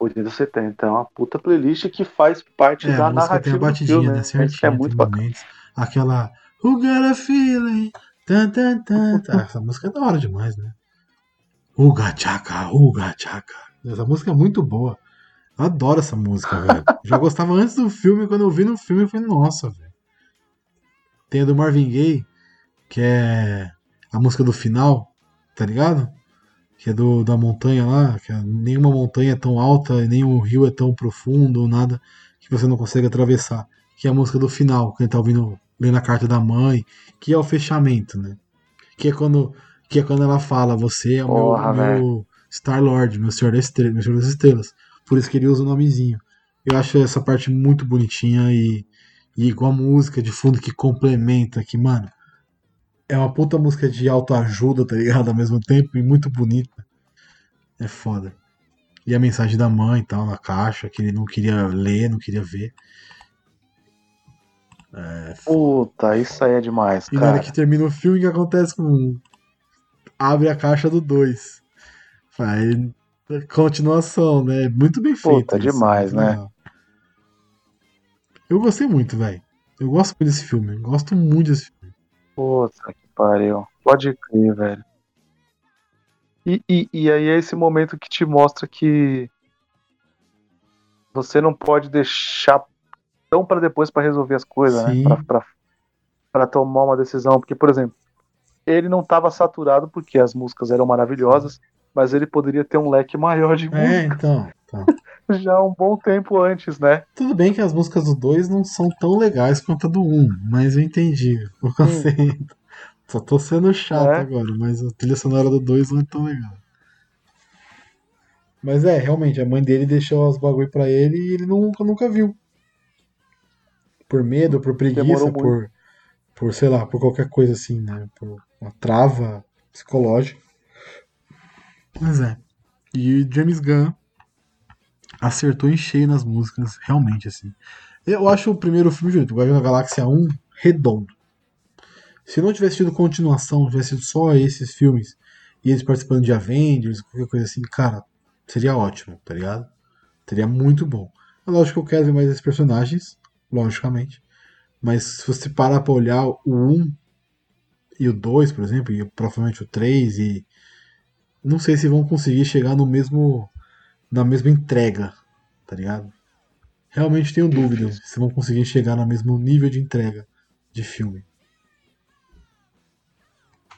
80 70. É uma puta playlist que faz parte É, da a música tem narrativa a batidinha, filme, né? né? Certinho, Isso que é muito bacana. momentos. Aquela Who got a feeling? Tan, tan, tan. Ah, essa música é da hora demais, né? Uga chaka, uga chaka. Essa música é muito boa. Eu adoro essa música, velho. Já gostava antes do filme, quando eu vi no filme, eu falei, nossa, velho. Tem a do Marvin Gaye, que é a música do final, tá ligado? Que é do, da montanha lá, que é, nenhuma montanha é tão alta e nenhum rio é tão profundo ou nada que você não consegue atravessar. Que é a música do final, que ele tá ouvindo, lendo a carta da mãe, que é o fechamento, né? Que é quando, que é quando ela fala, você é o Porra, meu, meu Star Lord, meu Senhor, da Estrela, meu Senhor das Estrelas. Por isso que ele usa o nomezinho. Eu acho essa parte muito bonitinha e, e com a música de fundo que complementa, que, mano, é uma puta música de autoajuda, tá ligado? Ao mesmo tempo, e muito bonita. É foda. E a mensagem da mãe e tal, na caixa, que ele não queria ler, não queria ver. É. Puta, isso aí é demais, E na hora cara. que termina o filme, o que acontece com. Abre a caixa do 2. Aí, continuação, né? Muito bem feito. Puta, isso, demais, né? legal. Eu gostei muito, velho. Eu gosto muito desse filme. Gosto muito desse filme. Puta pariu. Pode crer, velho. E, e, e aí é esse momento que te mostra que você não pode deixar tão pra depois pra resolver as coisas, né? Sim. Pra, pra, pra tomar uma decisão. Porque, por exemplo, ele não tava saturado porque as músicas eram maravilhosas, mas ele poderia ter um leque maior de É, música então. então. já um bom tempo antes, né? Tudo bem que as músicas do 2 não são tão legais quanto a do 1, um, mas eu entendi o conceito. Só tô sendo chato É. agora, mas a trilha sonora do 2 não é tão legal. Mas é, realmente, a mãe dele deixou os bagulho pra ele e ele nunca, nunca viu. por medo, por preguiça, por, por, sei lá, por qualquer coisa assim, né? Por uma trava psicológica. Mas é. E James Gunn acertou em cheio nas músicas, realmente, assim. Eu acho o primeiro filme, o Guardião da Galáxia 1, redondo. Se não tivesse tido continuação, tivesse sido só esses filmes e eles participando de Avengers, qualquer coisa assim, cara, seria ótimo, tá ligado? Seria muito bom. É lógico que eu quero ver mais esses personagens, logicamente. Mas se você parar pra olhar o 1 e o 2, por exemplo, e provavelmente o 3, e. Não sei se vão conseguir chegar no mesmo. na mesma entrega, tá ligado? Realmente tenho dúvidas se vão conseguir chegar no mesmo nível de entrega de filme.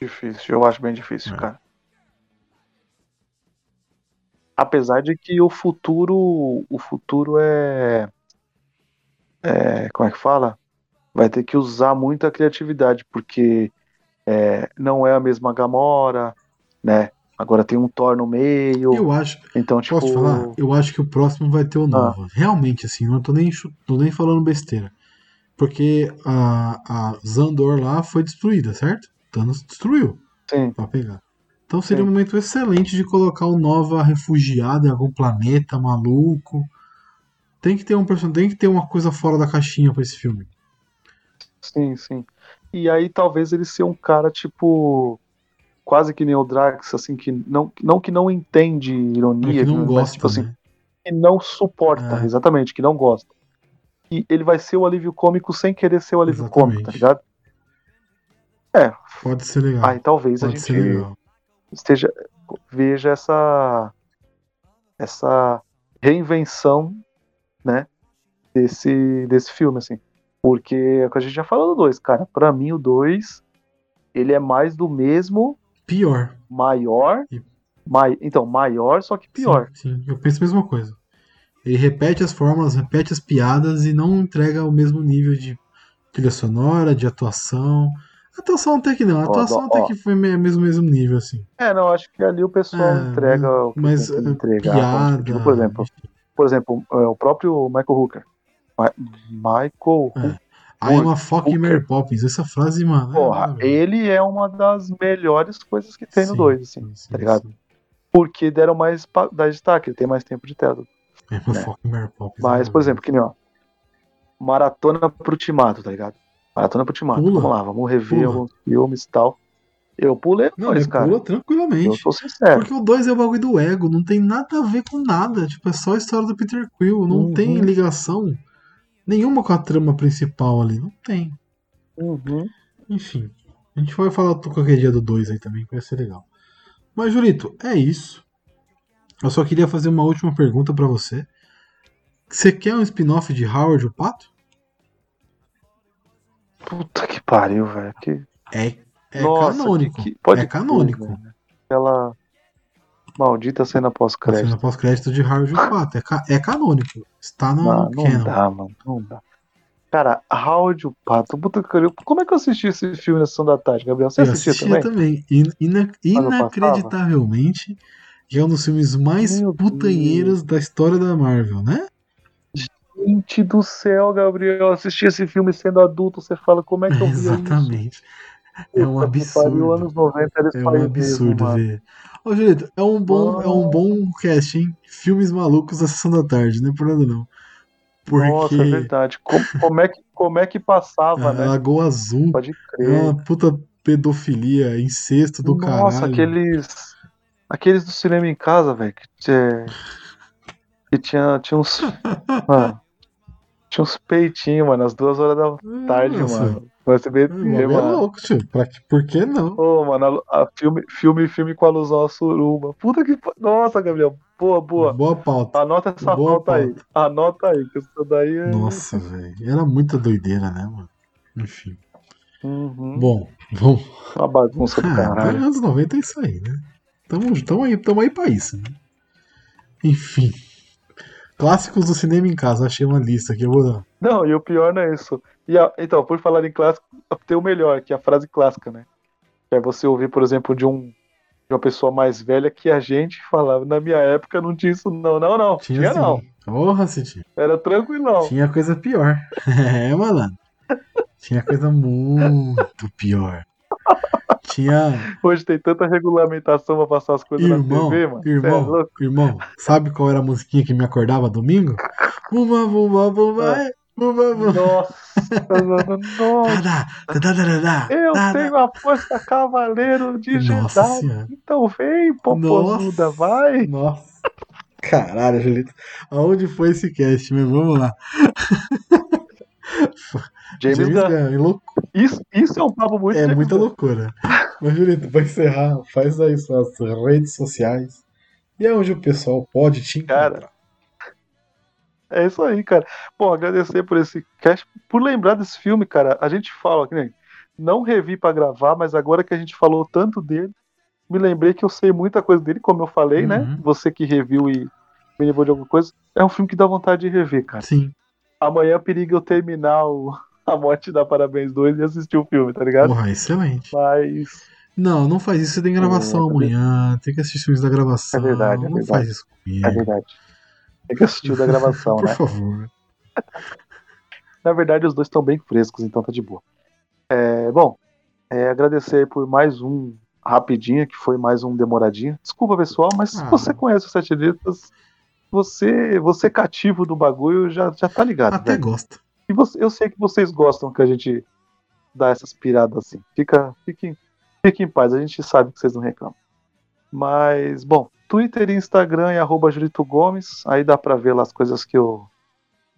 Difícil, eu acho bem difícil, É. cara. Apesar de que o futuro, o futuro é, é, como é que fala? Vai ter que usar muita criatividade, porque é, não é a mesma Gamora, né? Agora tem um Thor no meio, Eu acho, então tipo, posso falar? Eu acho que o próximo vai ter o Nova. Realmente, assim, não tô nem, tô nem falando besteira. Porque a, a Zandor lá foi destruída, certo? Thanos destruiu. sim, pra pegar. Então seria Sim. um momento excelente de colocar o Nova refugiado em algum planeta maluco. Tem que ter um person... tem que ter uma coisa fora da caixinha pra esse filme. sim, sim. E aí talvez ele ser um cara tipo quase que nem o Drax, assim que não, não que não entende É ironia, que não mas gosta, tipo assim, né? que não suporta, É. exatamente, que não gosta. E ele vai ser o alívio cômico sem querer ser o alívio Exatamente. cômico, tá ligado? É, Pode ser legal. aí talvez a Pode ser gente legal. esteja veja essa essa reinvenção, né, desse desse filme assim. Porque é o que a gente já falou do 2, cara. Pra mim o 2 ele é mais do mesmo, Pior. maior, E- mai, então maior, só que pior. Sim, sim, eu penso a mesma coisa. Ele repete as fórmulas, repete as piadas e não entrega o mesmo nível de trilha sonora, de atuação. A atuação até que não, a atuação ó, até ó. que foi me- mesmo mesmo nível, assim. É, não, acho que ali o pessoal É, entrega o que Mas tem que é, entregar. piada. Tipo, por exemplo, por exemplo, é, o próprio Michael Hooker. Michael É. Hooker. I am a fucking. Mary Poppins. Essa frase, mano. é Porra, maravilhosa. ele é uma das melhores coisas que tem no Sim, 2, assim. sim, tá ligado? sim. Porque deram mais dar destaque, ele tem mais tempo de tela. É né? fucking Mary Poppins. Mas, por exemplo, que nem ó. Maratona pro Timado, tá ligado? Maratona pro Timado. Pula. Vamos lá, vamos rever Pula. alguns filmes e tal. Eu pulei Não, dois, cara. pula Eu tranquilamente. sou sincero. Porque o 2 é o bagulho do ego, não tem nada a ver com nada. Tipo, é só a história do Peter Quill. Não Uhum. tem ligação nenhuma com a trama principal ali. Não tem. Uhum. Enfim. A gente vai falar qualquer dia do 2 aí também, que vai ser legal. Mas, Julito, é isso. Eu só queria fazer uma última pergunta pra você. Você quer um spin-off de Howard o Pato? Puta que pariu, velho. Que... É, é Nossa, canônico. que- pode é canônico. velho. Aquela maldita cena pós-crédito. cena pós-crédito de o Pato. É, ca- é canônico. Está no Não, não canon. dá, mano. Não dá. Cara, Howard o Pato, puta que pariu. Como é que eu assisti esse filme na sessão da tarde, Gabriel? Você Eu assistiu assistia também? também. In- ina- inacreditavelmente, que é um dos filmes mais Meu putanheiros da história da Marvel, né? Gente do céu, Gabriel. Eu assisti esse filme sendo adulto. Você fala, como é que eu vi isso? Exatamente. É um que pariu, absurdo. anos 90 era isso É um absurdo mesmo, ver. Ô, Julito, é um bom, é um bom cast, hein? Filmes malucos da sessão da tarde, não é por nada não. Porque Nossa, é verdade. Como, como é que, como é que passava, né? Lagoa Azul Pode é crer. uma puta pedofilia, incesto do Nossa, caralho. aqueles. Aqueles do cinema em casa, velho. Que, tinha- que tinha, tinha uns. Mano, tinha uns peitinhos, mano, às duas horas da tarde, Nossa, mano. No SBT, o bagulho é mano. louco, tio. Pra que- Por que não? Ô, mano, a, a filme, filme, filme com alusão à suruba. Puta que. Nossa, Gabriel. Boa, boa. Boa pauta. Anota essa Boa pauta aí. Anota aí, que isso daí é. Nossa, velho. Era muita doideira, né, mano? Enfim. Uhum. Bom, vamos. Uma bagunça do Ah, caralho. anos 90 é isso aí, né? Tamo, tamo, aí, tamo aí pra isso, né? Enfim. Clássicos do cinema em casa. Achei uma lista aqui, eu vou dar. Não, e o pior não é isso. E a- então, por falar em clássico, tem o melhor, que é a frase clássica, né? Que é você ouvir, por exemplo, de um de uma pessoa mais velha que a gente falava. Na minha época não tinha isso, não, não, não. Tinha, tinha não. Porra, se tinha. Era tranquilão. Tinha coisa pior. é, malandro. Tinha coisa muito pior. Tinha. Hoje tem tanta regulamentação pra passar as coisas Irmão, na TV, mano. É irmão, louco? irmão, sabe qual era a musiquinha que me acordava domingo? Bumba, bumba, bumba, Ah. é, bumba, bumba. Nossa, nossa. Eu tenho a força cavaleiro. Senhora. Então vem, popozuda, vai. Nossa. Caralho, Julito. Aonde foi esse cast? Mas vamos lá. James, Gunn. Gunn, é Isso, isso é um papo muito É James muita Gunn. loucura. Mas, Julito, pra encerrar, faz aí suas redes sociais. E é onde o pessoal pode te encontrar. Cara, É isso aí, cara. Bom, agradecer por esse cast, por lembrar desse filme, cara. A gente fala, que nem, não revi pra gravar, mas agora que a gente falou tanto dele, me lembrei que eu sei muita coisa dele, como eu falei, né? Uhum. Você que reviu e me lembrou de alguma coisa. É um filme que dá vontade de rever, cara. Sim. Amanhã periga eu terminar o A Morte da Parabéns 2 e assistir o filme, tá ligado? Porra, excelente. Mas. Não, não faz isso. Você tem gravação É, amanhã. Tem que assistir os filmes da gravação. É verdade, é Não verdade. faz isso comigo. É verdade. Tem que assistir o da gravação, Por né? favor. Na verdade, os dois estão bem frescos, então tá de boa. É, bom, é, agradecer por mais um rapidinho, que foi mais um demoradinho. Desculpa, pessoal, mas se Ah. você conhece os Sete Letras, você, você cativo do bagulho já, já tá ligado. Até velho. gosta. E você- eu sei que vocês gostam que a gente dá essas piradas assim. Fica, fiquem, fiquem em paz, a gente sabe que vocês não reclamam. Mas, bom, Twitter e Instagram é arroba Julito Gomes, aí dá pra ver lá as coisas que eu,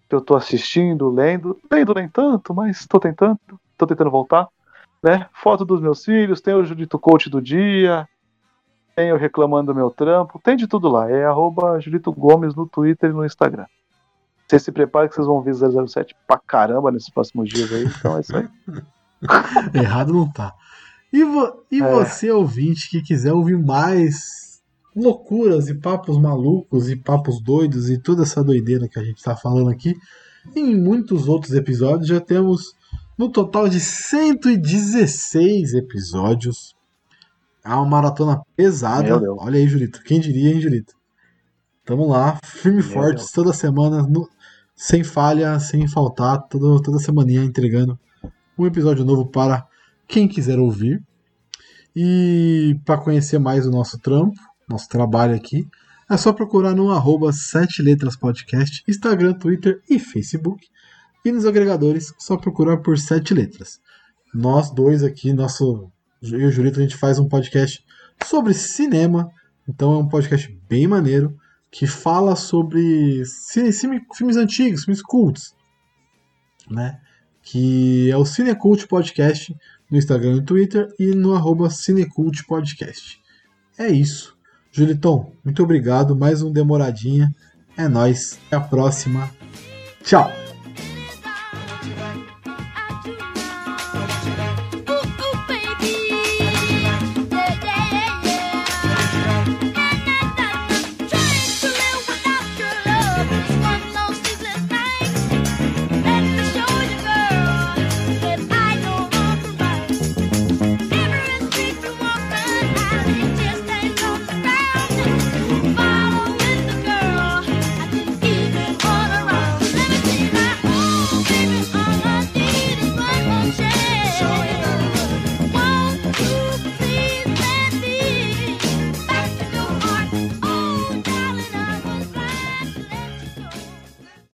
que eu tô assistindo, lendo. Lendo nem tanto, mas tô tentando, tô tentando voltar. Né? Foto dos meus filhos, tem o Julito Coach do dia, tem eu reclamando do meu trampo, tem de tudo lá. É arroba Julito Gomes no Twitter e no Instagram. Vocês se preparem que vocês vão ver 007 pra caramba nesses próximos dias aí, então é isso aí. Errado não tá. E, vo- e É. você, ouvinte, que quiser ouvir mais loucuras e papos malucos e papos doidos e toda essa doideira que a gente tá falando aqui, em muitos outros episódios já temos no total de 116 episódios. É uma maratona pesada. Olha aí, Julito. Quem diria, hein, Julito? Tamo lá, firme e fortes, toda semana, no- sem falha, sem faltar, todo, toda semaninha entregando um episódio novo para quem quiser ouvir. E para conhecer mais o nosso trampo, nosso trabalho aqui, é só procurar no arroba 7 letras podcast, Instagram, Twitter e Facebook. E nos agregadores, só procurar por 7 letras. Nós dois aqui, nosso, eu e o Julito, a gente faz um podcast sobre cinema. Então é um podcast bem maneiro que fala sobre filmes antigos, filmes cults, né? Que é o Cinecult Podcast no Instagram e Twitter e no arroba Cinecult Podcast. É isso. Julitão, muito obrigado. Mais um Demoradinha. É nóis. Até a próxima. Tchau.